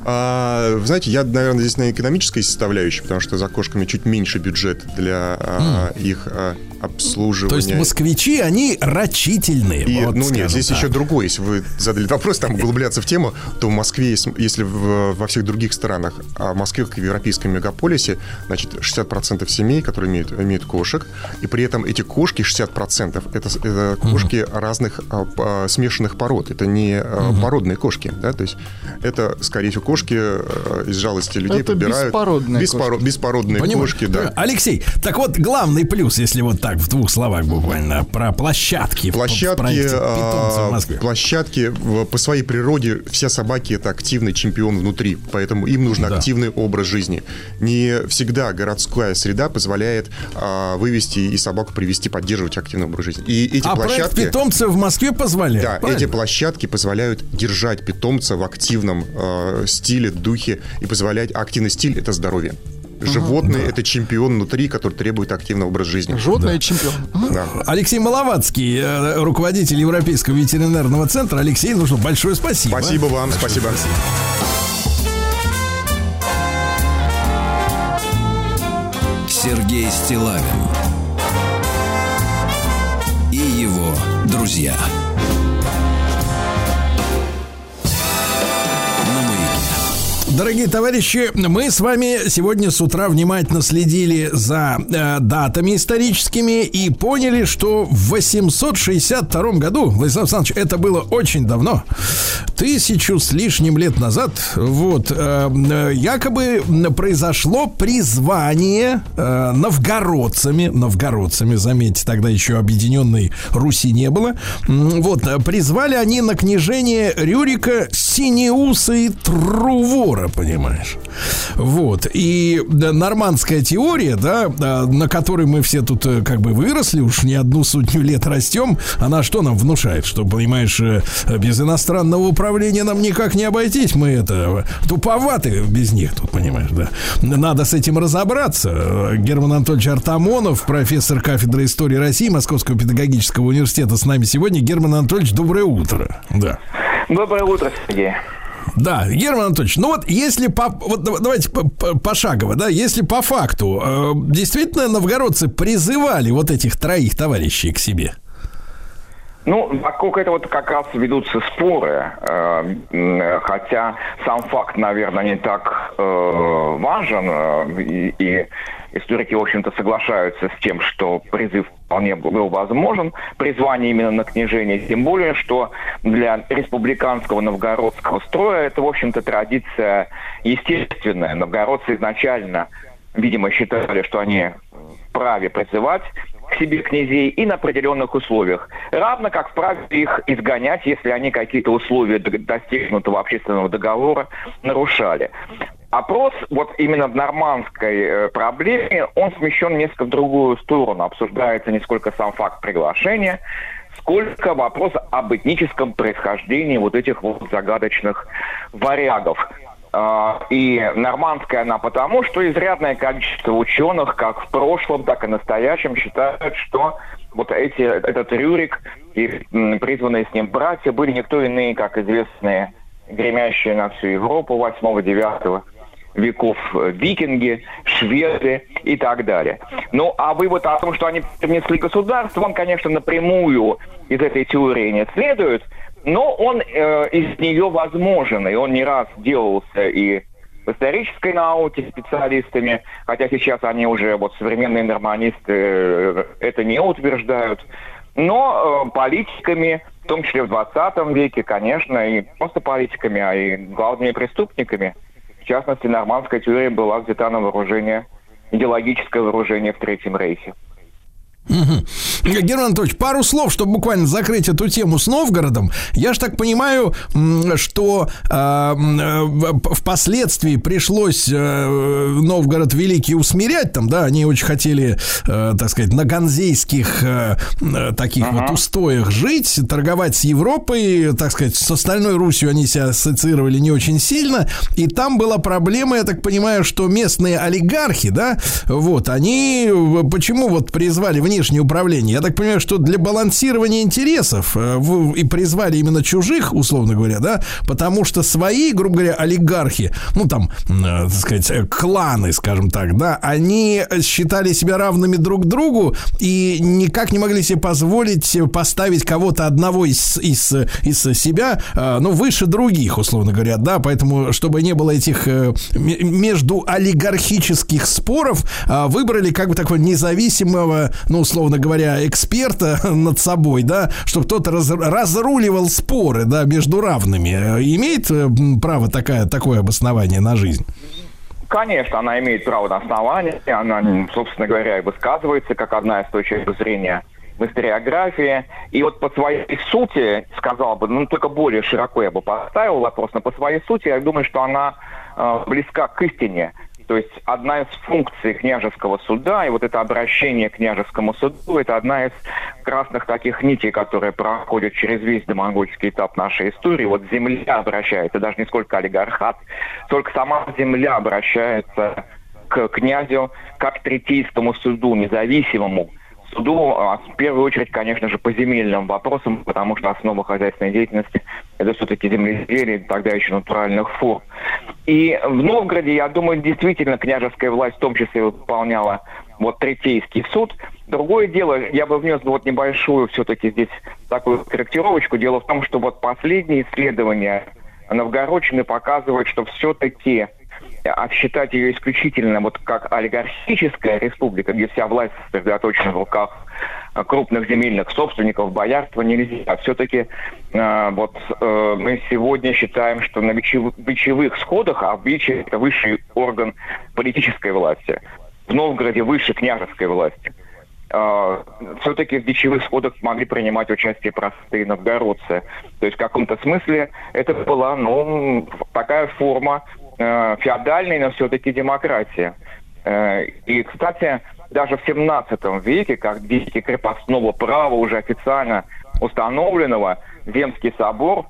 А, вы знаете, я, наверное, здесь на экономической составляющей, потому что за кошками чуть меньше бюджет для а, их а, обслуживания. То есть москвичи, они рачительные. И, вот ну нет, здесь так. еще другое. Если вы задали вопрос, там углубляться в тему, то в Москве, есть- если в- во всех других странах, а в Москве, как в европейском мегаполисе, значит, 60% семей, которые имеют, имеют кошек, и при этом эти кошки, 60%, это, это кошки разных а, а, смешанных пород. Это не а, породные кошки, да, то есть это, скорее всего, кошки а, из жалости людей Это подбирают. беспородные Беспоро- Беспородные Понимаю. кошки, да. Алексей, так вот, главный плюс, если вот так в двух словах буквально, про площадки. в Площадки, проекте «Питомцы в а, Москве». площадки по своей природе все собаки это активный чемпион внутри, поэтому им нужен Да. активный образ жизни. Не всегда городская среда позволяет а, вывести и собаку привести, поддерживать активный образ жизни. И эти А площадки, питомцы в Москве позволяет. да, правильно? эти площадки позволяют держать питомца в активном э, стиле, духе и позволять. А активный стиль это здоровье. Животное это чемпион внутри, который требует активного образа жизни. Животное чемпион. Да. Алексей Маловацкий, э, руководитель Европейского ветеринарного центра. Алексей, ну что, большое спасибо. Спасибо вам, спасибо. Сергей Стилавин и его друзья. Дорогие товарищи, мы с вами сегодня с утра внимательно следили за э, датами историческими и поняли, что в 862 году, Владислав Александрович, это было очень давно, тысячу с лишним лет назад, вот, э, якобы произошло призвание э, новгородцами, новгородцами, заметьте, тогда еще объединенной Руси не было, вот, э, призвали они на княжение Рюрика Синеуса и Трувора, понимаешь? Вот. И да, нормандская теория, да, на которой мы все тут э, как бы выросли, уж не одну сотню лет растем, она что нам внушает? Что, понимаешь, э, без иностранного управления нам никак не обойтись. Мы это э, туповаты без них тут, понимаешь, да. Надо с этим разобраться. Герман Анатольевич Артамонов, профессор кафедры истории России Московского педагогического университета с нами сегодня. Герман Анатольевич, доброе утро. Да. Доброе утро, Сергей. Да, Герман Анатольевич, ну вот если по, вот да- давайте по- по- пошагово, да, если по факту э, действительно новгородцы призывали вот этих троих товарищей к себе. Ну, вокруг этого вот как раз ведутся споры, э, хотя сам факт, наверное, не так э, важен, э, и, и историки, в общем-то, соглашаются с тем, что призыв вполне был возможен, призвание именно на княжение, тем более, что для республиканского новгородского строя это, в общем-то, традиция естественная. Новгородцы изначально, видимо, считали, что они вправе призывать к себе князей и на определенных условиях. Равно как вправе их изгонять, если они какие-то условия достигнутого общественного договора нарушали. Опрос вот именно в нормандской э, проблеме, он смещен несколько в другую сторону. Обсуждается не сколько сам факт приглашения, сколько вопрос об этническом происхождении вот этих вот загадочных варягов. А, И нормандская она потому, что изрядное количество ученых, как в прошлом, так и настоящем, считают, что вот эти, этот Рюрик и призванные с ним братья были никто иные, как известные, гремящие на всю Европу 8-9 веков э, викинги, шведы и так далее. Ну, а вывод о том, что они принесли государство, он, конечно, напрямую из этой теории не следует, но он э, из нее возможен, и он не раз делался и в исторической науке специалистами, хотя сейчас они уже, вот современные норманисты, э, это не утверждают, но э, политиками, в том числе в 20 веке, конечно, и просто политиками, а и главными преступниками. Частности, нормандская теория была взята на вооружение, идеологическое вооружение в Третьем Рейхе. Мгм. Герман Анатольевич, пару слов, чтобы буквально закрыть эту тему с Новгородом. Я ж так понимаю, что э, м, э, впоследствии пришлось э, Новгород Великий усмирять там, да, они очень хотели, э, так сказать, на ганзейских э, э, таких вот устоях жить, торговать с Европой, так сказать, с остальной Русью они себя ассоциировали не очень сильно, и там была проблема, я так понимаю, что местные олигархи, да, вот, они э, почему вот призвали внешнее управление? Я так понимаю, что для балансирования интересов э, и призвали именно чужих, условно говоря, да, потому что свои, грубо говоря, олигархи, ну там, э, так сказать, э, кланы, скажем так, да, они считали себя равными друг другу и никак не могли себе позволить поставить кого-то одного из, из, из себя, ну, выше других, условно говоря, да, поэтому, чтобы не было этих между олигархических споров, выбрали как бы такого независимого, ну, условно говоря, эксперта [laughs] над собой, да, чтобы кто-то раз- разруливал споры, да, между равными. Э, Имеет э, право такая, такое обоснование на жизнь? Конечно, она имеет право на основание, она, собственно говоря, и высказывается как одна из точек зрения в историографии. И вот по своей сути, сказал бы, ну только более широко я бы поставил вопрос, но по своей сути я думаю, что она э, близка к истине. То есть одна из функций княжеского суда, и вот это обращение к княжескому суду, это одна из красных таких нитей, которые проходят через весь домонгольский этап нашей истории. Вот земля обращается, даже не сколько олигархат, только сама земля обращается к князю как третейскому суду, независимому суду, а в первую очередь, конечно же, по земельным вопросам, потому что основа хозяйственной деятельности – это все-таки земледелие, тогда еще натуральных форм. И в Новгороде, я думаю, действительно княжеская власть в том числе выполняла вот третейский суд. Другое дело, я бы внес вот небольшую все-таки здесь такую корректировочку. Дело в том, что вот последние исследования Новгородчины показывают, что все-таки а считать ее исключительно вот как олигархическая республика, где вся власть сосредоточена в руках э, крупных земельных собственников, боярства нельзя. Все-таки э, вот э, мы сегодня считаем, что на вечев- вечевых сходах, а вече это высший орган политической власти, в Новгороде выше княжеской власти, все-таки в бичевых сходах могли принимать участие простые новгородцы. То есть в каком-то смысле это была ну, такая форма э, феодальной, но все-таки демократии. Э, и, кстати, даже в 17 веке, как веке крепостного права уже официально установленного, Венский собор,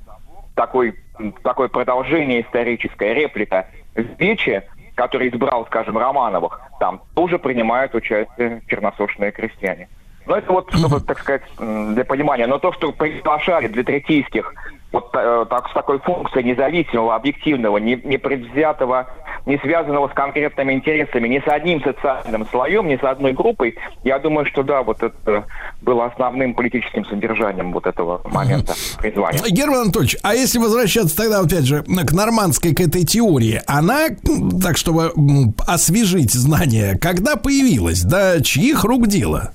такой, такое продолжение историческое, реплика Вече, который избрал, скажем, Романовых, там тоже принимают участие черносошные крестьяне. Ну, это вот, чтобы, так сказать, для понимания. Но то, что приглашали для третийских вот э, так, с такой функцией независимого, объективного, не, непредвзятого, не связанного с конкретными интересами, ни с одним социальным слоем, ни с одной группой, я думаю, что да, вот это было основным политическим содержанием вот этого момента призвания. Герман Анатольевич, а если возвращаться тогда, опять же, к нормандской, к этой теории, она, так чтобы освежить знания, когда появилась, да чьих рук дело?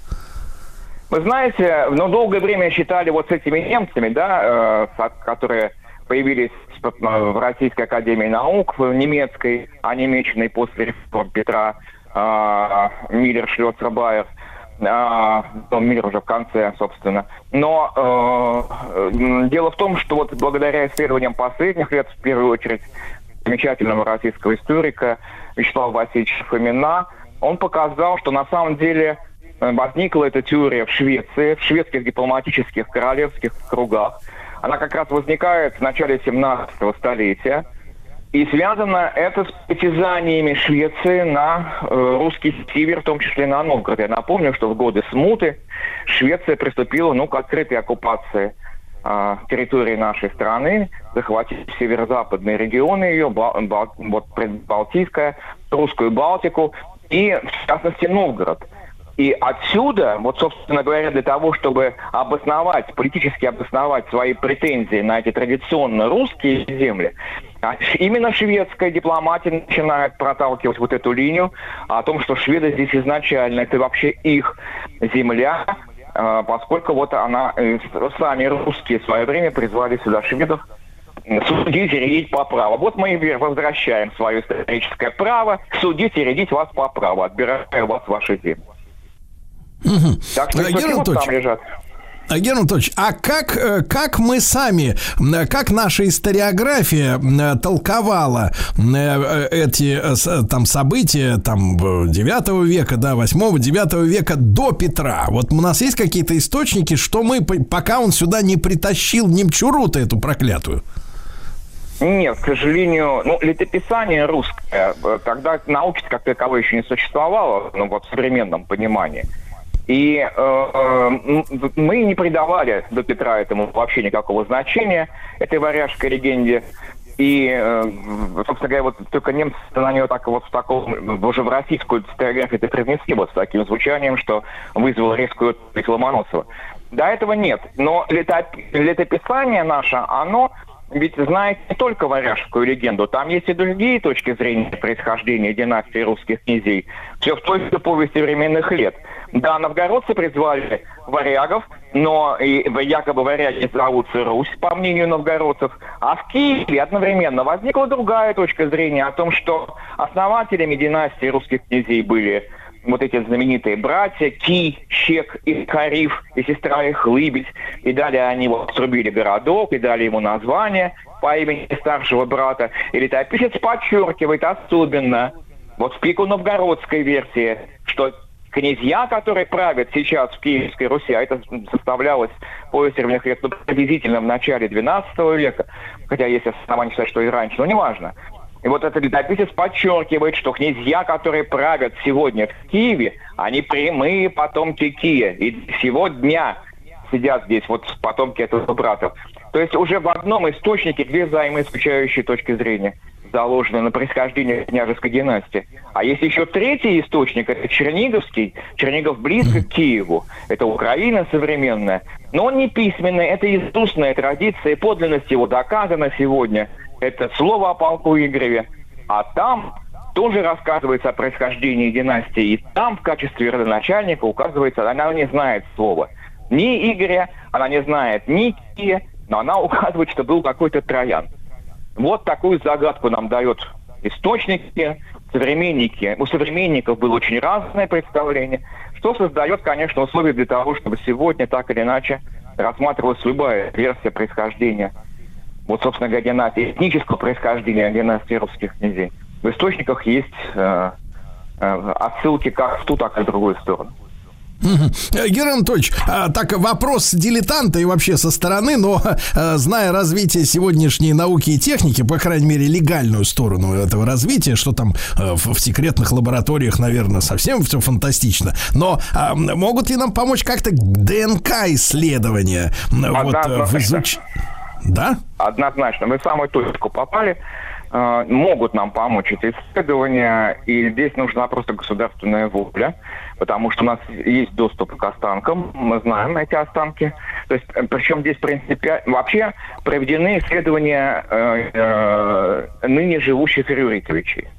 Вы знаете, ну, долгое время считали вот с этими немцами, да, э, которые появились э, в Российской Академии Наук, в немецкой, а немеченной после реформ Петра э, Миллер, Шлёцер, Байер. А, ну, Миллер уже в конце, собственно. Но э, дело в том, что вот благодаря исследованиям последних лет, в первую очередь, замечательного российского историка Вячеслава Васильевича Фомина, он показал, что на самом деле э, возникла эта теория в Швеции, в шведских дипломатических королевских кругах. Она как раз возникает в начале 17 столетия. И связано это с притязаниями Швеции на э, русский север, в том числе на Новгород. Я напомню, что в годы смуты Швеция приступила ну, к открытой оккупации а, территории нашей страны, захватив северо-западные регионы ее, Бал- Бал- вот Балтийская, Русскую Балтику и, в частности, Новгород. И отсюда, вот, собственно говоря, для того, чтобы обосновать, политически обосновать свои претензии на эти традиционно русские земли, а именно шведская дипломатия начинает проталкивать вот эту линию о том, что шведы здесь изначально, это вообще их земля, э, поскольку вот она, э, сами русские в свое время призвали сюда шведов судить и рядить по праву. Вот мы возвращаем свое историческое право судить и рядить вас по праву, отбирая у вас ваши земли. Так что А, Герман вот там лежат. А, Герман Анатольевич, а как, э, как мы сами, м, как наша историография м, толковала э, эти э, там события там 9 века, да, 8-9 века до Петра? Вот у нас есть какие-то источники, что мы, пока он сюда не притащил немчуру-то эту проклятую? Нет, к сожалению, ну, летописание русское, э, тогда науки как таковой еще не существовало, ну, вот в современном понимании. И э, э, мы не придавали до Петра этому вообще никакого значения, этой варяжской легенде. И, э, собственно говоря, вот только немцы на нее так вот в таком, уже в российскую историографию это привнесли вот с таким звучанием, что вызвало резкую отклик Ломоносова. До этого нет. Но летоп- летописание наше, оно ведь знает не только варяжскую легенду, там есть и другие точки зрения происхождения династии русских князей. Все в той же повести временных лет. Да, новгородцы призвали варягов, но и якобы варяги зовутся Русь, по мнению новгородцев. А в Киеве одновременно возникла другая точка зрения о том, что основателями династии русских князей были вот эти знаменитые братья Ки, Щек и Кариф, и сестра их Лыбедь. И далее они вот срубили городок, и дали ему название по имени старшего брата. И летописец подчеркивает особенно, вот в пику новгородской версии, что князья, которые правят сейчас в Киевской Руси, а это составлялось по древних лет ну, приблизительно в начале XII века, хотя есть основания считать, что и раньше, но неважно. И вот этот летописец подчеркивает, что князья, которые правят сегодня в Киеве, они прямые потомки Кия. И сего дня сидят здесь вот потомки этого брата. То есть уже в одном источнике две взаимоисключающие точки зрения заложены на происхождение княжеской династии. А есть еще третий источник, это Черниговский. Чернигов близко к Киеву. Это Украина современная. Но он не письменный, это устная традиция, подлинность его доказана сегодня. Это слово о полку Игореве. А там тоже рассказывается о происхождении династии. И там в качестве родоначальника указывается, она не знает слова. Ни Игоря, она не знает ни Кия, но она [laughs] указывает, что был какой-то Троян. Вот такую загадку нам дает источники, современники. У современников было очень разное представление, что создает, конечно, условия для того, чтобы сегодня так или иначе рассматривалась любая версия происхождения. Вот, собственно говоря, династии, этнического происхождения династии русских князей. В источниках есть э, э, отсылки как в ту, так и в другую сторону. Э, Герман Анатольевич, а, так вопрос дилетанта и вообще со стороны, но [laughs] э, зная развитие сегодняшней науки и техники, по крайней мере легальную сторону этого развития, что там э, в, в секретных лабораториях, наверное, совсем все фантастично, но а, могут ли нам помочь как-то ДНК исследования м, вот, в Однозначно. Да? Однозначно, вы в самую точку попали. Э, могут нам помочь эти исследования, и здесь нужна просто государственная воля, потому что у нас есть доступ к останкам, мы знаем эти останки. То есть, э, причем здесь принципиально... Вообще проведены исследования э, э, ныне живущих Рюриковичей.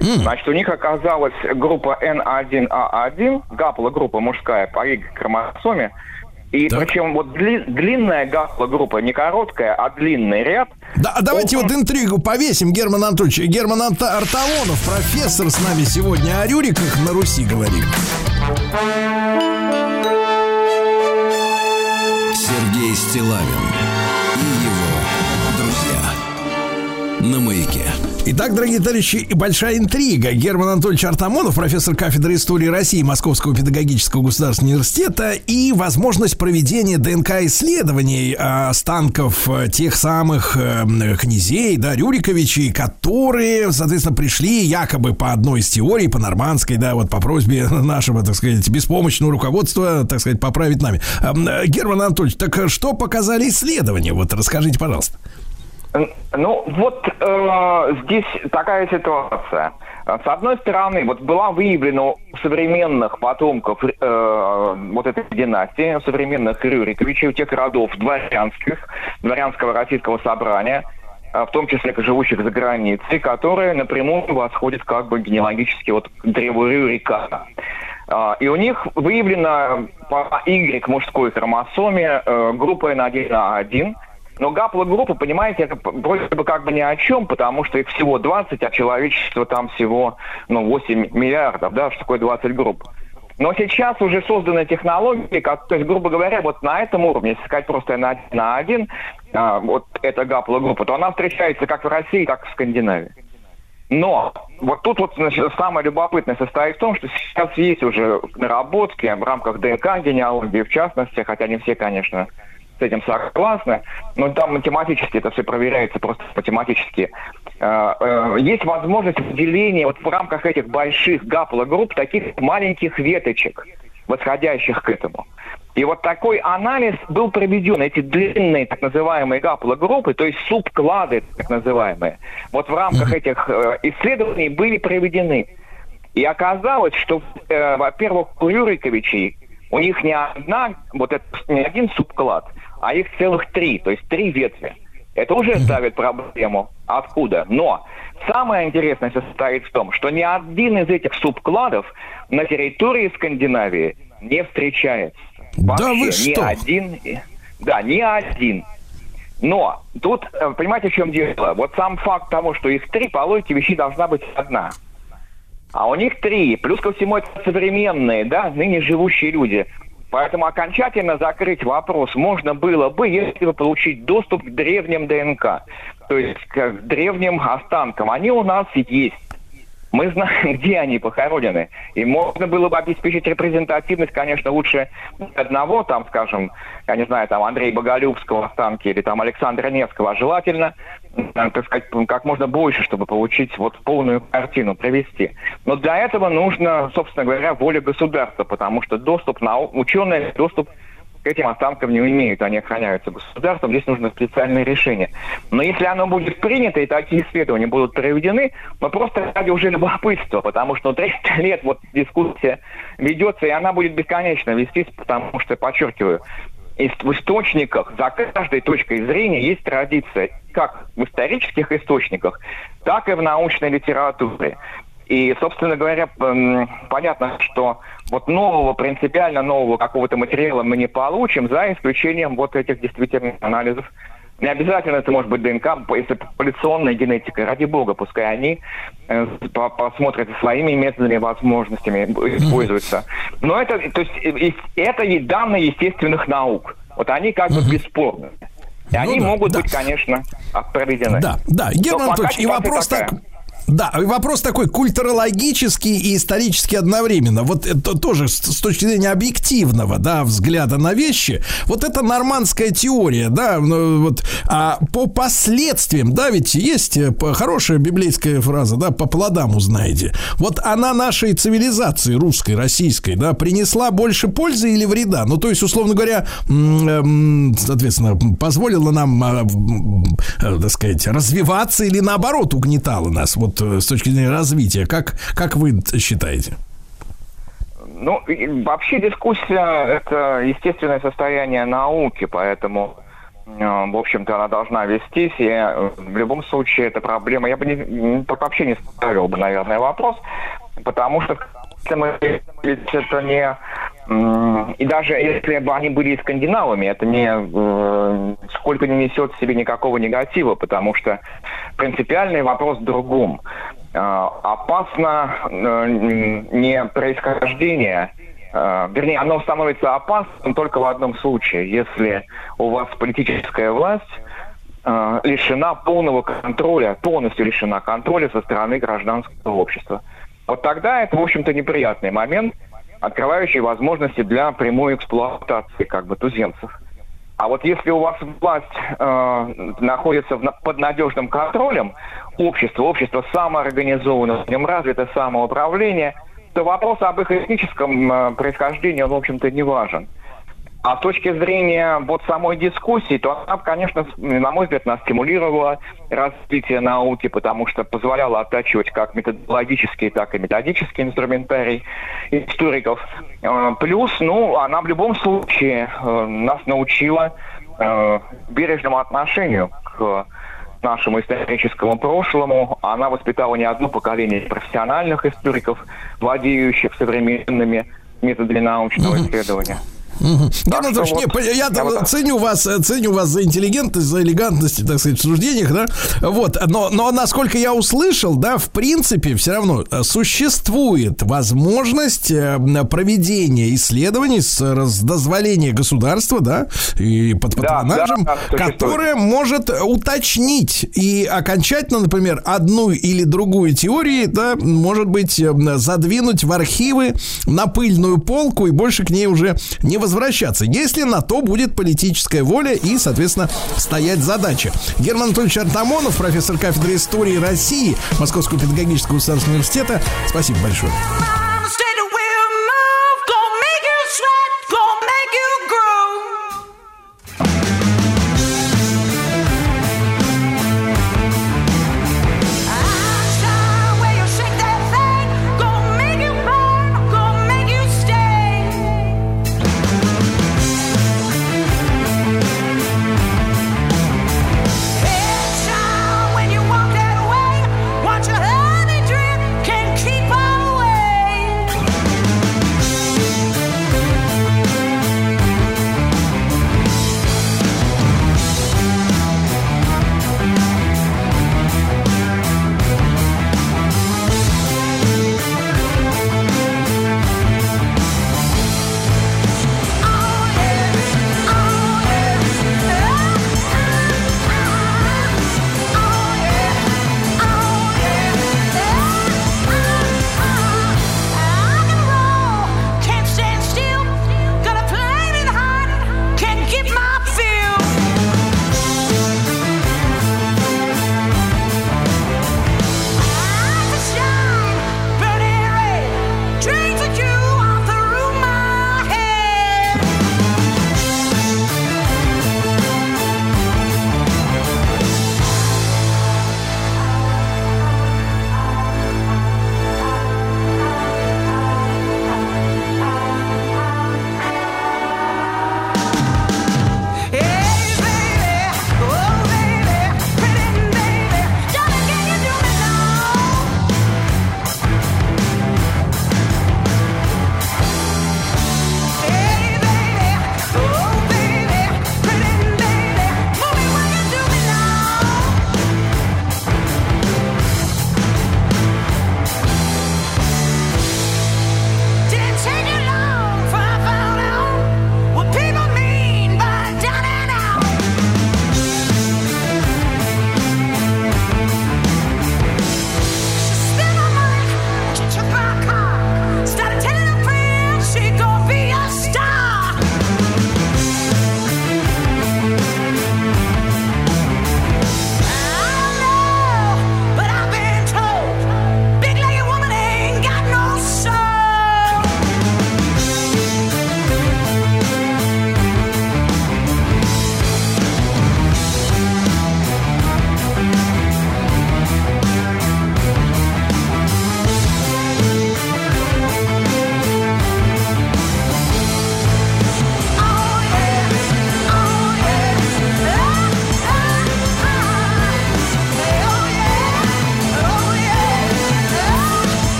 Значит, у них оказалась группа N1A1, гаплогруппа мужская по Y-хромосоме, и Так. причем вот дли- длинная гаплогруппа, не короткая, а длинный ряд. Да, а давайте Он- вот интригу повесим, Герман Анатольевич. Герман Анта- Арталонов, профессор с нами сегодня о Рюриках на Руси говорит. Сергей Стилавин и его друзья. На маяке. Итак, дорогие товарищи, большая интрига. Герман Анатольевич Артамонов, профессор кафедры истории России Московского педагогического государственного университета и возможность проведения ДНК-исследований останков э, тех самых э, князей, да, Рюриковичей, которые, соответственно, пришли якобы по одной из теорий, по нормандской, да, вот по просьбе [laughs] нашего, так сказать, беспомощного руководства, так сказать, поправить нами. Э, Герман Анатольевич, так что показали исследования? Вот расскажите, пожалуйста. Ну, вот э, здесь такая ситуация. Э, С одной стороны, вот была выявлена у современных потомков э, вот этой династии, у современных Рюриковичей, у тех родов дворянских, дворянского российского собрания, э, в том числе живущих за границей, которые напрямую восходят как бы генеалогически вот к древу Рюрика. А, И у них выявлена по Y мужской хромосоме э, группа N1A1, но гаплогруппа, понимаете, это вроде бы как бы ни о чем, потому что их всего 20, а человечество там всего ну, 8 миллиардов, да, что такое 20 групп. Но сейчас уже созданы технологии, как, то есть, грубо говоря, вот на этом уровне, если сказать просто на, на один, а, вот эта гаплогруппа, то она встречается как в России, так и в Скандинавии. Но вот тут вот значит, самое любопытное состоит в том, что сейчас есть уже наработки в рамках ДНК генеалогии, в частности, хотя не все, конечно, с этим согласны, но там математически это все проверяется просто математически. Э, э, Есть возможность выделения вот в рамках этих больших гаплогрупп таких маленьких веточек, восходящих к этому. И вот такой анализ был проведен, эти длинные так называемые гаплогруппы, то есть субклады так называемые, вот в рамках этих э, исследований были проведены. И оказалось, что, э, во-первых, у Рюриковичей у них не одна, вот это не один субклад, а их целых три, то есть три ветви. Это уже ставит проблему. Откуда? Но самое интересное состоит в том, что ни один из этих субкладов на территории Скандинавии не встречается. Да вы Вообще, что? Ни один. Да, ни один. Но тут, э, понимаете, в чем дело? Вот сам факт того, что их три, по логике вещей должна быть одна. А у них три. Плюс ко всему это современные, да, ныне живущие люди. Поэтому окончательно закрыть вопрос можно было бы, если бы получить доступ к древним ДНК. То есть к древним останкам. Они у нас есть. Мы знаем, [laughs] где они похоронены. И можно было бы обеспечить репрезентативность, конечно, лучше одного, там, скажем, я не знаю, там, Андрея Боголюбского останки или там Александра Невского, а желательно, так сказать, как можно больше, чтобы получить вот полную картину, провести. Но для этого нужно, собственно говоря, воля государства, потому что доступ на ученые, доступ к этим останкам не имеют, они охраняются государством, здесь нужно специальное решение. Но если оно будет принято и такие исследования будут проведены, мы просто ради уже любопытства, потому что 300 лет вот дискуссия ведется, и она будет бесконечно вестись, потому что, подчеркиваю, в источниках за каждой точкой зрения есть традиция, как в исторических источниках, так и в научной литературе. И, собственно говоря, понятно, что вот нового, принципиально нового какого-то материала мы не получим, за исключением вот этих действительно анализов. Не обязательно это может быть ДНК, если популяционная генетика, ради бога, пускай они э, по- посмотрят своими методами, возможностями, используются. Но это, то есть, это и данные естественных наук. Вот они как бы бесспорны. И они да, могут да. быть, конечно, а, проведены. Да, да, Герман Анатольевич, и вопрос такая. так. Да, вопрос такой культурологический и исторически одновременно. Вот это тоже с, точки зрения объективного, да, взгляда на вещи. Вот это нормандская теория, да, ну, вот, а по последствиям, да, ведь есть э, хорошая библейская фраза, да, по плодам узнаете. Вот она нашей цивилизации русской, российской, да, принесла больше пользы или вреда? Ну, то есть, условно говоря, м, м, соответственно, позволила нам, м, э, так сказать, развиваться или наоборот угнетала нас, вот э, с точки зрения развития. Как, как вы считаете? Ну, вообще дискуссия – это естественное состояние науки, поэтому, э, в общем-то, она должна вестись, и э, в любом случае эта проблема, я бы не, вообще не ставил бы, наверное, вопрос, потому что если мы- ведь это не... И даже если бы они были скандинавами, это не э, сколько не несет в себе никакого негатива, потому что принципиальный вопрос в другом. Э, опасно э, не происхождение, вернее, оно становится опасным только в одном случае, если у вас политическая власть лишена полного контроля, полностью лишена контроля со стороны гражданского общества. Вот тогда это, в общем-то, неприятный момент, открывающий возможности для прямой эксплуатации как бы туземцев. А вот если у вас власть э, находится в под надежным контролем общества, общество самоорганизовано, в нем развито самоуправление, то вопрос об их этническом э, происхождении, он, в общем-то, не важен. А с точки зрения вот самой дискуссии, то она, конечно, на мой взгляд, она стимулировала развитие науки, потому что позволяла оттачивать как методологический, так и методический инструментарий историков. Э, Плюс, ну, она в любом случае э, нас научила э, бережному отношению к нашему историческому прошлому. Она воспитала не одно поколение профессиональных историков, владеющих современными методами научного исследования. Мгм. Так Герман что вот- не, я я вот ценю вас, э, ценю вас за интеллигентность, за элегантность, так сказать, в суждениях, да, вот, но, но насколько я услышал, да, в принципе, все равно э, существует возможность э, проведения исследований с дозволения государства, да, и под Да, патронажем, да, существует. которое может уточнить и окончательно, например, одну или другую теорию, да, может быть, задвинуть в архивы на пыльную полку и больше к ней уже не возвращаться, если на то будет политическая воля и, соответственно, стоять задача. Герман Анатольевич Артамонов, профессор кафедры истории России Московского педагогического государственного университета. Спасибо большое.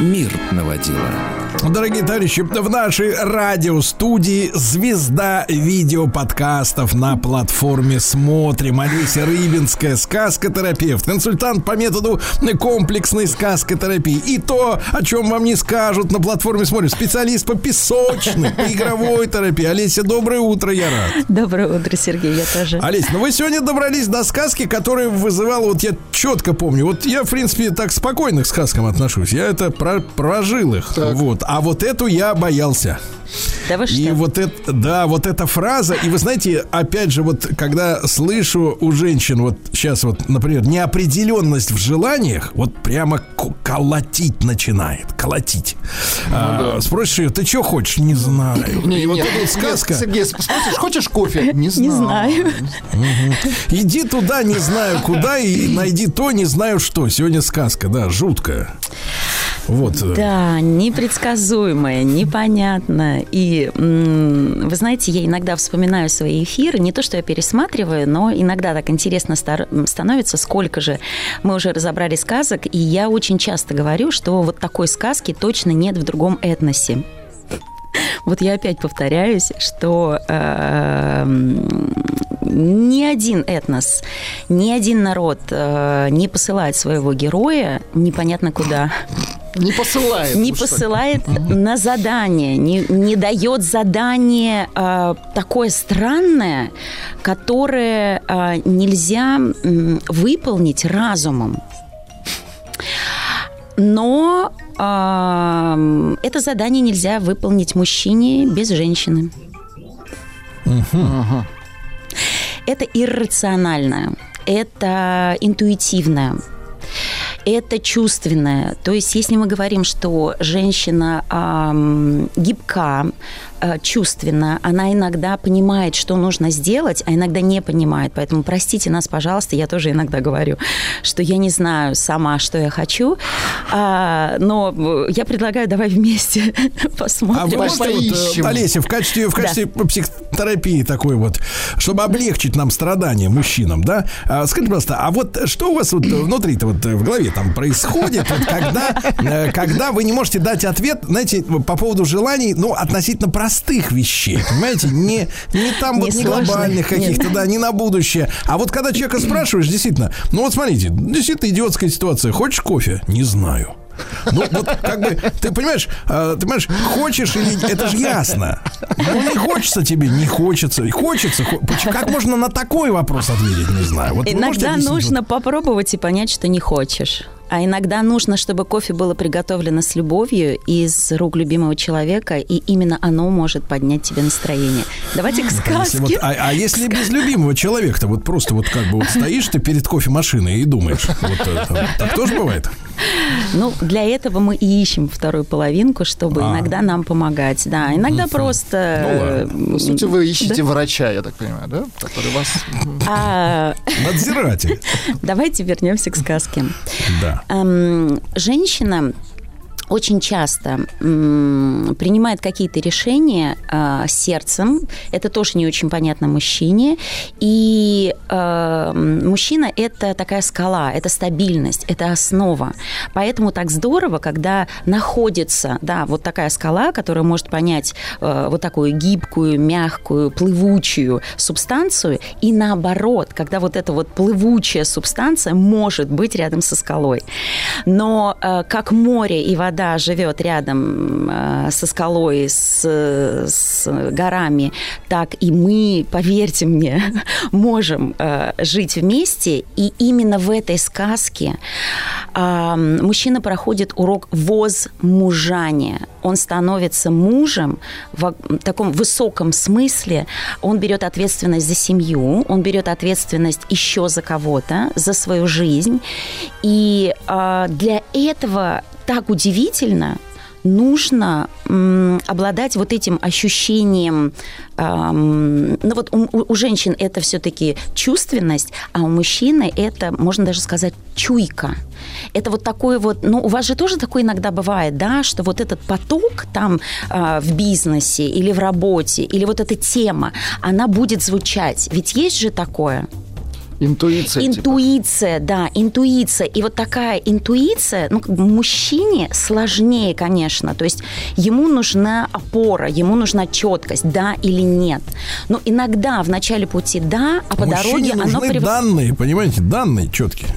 Мир наводила. Дорогие товарищи, в нашей радиостудии звезда видеоподкастов на платформе «Смотрим». Олеся Рыбинская, сказкотерапевт, консультант по методу комплексной сказкотерапии. И то, о чем вам не скажут на платформе «Смотрим», специалист по песочной, по игровой терапии. Олеся, доброе утро, я рад. Доброе утро, Сергей, я тоже. Олесь, ну вы сегодня добрались до сказки, которая вызывала, вот я четко помню, вот я, в принципе, так спокойно к сказкам отношусь, я это про- прожил их, вот, а вот эту я боялся. Да вы И что? вот это, да, вот эта фраза, и вы знаете, опять же, вот когда слышу у женщин, вот сейчас вот, например, неопределенность в желаниях, вот прямо ко- колотить начинает, колотить. А, Спросишь ее, ты что хочешь? Не знаю. Не, и вот эта вот нет, сказка. Сергей, спросишь, хочешь кофе? Не знаю. Не знаю. Иди туда, не знаю куда, и найди то, не знаю что. Сегодня сказка, да, жуткая. Вот. э, Да, непредсказуемое, непонятно. И вы знаете, я иногда вспоминаю свои эфиры, не то, что я пересматриваю, но иногда так интересно становится, сколько же мы уже разобрали сказок, и я очень часто говорю, что вот такой сказки точно нет в другом этносе. [laughs] Вот я опять повторяюсь, что э, ни один этнос, ни один народ э, не посылает своего героя непонятно куда. [laughs] Не посылает. Не так. посылает [laughs] на задание, не, не дает задание э, такое странное, которое э, нельзя м, выполнить разумом. Но э, это задание нельзя выполнить мужчине без женщины. Это иррационально, это интуитивно, это чувственное. То есть, если мы говорим, что женщина гибка, чувственна, она иногда понимает, что нужно сделать, а иногда не понимает. Поэтому простите нас, пожалуйста, я тоже иногда говорю, что я не знаю сама, что я хочу, а, но э, я предлагаю, давай вместе [laughs] посмотрим. А вы можете, вот, э, поищем. Олеся, в качестве, в качестве психотерапии такой вот, чтобы облегчить нам страдания мужчинам, да? А, скажите, пожалуйста, а вот что у вас вот внутри-то вот э, в голове там происходит, вот когда, э, когда вы не можете дать ответ, знаете, по поводу желаний, ну, относительно простых вещей, понимаете? Не, не там Не вот не глобальных каких-то, да, не на будущее. А вот когда человека спрашиваешь, действительно, ну вот смотрите, действительно идиотская ситуация. Хочешь кофе? Не знаю. Ну, вот как бы, ты понимаешь, э, ты понимаешь, хочешь или это же ясно. Ну, не хочется тебе, не хочется. И Хочется. хо- Как можно на такой вопрос ответить, не знаю. Вот Иногда нужно попробовать и понять, что не хочешь. А иногда нужно, чтобы кофе было приготовлено с любовью из рук любимого человека, и именно оно может поднять тебе настроение. Давайте к Если сказке. вот- а, а если без любимого человека-то вот просто вот как бы вот стоишь ты перед кофемашиной и думаешь, вот это, так тоже бывает? Ну, для этого мы и ищем вторую половинку, чтобы А. иногда нам помогать. Да, иногда просто... Ну По сути, э, вы ищете врача, я так понимаю, да? Который вас... а, Надзиратель. [laughs] Давайте вернемся к сказке. Да. Эм, женщина очень часто принимает какие-то решения э, сердцем. Это тоже не очень понятно мужчине. И э, мужчина – это такая скала, это стабильность, это основа. Поэтому так здорово, когда находится, да, вот такая скала, которая может понять э, вот такую гибкую, мягкую, плывучую субстанцию, и наоборот, когда вот эта вот плывучая субстанция может быть рядом со скалой. Но э, как море и вода живет рядом э, со скалой, с, с горами, так и мы, поверьте мне, [laughs] можем э, жить вместе. И именно в этой сказке а, мужчина проходит урок возмужания. Он становится мужем в таком высоком смысле. Он берет ответственность за семью, он берет ответственность еще за кого-то, за свою жизнь. И для этого так удивительно, нужно м, обладать вот этим ощущением, ам, ну вот у, у- женщин это все-таки чувственность, а у мужчины это, можно даже сказать, чуйка. Это вот такой вот, ну у вас же тоже такое иногда бывает, да, что вот этот поток там а, в бизнесе или в работе, или вот эта тема, она будет звучать. Ведь есть же такое. Интуиция. типа. Интуиция, да, интуиция. И вот такая интуиция, ну, мужчине сложнее, конечно. То есть ему нужна опора, ему нужна четкость, да или нет. Но иногда в начале пути да, а по Мужчине дороге оно нужны прев- данные, понимаете, данные четкие.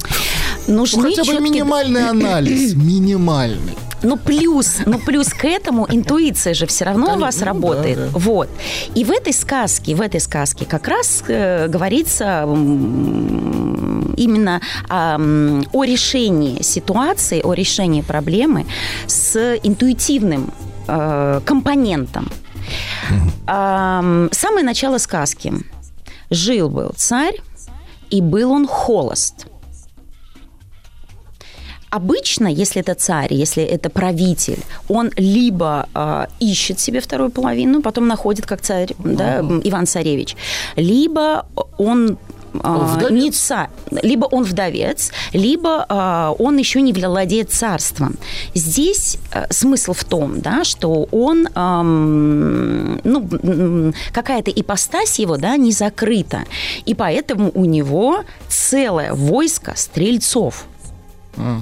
Нужны Ну, хотя бы минимальный анализ. [clears throat] Минимальный. Ну, плюс, ну, плюс к этому интуиция же все равно у вас ну, работает. да, да. Вот. И в этой сказке, в этой сказке как раз э, говорится м, именно м, о решении ситуации, о решении проблемы с интуитивным э, компонентом. Ам, самое начало сказки. Жил-был царь, и был он холост. Обычно, если это царь, если это правитель, он либо э, ищет себе вторую половину, потом находит как царь, да, м, Иван Царевич, либо он а, царь, либо он вдовец, либо а, он еще не владеет царством. Здесь а, смысл в том, да, что он, ам, ну, какая-то ипостась его, да, не закрыта, и поэтому у него целое войско стрельцов.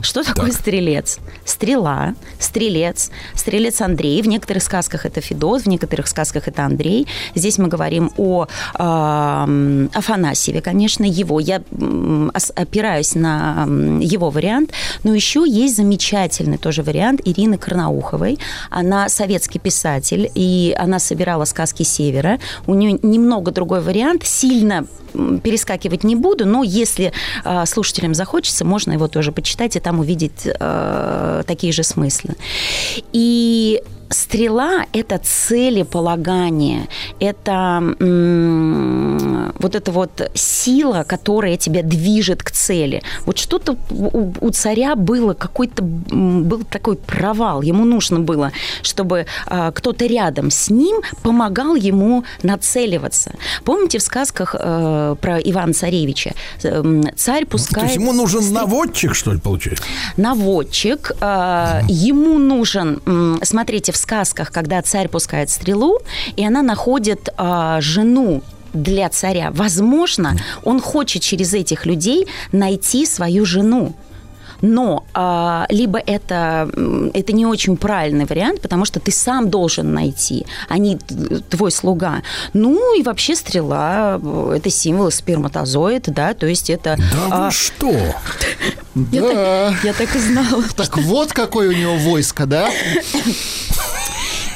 Что такое стрелец? Стрела, стрелец, стрелец Андрей. В некоторых сказках это Федот, в некоторых сказках это Андрей. Здесь мы говорим о ам, Афанасьеве, конечно, его. Я опираюсь на его вариант. Но еще есть замечательный тоже вариант Ирины Карнауховой. Она советский писатель, и она собирала сказки Севера. У нее немного другой вариант, сильно перескакивать не буду, но если э, слушателям захочется, можно его тоже почитать и там увидеть э, такие же смыслы. И стрела – это целеполагание, это м, вот эта вот сила, которая тебя движет к цели. Вот что-то у, у царя было какой-то был такой провал. Ему нужно было, чтобы а, кто-то рядом с ним помогал ему нацеливаться. Помните в сказках э, про Ивана Царевича? Э, м, Царь То пускает... есть ему нужен наводчик, что ли, получается? наводчик. э, Ему нужен, смотрите, в сказках, когда царь пускает стрелу, и она находит э, жену для царя. Возможно, он хочет через этих людей найти свою жену. Но а, либо это, это не очень правильный вариант, потому что ты сам должен найти, а не твой слуга. Ну и вообще стрела э, это символ сперматозоид, да, то есть это... Да а, вы что? [laughs] я, Да. так, я так и знала. Так вот какое у него войско, да? [laughs]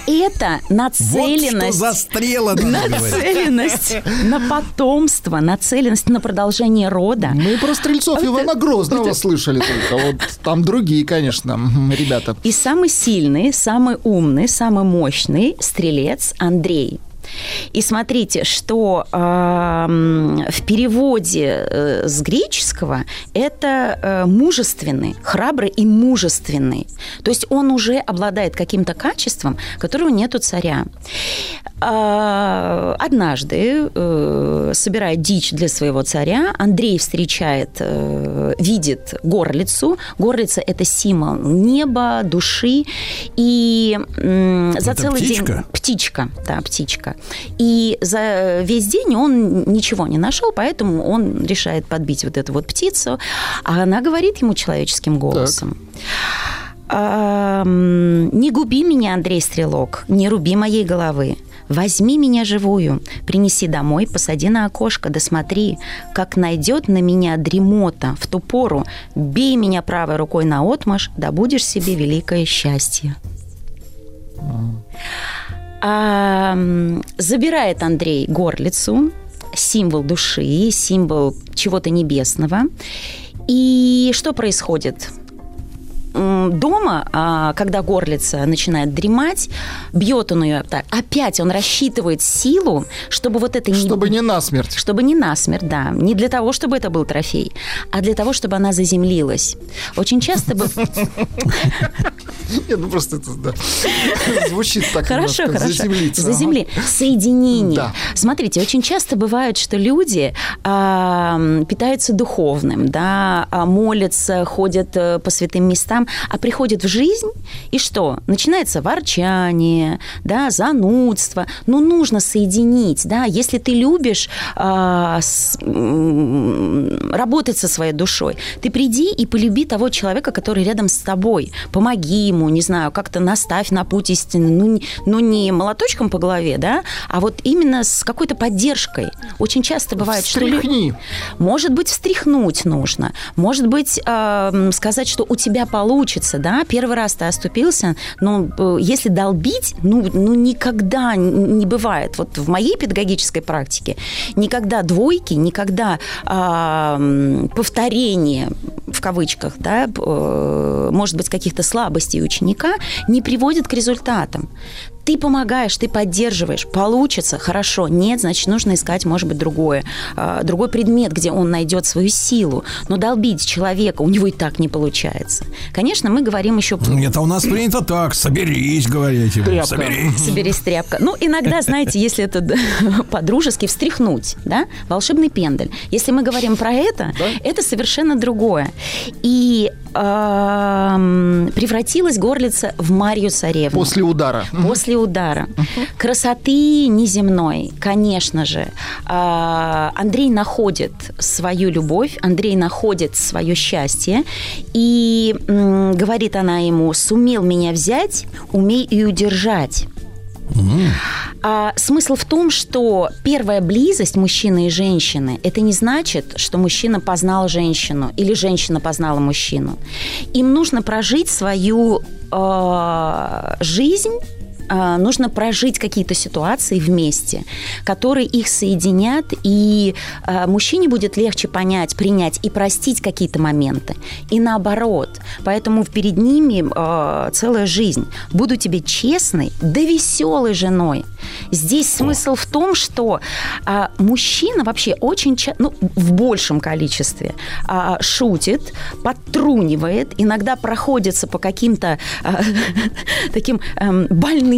Это Вот нацеленность. что за стрела, надо [laughs] говорить. Нацеленность на потомство, нацеленность на продолжение рода. Мы про стрельцов Ивана Грозного слышали только. Вот там другие, конечно, ребята. И самый сильный, самый умный, самый мощный стрелец Андрей. И смотрите, что эм, в переводе э, с греческого это э, мужественный, храбрый и мужественный. То есть он уже обладает каким-то качеством, которого нет у царя. А, однажды, э, собирая дичь для своего царя, Андрей встречает, э, видит горлицу. Горлица – это символ неба, души. И м, за Это целый птичка? день... Птичка, да, птичка. И за весь день он ничего не нашел, поэтому он решает подбить вот эту вот птицу. А она говорит ему человеческим голосом. «Ам, Не губи меня, Андрей Стрелок, не руби моей головы. Возьми меня живую, принеси домой, посади на окошко, да смотри, как найдет на меня дремота в ту пору, бей меня правой рукой на отмаш, да будешь себе великое счастье. А, забирает Андрей горлицу, символ души, символ чего-то небесного. И что происходит? Дома, а, когда горлица начинает дремать, бьет он ее так. Опять он рассчитывает силу, чтобы вот это не- Чтобы не насмерть. чтобы не насмерть, да. Не для того, чтобы это был трофей, а для того, чтобы она заземлилась. Очень часто... [laughs] Нет, ну просто это, да. Звучит так Хорошо, хорошо. Заземлиться. Заземли. Соединение. Смотрите, очень часто бывает, что люди питаются духовным, да, а, молятся, ходят э, по святым местам там, а приходит в жизнь, и что? Начинается ворчание, да, занудство. Ну, нужно соединить, да, если ты любишь а, с- работать со своей душой, ты приди и полюби того человека, который рядом с тобой. Помоги ему, не знаю, как-то наставь на путь истины. Ну, не- ну, не молоточком по голове, да, а вот именно с какой-то поддержкой. Очень часто бывает, что... Встряхни. может быть, встряхнуть нужно. Может быть, эм, сказать, что у тебя получится, да? Первый раз ты оступился, но э, если долбить, ну, ну никогда не бывает. Вот в моей педагогической практике никогда двойки, никогда ам, повторение в кавычках, да, э, может быть, каких-то слабостей ученика не приводит к результатам. Ты помогаешь, ты поддерживаешь, получится, хорошо, нет, значит, нужно искать, может быть, другое, а, другой предмет, где он найдет свою силу. Но долбить человека, у него и так не получается. Конечно, мы говорим еще Нет, а у нас принято так. Соберись, говорите. Тряпка. Соберись. Соберись, тряпка. Ну, иногда, знаете, если это [laughs] по-дружески, встряхнуть, да, волшебный пендель. Если мы говорим про это, это совершенно другое. И превратилась горлица в Марью Царевну. После удара. После удара. Красоты неземной, конечно же. А, Андрей находит свою любовь, Андрей находит свое счастье. И говорит она ему, сумел меня взять, умей и удержать. А смысл в том, что первая близость мужчины и женщины это не значит, что мужчина познал женщину или женщина познала мужчину. Им нужно прожить свою э, жизнь. Э, Нужно прожить какие-то ситуации вместе, которые их соединят, и э, мужчине будет легче понять, принять и простить какие-то моменты. И наоборот. Поэтому перед ними э, целая жизнь. Буду тебе честной, да веселой женой. Здесь смысл в том, что а, мужчина вообще очень ча- ну, в большем количестве а, шутит, подтрунивает, иногда проходится по каким-то а, [laughs] таким эм,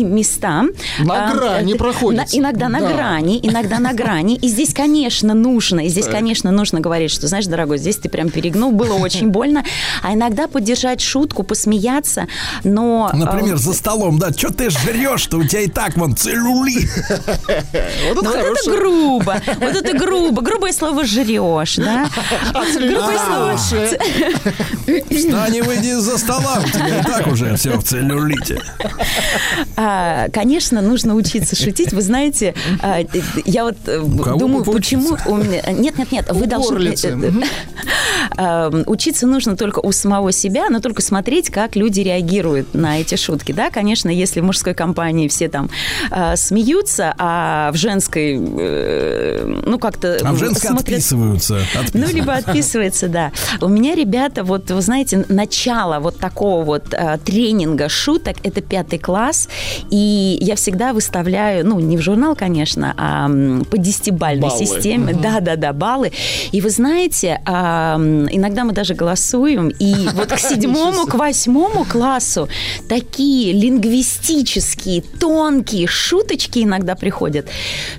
больным местам. На А, грани э, проходится. на- иногда на Да. грани, иногда на грани. И здесь, конечно, нужно, и здесь, конечно, нужно говорить, что, знаешь, дорогой, здесь ты прям перегнул, было очень больно. А иногда поддержать шутку, посмеяться, но... э, Например, за столом, да, что ты жрешь, что у тебя и так вон целлюлит. [laughs] Вот это грубо, вот это грубо, грубое слово жрешь, да? Грубое слово. Встань и выйди из-за стола, у тебя и так уже все в целлюлите. А, Конечно, нужно учиться шутить. Вы знаете, а, я вот э, думаю, почему у меня... Нет, нет, нет, вы должны... э, э, [laughs] а, Учиться нужно только у самого себя, но только смотреть, как люди реагируют на эти шутки. Да, конечно, если в мужской компании все там смеются, а в женской, э, ну, как-то... А в женской смотрят- отписываются. Ну, либо отписывается, да. У меня ребята, вот, вы знаете, начало вот такого вот э, тренинга шуток, это пятый класс, и я всегда выставляю, ну, не в журнал, конечно, а по десятибальной Баллы. системе. Да-да-да, баллы. И вы знаете, а, иногда мы даже голосуем, и [laughs] вот к седьмому, к восьмому классу такие лингвистические, тонкие шуточки иногда приходят,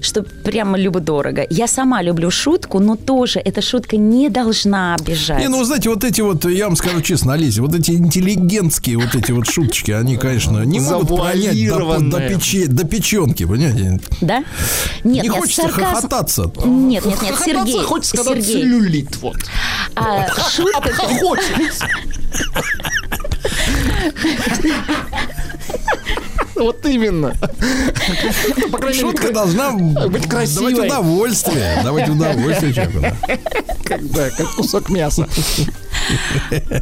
что прямо любо-дорого. Я сама люблю шутку, но тоже эта шутка не должна обижать. Не, ну, знаете, вот эти вот, я вам скажу честно, Олеся, вот эти интеллигентские вот эти вот шуточки, они, конечно, не могут пронять до, до, Завуалированные. печи- до печенки, понимаете? Да? Нет, не нет, хочется сарказм- хохотаться. Нет, нет, нет, Хохотаться Сергей, хочется, когда Сергей. целлюлит, вот. А, шутка... Хочется. [laughs] [laughs] [laughs] Вот именно. [laughs] По крайней Шутка мере, должна быть красивой. давать удовольствие. Давать удовольствие человеку. как, да, как кусок мяса. [laughs]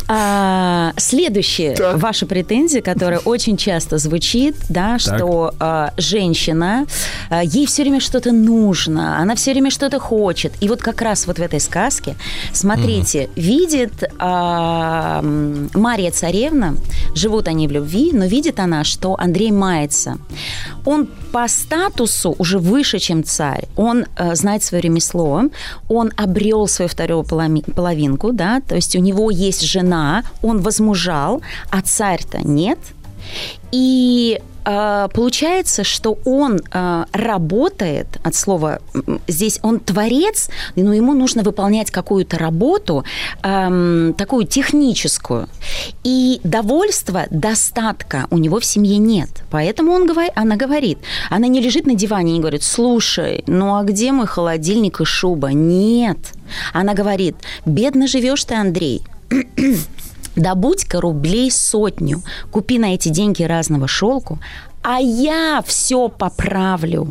А, следующая Так. ваша претензия, которая очень часто звучит, да, что а, женщина, а, ей все время что-то нужно, она все время что-то хочет. И вот как раз вот в этой сказке, смотрите, видит а, Мария Царевна, живут они в любви, но видит она, что Андрей мается. Он по статусу уже выше, чем царь. Он э, знает свое ремесло, он обрел свою вторую половинку, да, то есть у него есть жена, он возмужал, а царь-то нет. И э, получается, что он э, работает от слова здесь он творец, но ему нужно выполнять какую-то работу эм, такую техническую. И довольства, достатка у него в семье нет. Поэтому он говорит, она говорит, она не лежит на диване и говорит, слушай, ну а где мой холодильник и шуба? Нет. Она говорит, бедно живешь ты, Андрей. Добудь-ка рублей сотню, купи на эти деньги разного шелку, а я все поправлю.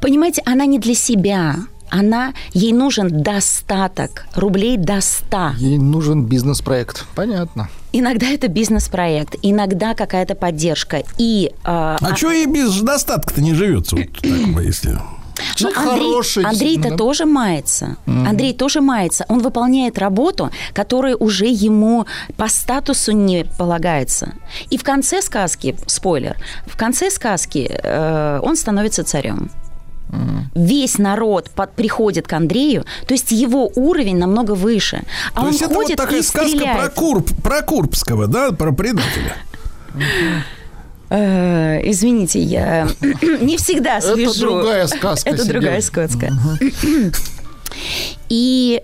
Понимаете, она не для себя. Она, ей нужен достаток, рублей до 100. Ей нужен бизнес-проект. Понятно. Иногда это бизнес-проект, иногда какая-то поддержка. И, э, А что ей без достатка-то не живется? Вот так если... Ну, Андрей, Андрей-то да? тоже мается. Андрей тоже мается. Он выполняет работу, которая уже ему по статусу не полагается. И в конце сказки, спойлер, в конце сказки э, он становится царем. Весь народ под- приходит к Андрею, то есть его уровень намного выше. А То он есть это вот ходит такая и сказка про, стреляет. Курб, про Курбского, да, про предателя. [laughs] Э, извините, я [coughs] не всегда Это свяжу. другая сказка, Это другая сказка. И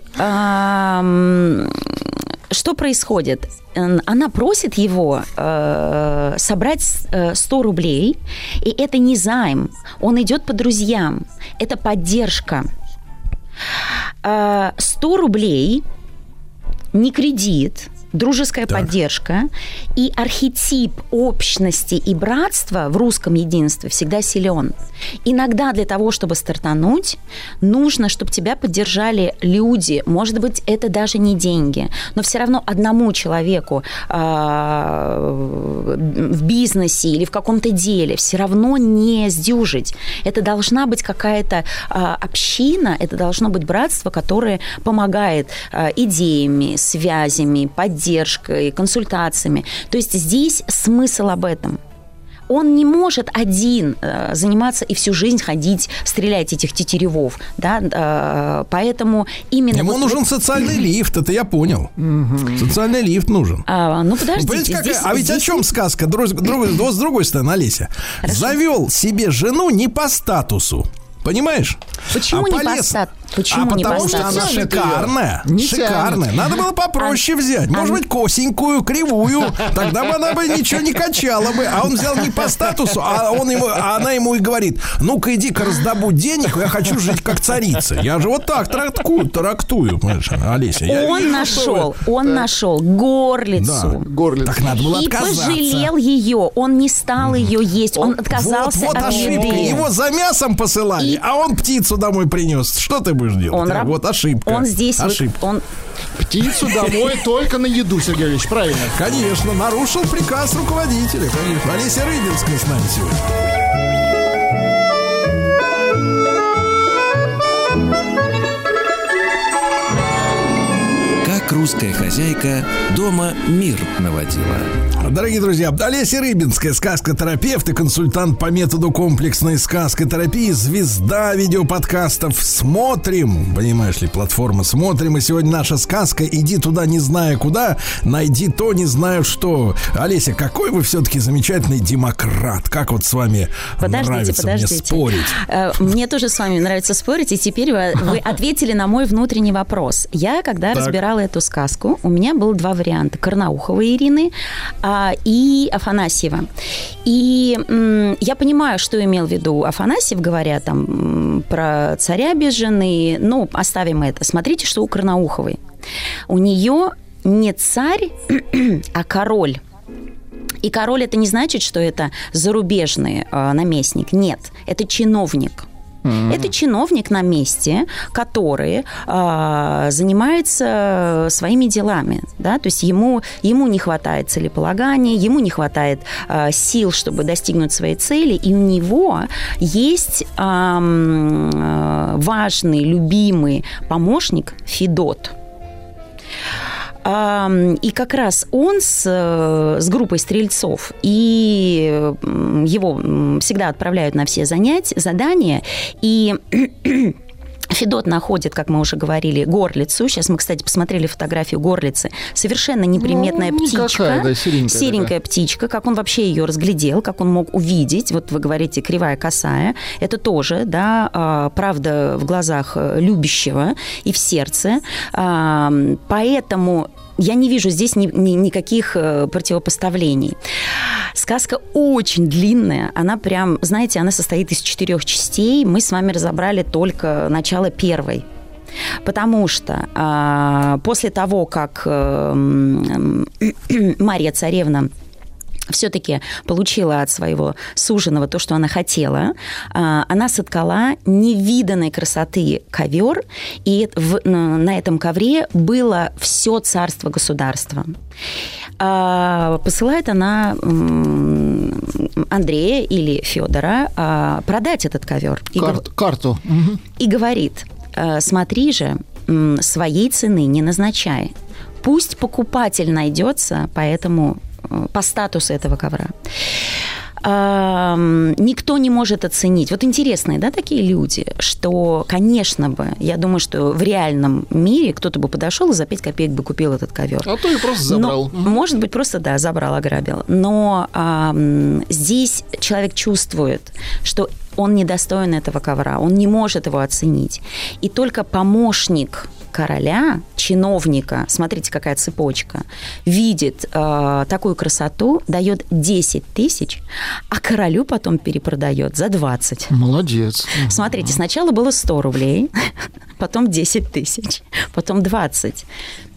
что происходит? Она просит его э, собрать э, 100 рублей, и это не займ, он идет по друзьям, это поддержка. Э, 100 рублей не кредит, дружеская поддержка и архетип общности и братства в русском единстве всегда силен. Иногда для того, чтобы стартануть, нужно, чтобы тебя поддержали люди. Может быть, это даже не деньги, но все равно одному человеку а, в бизнесе или в каком-то деле все равно не сдюжить. Это должна быть какая-то а, община, это должно быть братство, которое помогает а, идеями, связями, поддержкой, консультациями. То есть здесь смысл об этом. Он не может один э, заниматься и всю жизнь ходить, стрелять этих тетеревов, да, э, поэтому именно... Ему вот- нужен социальный [clears throat] лифт, это я понял. Социальный лифт нужен. А, ну, Ну, подождите, какая- здесь- а ведь о здесь чем сказка? Друг- [clears throat] друг- с другой стороны, Олеся. Завел себе жену не по статусу. Понимаешь? Почему А не по полез- стат- почему а не потому что она шикарная. Не шикарная. Надо было попроще взять. Может а- быть, косенькую, кривую. Тогда бы она бы ничего не качала бы. А он взял не по статусу, а, он ему, а она ему и говорит, ну-ка иди-ка раздобудь денег, я хочу жить как царица. Я же вот так трактую, трактую, понимаешь, Олеся. Я Он вижу, нашел, он нашел горлицу. Горлица. Так надо было И отказаться. пожалел ее, он не стал ее есть, он отказался вот, вот от ошибка. еды. Его за мясом посылали, И- а он птицу домой принес. Что ты будешь делать? Он а? раб- Вот ошибка. Он здесь, вы- Ошибка. он Птицу домой [laughs] только на еду, Сергей Ильич, правильно. Конечно, нарушил приказ руководителя. Конечно. Олеся Рыбинская с нами сегодня. Как русская хозяйка дома мир наводила. Дорогие друзья, Олеся Рыбинская, сказкотерапевт и консультант по методу комплексной сказкотерапии, звезда видеоподкастов «Смотрим». Понимаешь ли, платформа «Смотрим». И сегодня наша сказка «Иди туда, не зная куда, найди то, не знаю что». Олеся, какой вы все-таки замечательный демократ. Как вот с вами Подождите, нравится подождите. мне спорить. Э, Мне тоже с вами нравится спорить, и теперь вы, вы ответили на мой внутренний вопрос. Я, когда Так. разбирала эту сказку, у меня было два варианта. Карнаухова Ирины а, и Афанасьева. И м, я понимаю, что имел в виду Афанасьев, говоря там про царя без жены. Ну, оставим это. Смотрите, что у Карнауховой. У нее не царь, [clears throat] а король. И король это не значит, что это зарубежный э, наместник. Нет, это чиновник. Это чиновник на месте, который э, занимается своими делами, да, то есть ему ему не хватает целеполагания, ему не хватает э, сил, чтобы достигнуть своей цели, и у него есть э, важный, любимый помощник Федот. И как раз он с, э, с группой стрельцов, и его всегда отправляют на все занятия, задания, и Федот находит, как мы уже говорили, горлицу. Сейчас мы, кстати, посмотрели фотографию горлицы. Совершенно неприметная Ну, птичка. никакая, да, серенькая Серенькая птичка. Как он вообще ее разглядел, как он мог увидеть. Вот вы говорите, кривая косая. Это тоже, да, а, правда в глазах э, любящего и в сердце. Поэтому я не вижу здесь ни- ни- никаких э, противопоставлений. Сказка очень длинная. Она прям, знаете, она состоит из четырех частей. Мы с вами разобрали только начало первой. Потому что а, после того, как э, м, Мария Царевна все-таки получила от своего суженого то, что она хотела. А, Она соткала невиданной красоты ковер, и в- на этом ковре было все царство государства. А, Посылает она Андрея или Федора а, продать этот ковер. И гов- Карт- карту. И говорит, «Э, смотри же, своей цены не назначай. Пусть покупатель найдется по этому, по статусу этого ковра. Никто не может оценить. Вот интересные, да, такие люди, что, конечно бы, я думаю, что в реальном мире кто-то бы подошел и за 5 копеек бы купил этот ковер. А то и просто забрал. Но, может быть, просто, да, забрал, ограбил. Но ам, здесь человек чувствует, что он недостоин этого ковра, он не может его оценить. И только помощник короля, чиновника, смотрите, какая цепочка, видит э, такую красоту, дает 10 тысяч, а королю потом перепродает за 20. Молодец. Смотрите, сначала было 100 рублей, [laughs] потом 10 тысяч, потом 20.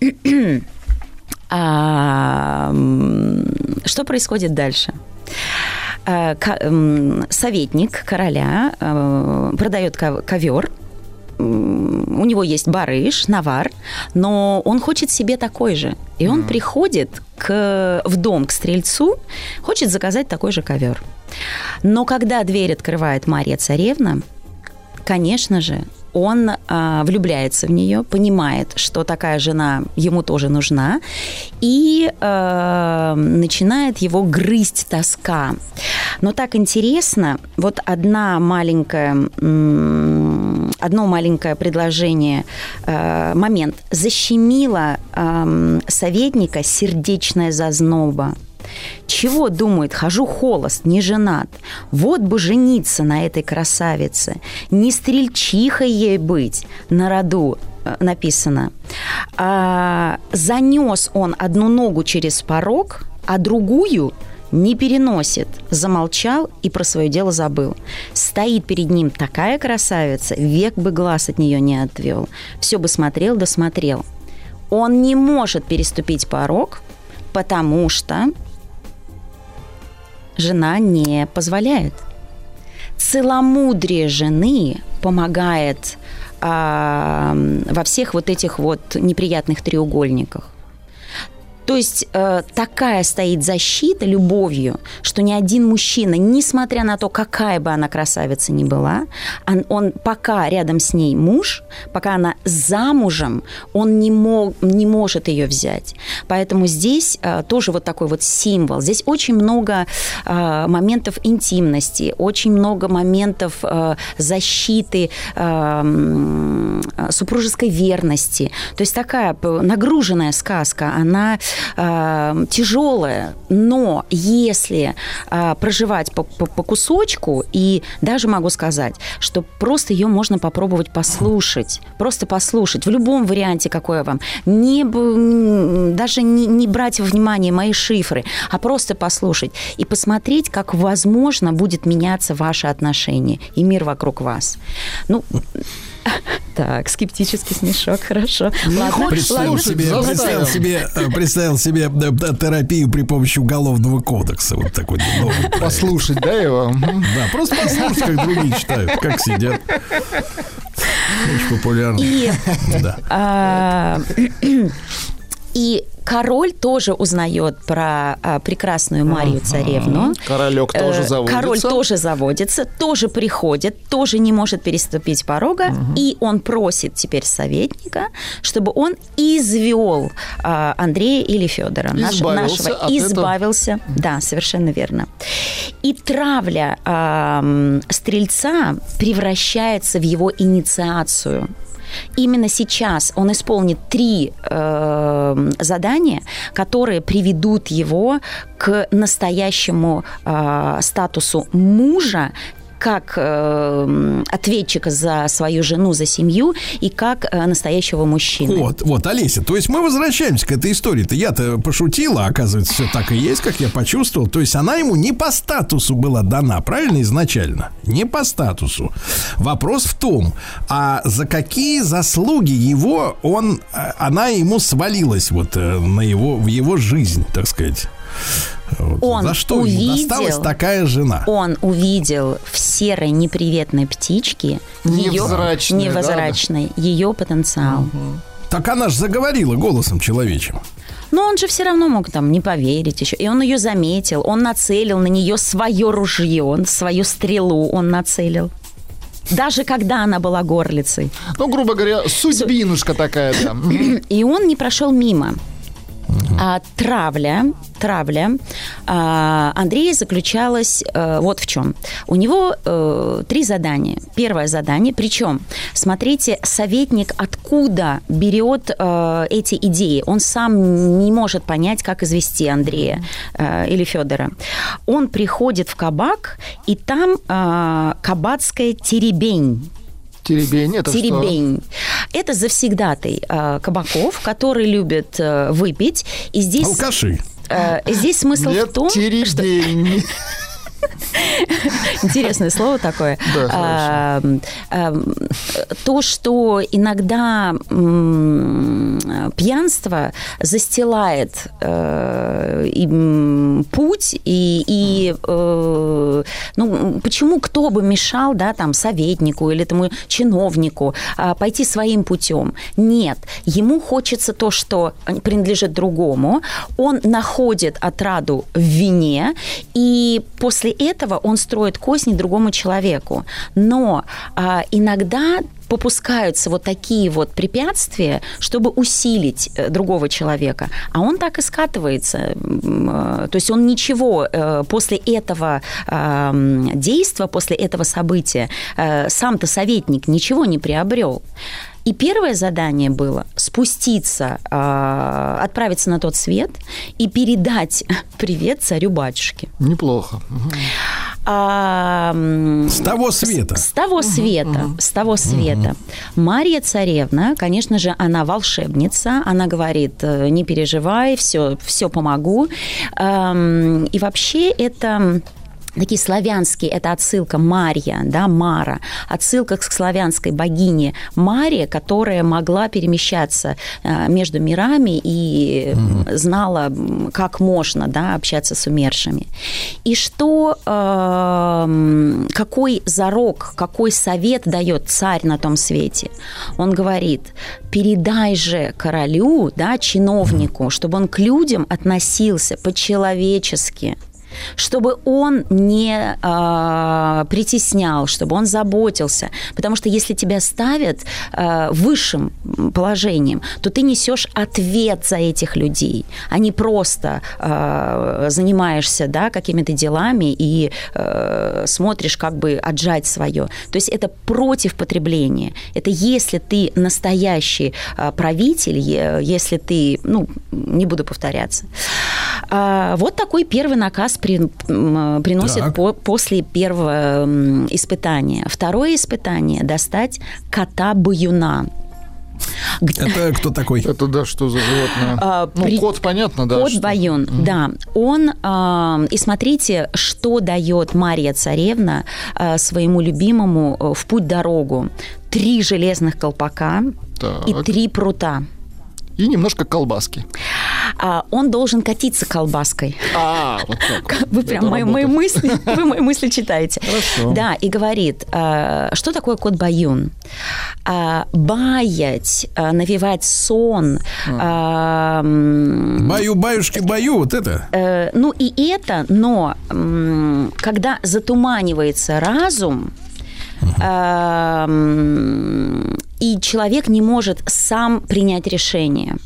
[clears throat] А, что происходит дальше? М, Советник короля э, продает ко- ковер. У него есть барыш, навар, но он хочет себе такой же. И он приходит к, в дом к стрельцу, хочет заказать такой же ковер. Но когда дверь открывает Мария Царевна, конечно же, он а, влюбляется в нее, понимает, что такая жена ему тоже нужна, и а, начинает его грызть тоска. Но так интересно, вот одна маленькая, м, одно маленькое предложение, э, момент, защемило ам, советника сердечная зазноба. Чего думает, хожу холост, не женат. Вот бы жениться на этой красавице. Не стрельчихой ей быть на роду э, написано. А, занес он одну ногу через порог, а другую не переносит. Замолчал и про свое дело забыл. Стоит перед ним такая красавица, век бы глаз от нее не отвел. Все бы смотрел да смотрел. Он не может переступить порог, потому что жена не позволяет. Целомудрие жены помогает а, во всех вот этих вот неприятных треугольниках. То есть э, такая стоит защита любовью, что ни один мужчина, несмотря на то, какая бы она красавица ни была, он, он пока рядом с ней муж, пока она замужем, он не, мог, не может ее взять. Поэтому здесь э, тоже вот такой вот символ. Здесь очень много э, моментов интимности, очень много моментов э, защиты э, м, супружеской верности. То есть такая нагруженная сказка, она э, тяжелая, но если э, проживать по, по- по кусочку, и даже могу сказать, что просто ее можно попробовать послушать, просто послушать в любом варианте, какое вам, не, даже не, не брать во внимание мои шифры, а просто послушать и посмотреть, как возможно будет меняться ваше отношение и мир вокруг вас. Ну, [laughs] так, скептический смешок, хорошо. Ладно, Представил ладно. себе, заставил. представил себе, э, представил себе э, да, терапию при помощи уголовного кодекса. Вот такой новый проект. Послушать, да, его? Да, просто послушать, как другие читают, как сидят. Очень популярно. И Да. А, [clears throat] И король тоже узнает про а, прекрасную Марию царевну. Королек тоже Э, заводится. Король тоже заводится, тоже приходит, тоже не может переступить порога, и он просит теперь советника, чтобы он извел а, Андрея или Федора, Избавился от этого. избавился. Да, совершенно верно. И травля ам, стрельца превращается в его инициацию. Именно сейчас он исполнит три э, задания, которые приведут его к настоящему э, статусу мужа как э, ответчика за свою жену, за семью и как э, настоящего мужчины. Вот, вот, Олеся, то есть мы возвращаемся к этой истории-то. Я-то пошутила, а оказывается, все так и есть, как я почувствовал. То есть она ему не по статусу была дана, правильно, изначально? Не по статусу. Вопрос в том, а за какие заслуги его он, э, она ему свалилась вот на его, в его жизнь, так сказать? Вот. Он За что увидел- досталась такая жена? Он увидел в серой неприветной птичке ее Невзрачной, да, невозрачной, ее потенциал. Так она же заговорила голосом человечьим. Но он же все равно мог там не поверить еще. И он ее заметил, он нацелил на нее свое ружье, он свою стрелу он нацелил. Даже когда она была горлицей. Ну, грубо говоря, судьбинушка такая, да. Мгм. [clears throat] И он не прошел мимо. А травля, травля а, Андрея заключалась э, вот в чем. У него э, три задания. Первое задание, причем, смотрите, советник откуда берет э, эти идеи. Он сам не может понять, как извести Андрея э, или Федора. Он приходит в кабак, и там э, кабацкая теребень. Теребень, это что? Теребень. Это завсегдатый э, кабаков, который любит э, выпить. И здесь, Алкаши. э, здесь смысл Нет, в том, что... Интересное слово такое. Да, А, а, То, что иногда пьянство застилает э, путь, и, и, э, ну, почему кто бы мешал, да, там, советнику или тому чиновнику а, пойти своим путем? Нет, ему хочется то, что принадлежит другому, он находит отраду в вине, и после этого он строит козни другому человеку. Но а, иногда попускаются вот такие вот препятствия, чтобы усилить э, другого человека. А он так и скатывается. Э, То есть он ничего э, после этого действия, после этого события, сам-то советник ничего не приобрел. И первое задание было спуститься, э, отправиться на тот свет и передать [laughs] привет царю-батюшке. Неплохо. А, С того света. С, с того света. С того света. Мария царевна, конечно же, она волшебница. Она говорит, э, не переживай, все, все помогу. И вообще это такие славянские, это отсылка Марья, да, Мара, отсылка к славянской богине Мария, которая могла перемещаться э, между мирами и знала, м, как можно, да, общаться с умершими. И что, эм, какой зарок, какой совет дает царь на том свете? Он говорит, передай же королю, да, чиновнику, чтобы он к людям относился по-человечески, чтобы он не а, притеснял, чтобы он заботился. Потому что если тебя ставят а, высшим положением, то ты несешь ответ за этих людей, а не просто а, занимаешься да, какими-то делами и а, смотришь, как бы отжать свое. То есть это против потребления. Это если ты настоящий а, правитель, если ты, ну, не буду повторяться. А, Вот такой первый наказ при- приносит Так. по- после первого испытания. Второе испытание – достать кота-баюна. Это кто такой? Это да, что за животное? А, ну, при- кот, понятно, да. Кот что- Баюн, да. Он, а, и смотрите, что дает Мария Царевна а, своему любимому а, в путь-дорогу. Три железных колпака Так. и три прута. И немножко колбаски. А, он должен катиться колбаской. А, вот так. Вы прям мои, мои мысли, вы мои мысли читаете. Хорошо. Да, и говорит, э, что такое кот Баюн? а, баять, а, навевать сон. а, Баю, баюшки, баю, вот это. Э, ну и это, но когда затуманивается разум, э, м, и человек не может сам принять решение.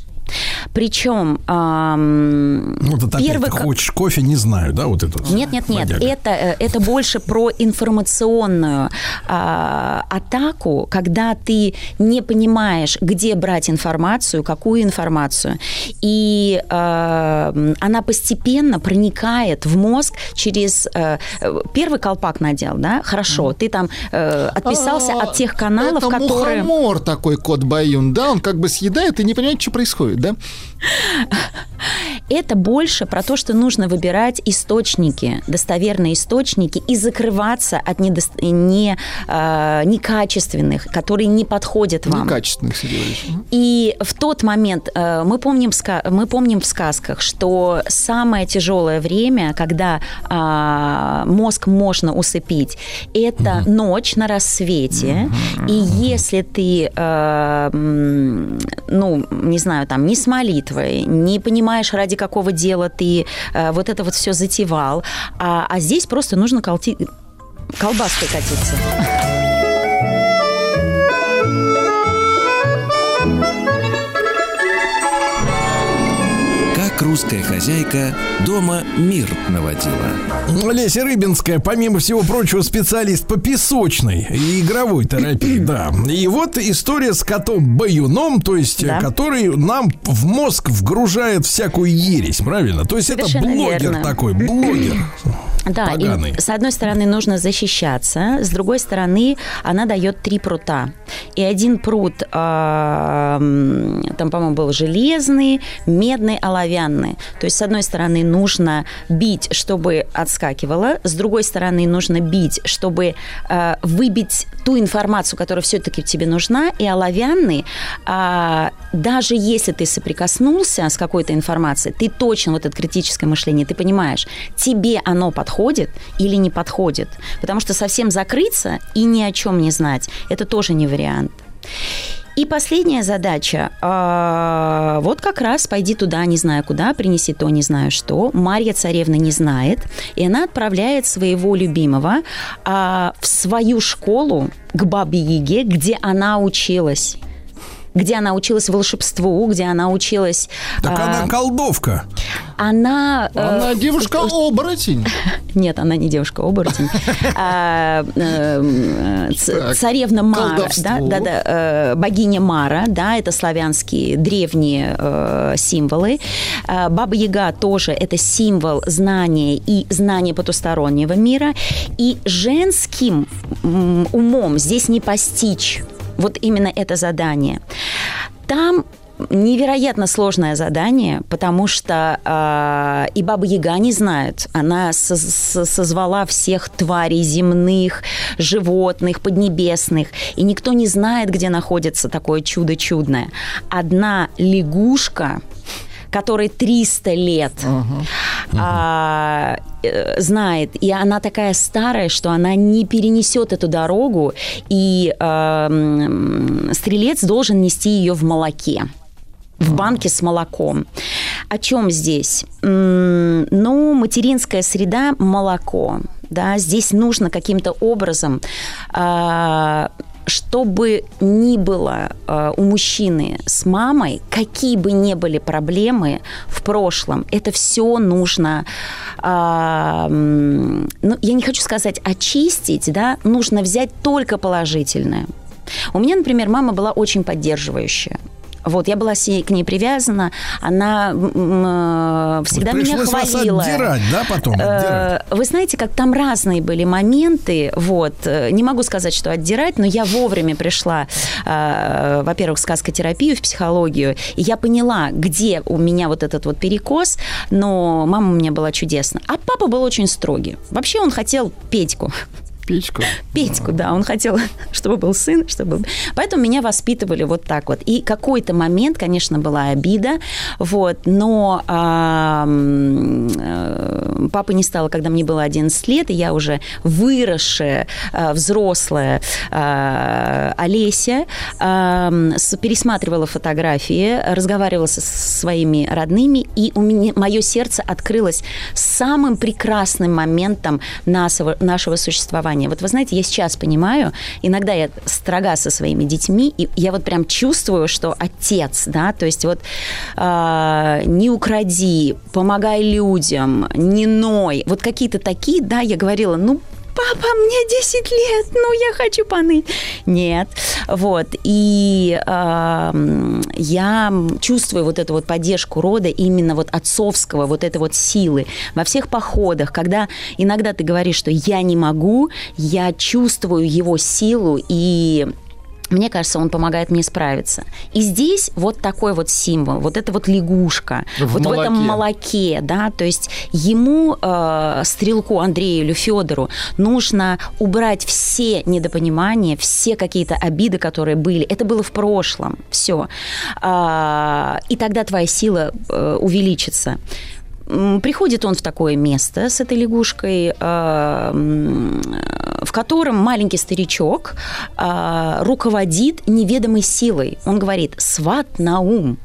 Причем ам, Вот это опять первый ты хочешь кофе, не знаю, да, вот это. нет, нет, нет. бодяга. Это, э, это больше про информационную а, атаку, когда ты не понимаешь, где брать информацию, какую информацию. И м, она постепенно проникает в мозг через... э, э, первый колпак надел, да? Хорошо, ты там э, отписался А, от тех каналов, это которые... мухомор такой кот Баюн, да? Он как бы съедает и не понимает, что происходит, да? Это больше про то, что нужно выбирать источники, достоверные источники, и закрываться от недос- не, э, некачественных, которые не подходят вам. Некачественных. И в тот момент э, мы помним, мы помним в сказках, что самое тяжелое время, когда а, мозг можно усыпить, это ночь на рассвете. И если ты, э, ну, не знаю, там, не с молитвой, не понимаешь, ради какого дела ты э, вот это вот все затевал, а, а здесь просто нужно колти- колбаской катиться. Русская хозяйка дома мир наводила. Леся Рыбинская, помимо всего прочего, специалист по песочной и игровой терапии, [clears throat] да. И вот история с котом Баюном, то есть, Да. э, который нам в мозг вгружает всякую ересь, правильно? То есть это Совершенно блогер верно. такой, блогер. [clears throat] Да, Поганый. и с одной стороны нужно защищаться, с другой стороны она дает три прута. И один прут, м, там, по-моему, был железный, медный, оловянный. То есть, с одной стороны, нужно бить, чтобы отскакивало, с другой стороны, нужно бить, чтобы а, выбить ту информацию, которая все-таки тебе нужна, и оловянный, а, даже если ты соприкоснулся с какой-то информацией, ты точно, вот это критическое мышление, ты понимаешь, тебе оно подходит или не подходит. Потому что совсем закрыться и ни о чем не знать, это тоже не вариант. И последняя задача. а, вот как раз пойди туда, не знаю куда, принеси то, не знаю что. Марья царевна не знает. И она отправляет своего любимого а, в свою школу к бабе Яге, где она училась. Где она училась волшебству, где она училась... Так а, она колдовка. она... э, Она девушка-оборотень. [laughs] нет, она не девушка-оборотень. [laughs] А, э, ц- Так, Царевна Мара, да, да, да, э, богиня Мара, да, это славянские древние э, символы. А, Баба Яга тоже это символ знания и знания потустороннего мира. И женским умом здесь не постичь вот именно это задание. Там невероятно сложное задание, потому что э, и Баба Яга не знает. Она со- со- созвала всех тварей земных, животных, поднебесных, и никто не знает, где находится такое чудо чудное. Одна лягушка которой 300 лет а, э, знает, и она такая старая, что она не перенесет эту дорогу, и а, м, стрелец должен нести ее в молоке в банке с молоком. О чем здесь? Ну, материнская среда – молоко. Да, здесь нужно каким-то образом чтобы ни было а, у мужчины с мамой, какие бы ни были проблемы в прошлом, это все нужно, м, ну, я не хочу сказать очистить, да, нужно взять только положительное. У меня, например, мама была очень поддерживающая. Вот, я была с ней, к ней привязана, она э, всегда меня Пришлось вас хвалила. отдирать, да, потом? Э, Отдирать. Вы знаете, как там разные были моменты. Вот. Э, Не могу сказать, что отдирать, но я вовремя пришла, во-первых, в сказкотерапию, в психологию, и я поняла, где у меня вот этот вот перекос, но мама у меня была чудесна. А папа был очень строгий. Вообще он хотел Петьку. Печку. Петьку, да, он хотел, [laughs] чтобы был сын, чтобы... Поэтому меня воспитывали вот так вот. И какой-то момент, конечно, была обида, вот, но э, папы не стало, когда мне было 11 лет, и я уже выросшая, а, взрослая а, Олеся, с- пересматривала фотографии, разговаривала со своими родными, и у меня мое сердце открылось самым прекрасным моментом нашего, нашего существования. Вот вы знаете, я сейчас понимаю, иногда я строга со своими детьми, и я вот прям чувствую, что отец, да, то есть вот а, не укради, помогай людям, не ной, вот какие-то такие, да, я говорила, ну, папа, мне 10 лет, ну, я хочу поныть. Нет. Вот. И м, я чувствую вот эту вот поддержку рода именно вот отцовского, вот этой вот силы во всех походах, когда иногда ты говоришь, что я не могу, я чувствую его силу и мне кажется, он помогает мне справиться. И здесь вот такой вот символ, вот эта вот лягушка, В вот в этом молоке. молоке, да, то есть ему, э, стрелку Андрею или Федору, нужно убрать все недопонимания, все какие-то обиды, которые были. Это было в прошлом, все. и тогда твоя сила э, увеличится. Приходит он в такое место с этой лягушкой, м, в котором маленький старичок э, руководит неведомой силой. Он говорит «сват на ум».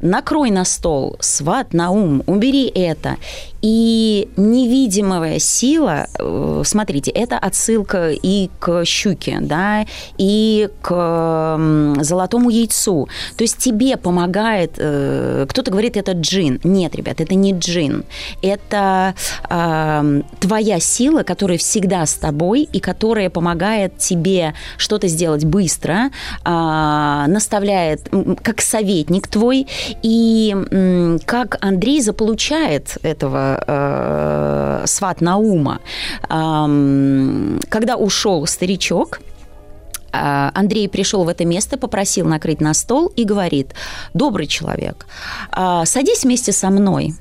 Накрой на стол, сват на ум, убери это. И невидимая сила, э, смотрите, это отсылка и к щуке, да, и к золотому яйцу. То есть тебе помогает, э, кто-то говорит, это джин. Нет, ребят, это не джин. Это э, твоя сила, которая всегда с тобой и которая помогает тебе что-то сделать быстро, а, наставляет как советник твой, и как Андрей заполучает этого э, сват Наума. Ам, Когда ушел старичок, а, Андрей пришел в это место, попросил накрыть на стол и говорит, добрый человек, а, садись вместе со мной.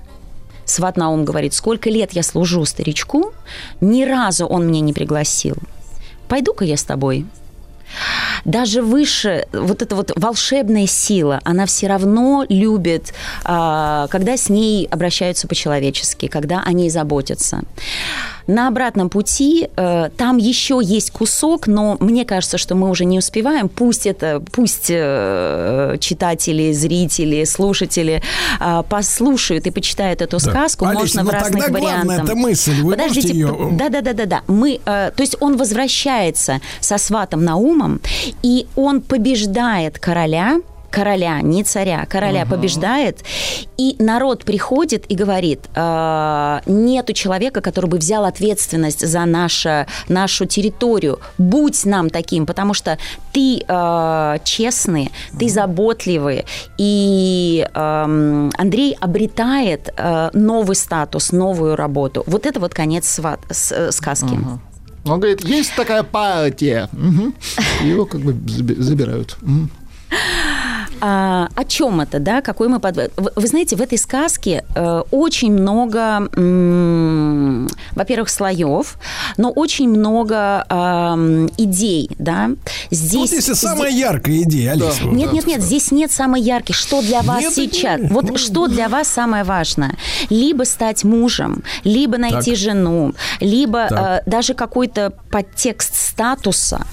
Сват Наум говорит, сколько лет я служу старичку, ни разу он меня не пригласил. Пойду-ка я с тобой. Даже выше вот эта вот волшебная сила, она все равно любит, а, когда с ней обращаются по-человечески, когда о ней заботятся. На обратном пути э, там еще есть кусок, но мне кажется, что мы уже не успеваем. Пусть это, пусть э, читатели, зрители, слушатели э, послушают и почитают эту сказку. Олеся, Можно ну в разных тогда главное, вариантах. это мысль. Вы Подождите, ее- да, да, да, да, да. Мы, э, то есть он возвращается со сватом Наумом, и он побеждает короля, короля, не царя, короля побеждает, и народ приходит и говорит, э, нету человека, который бы взял ответственность за наше, нашу территорию, будь нам таким, потому что ты э, честный, ты заботливый, и эм, Андрей обретает э, новый статус, новую работу. Вот это вот конец сват- с- э, сказки. Он говорит, есть такая партия. Мгм. Его как бы заби- забирают. Мгм. А, о чем это, да? Какой мы под... Вы, вы знаете, в этой сказке э, очень много, м, во-первых, слоев, но очень много ам, идей, да? Здесь, Вот если здесь- самая яркая идея, Алиса. вот Нет, нет, нет, здесь нет самой яркой. Что для вас Нет, сейчас? нет. Вот что для вас самое важное? Либо стать мужем, либо найти Так. жену, либо э, даже какой-то подтекст статуса.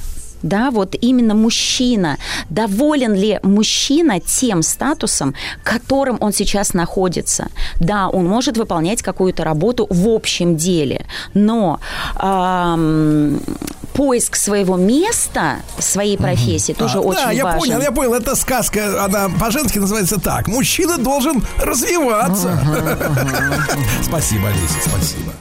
Да, вот именно мужчина. Доволен ли мужчина тем статусом, которым он сейчас находится? Да, он может выполнять какую-то работу в общем деле, но ам, поиск своего места, своей профессии тоже А, очень да, я важен. понял, я понял. Эта сказка, она по-женски называется так. Мужчина должен развиваться. [laughs] Спасибо, Олеся, спасибо.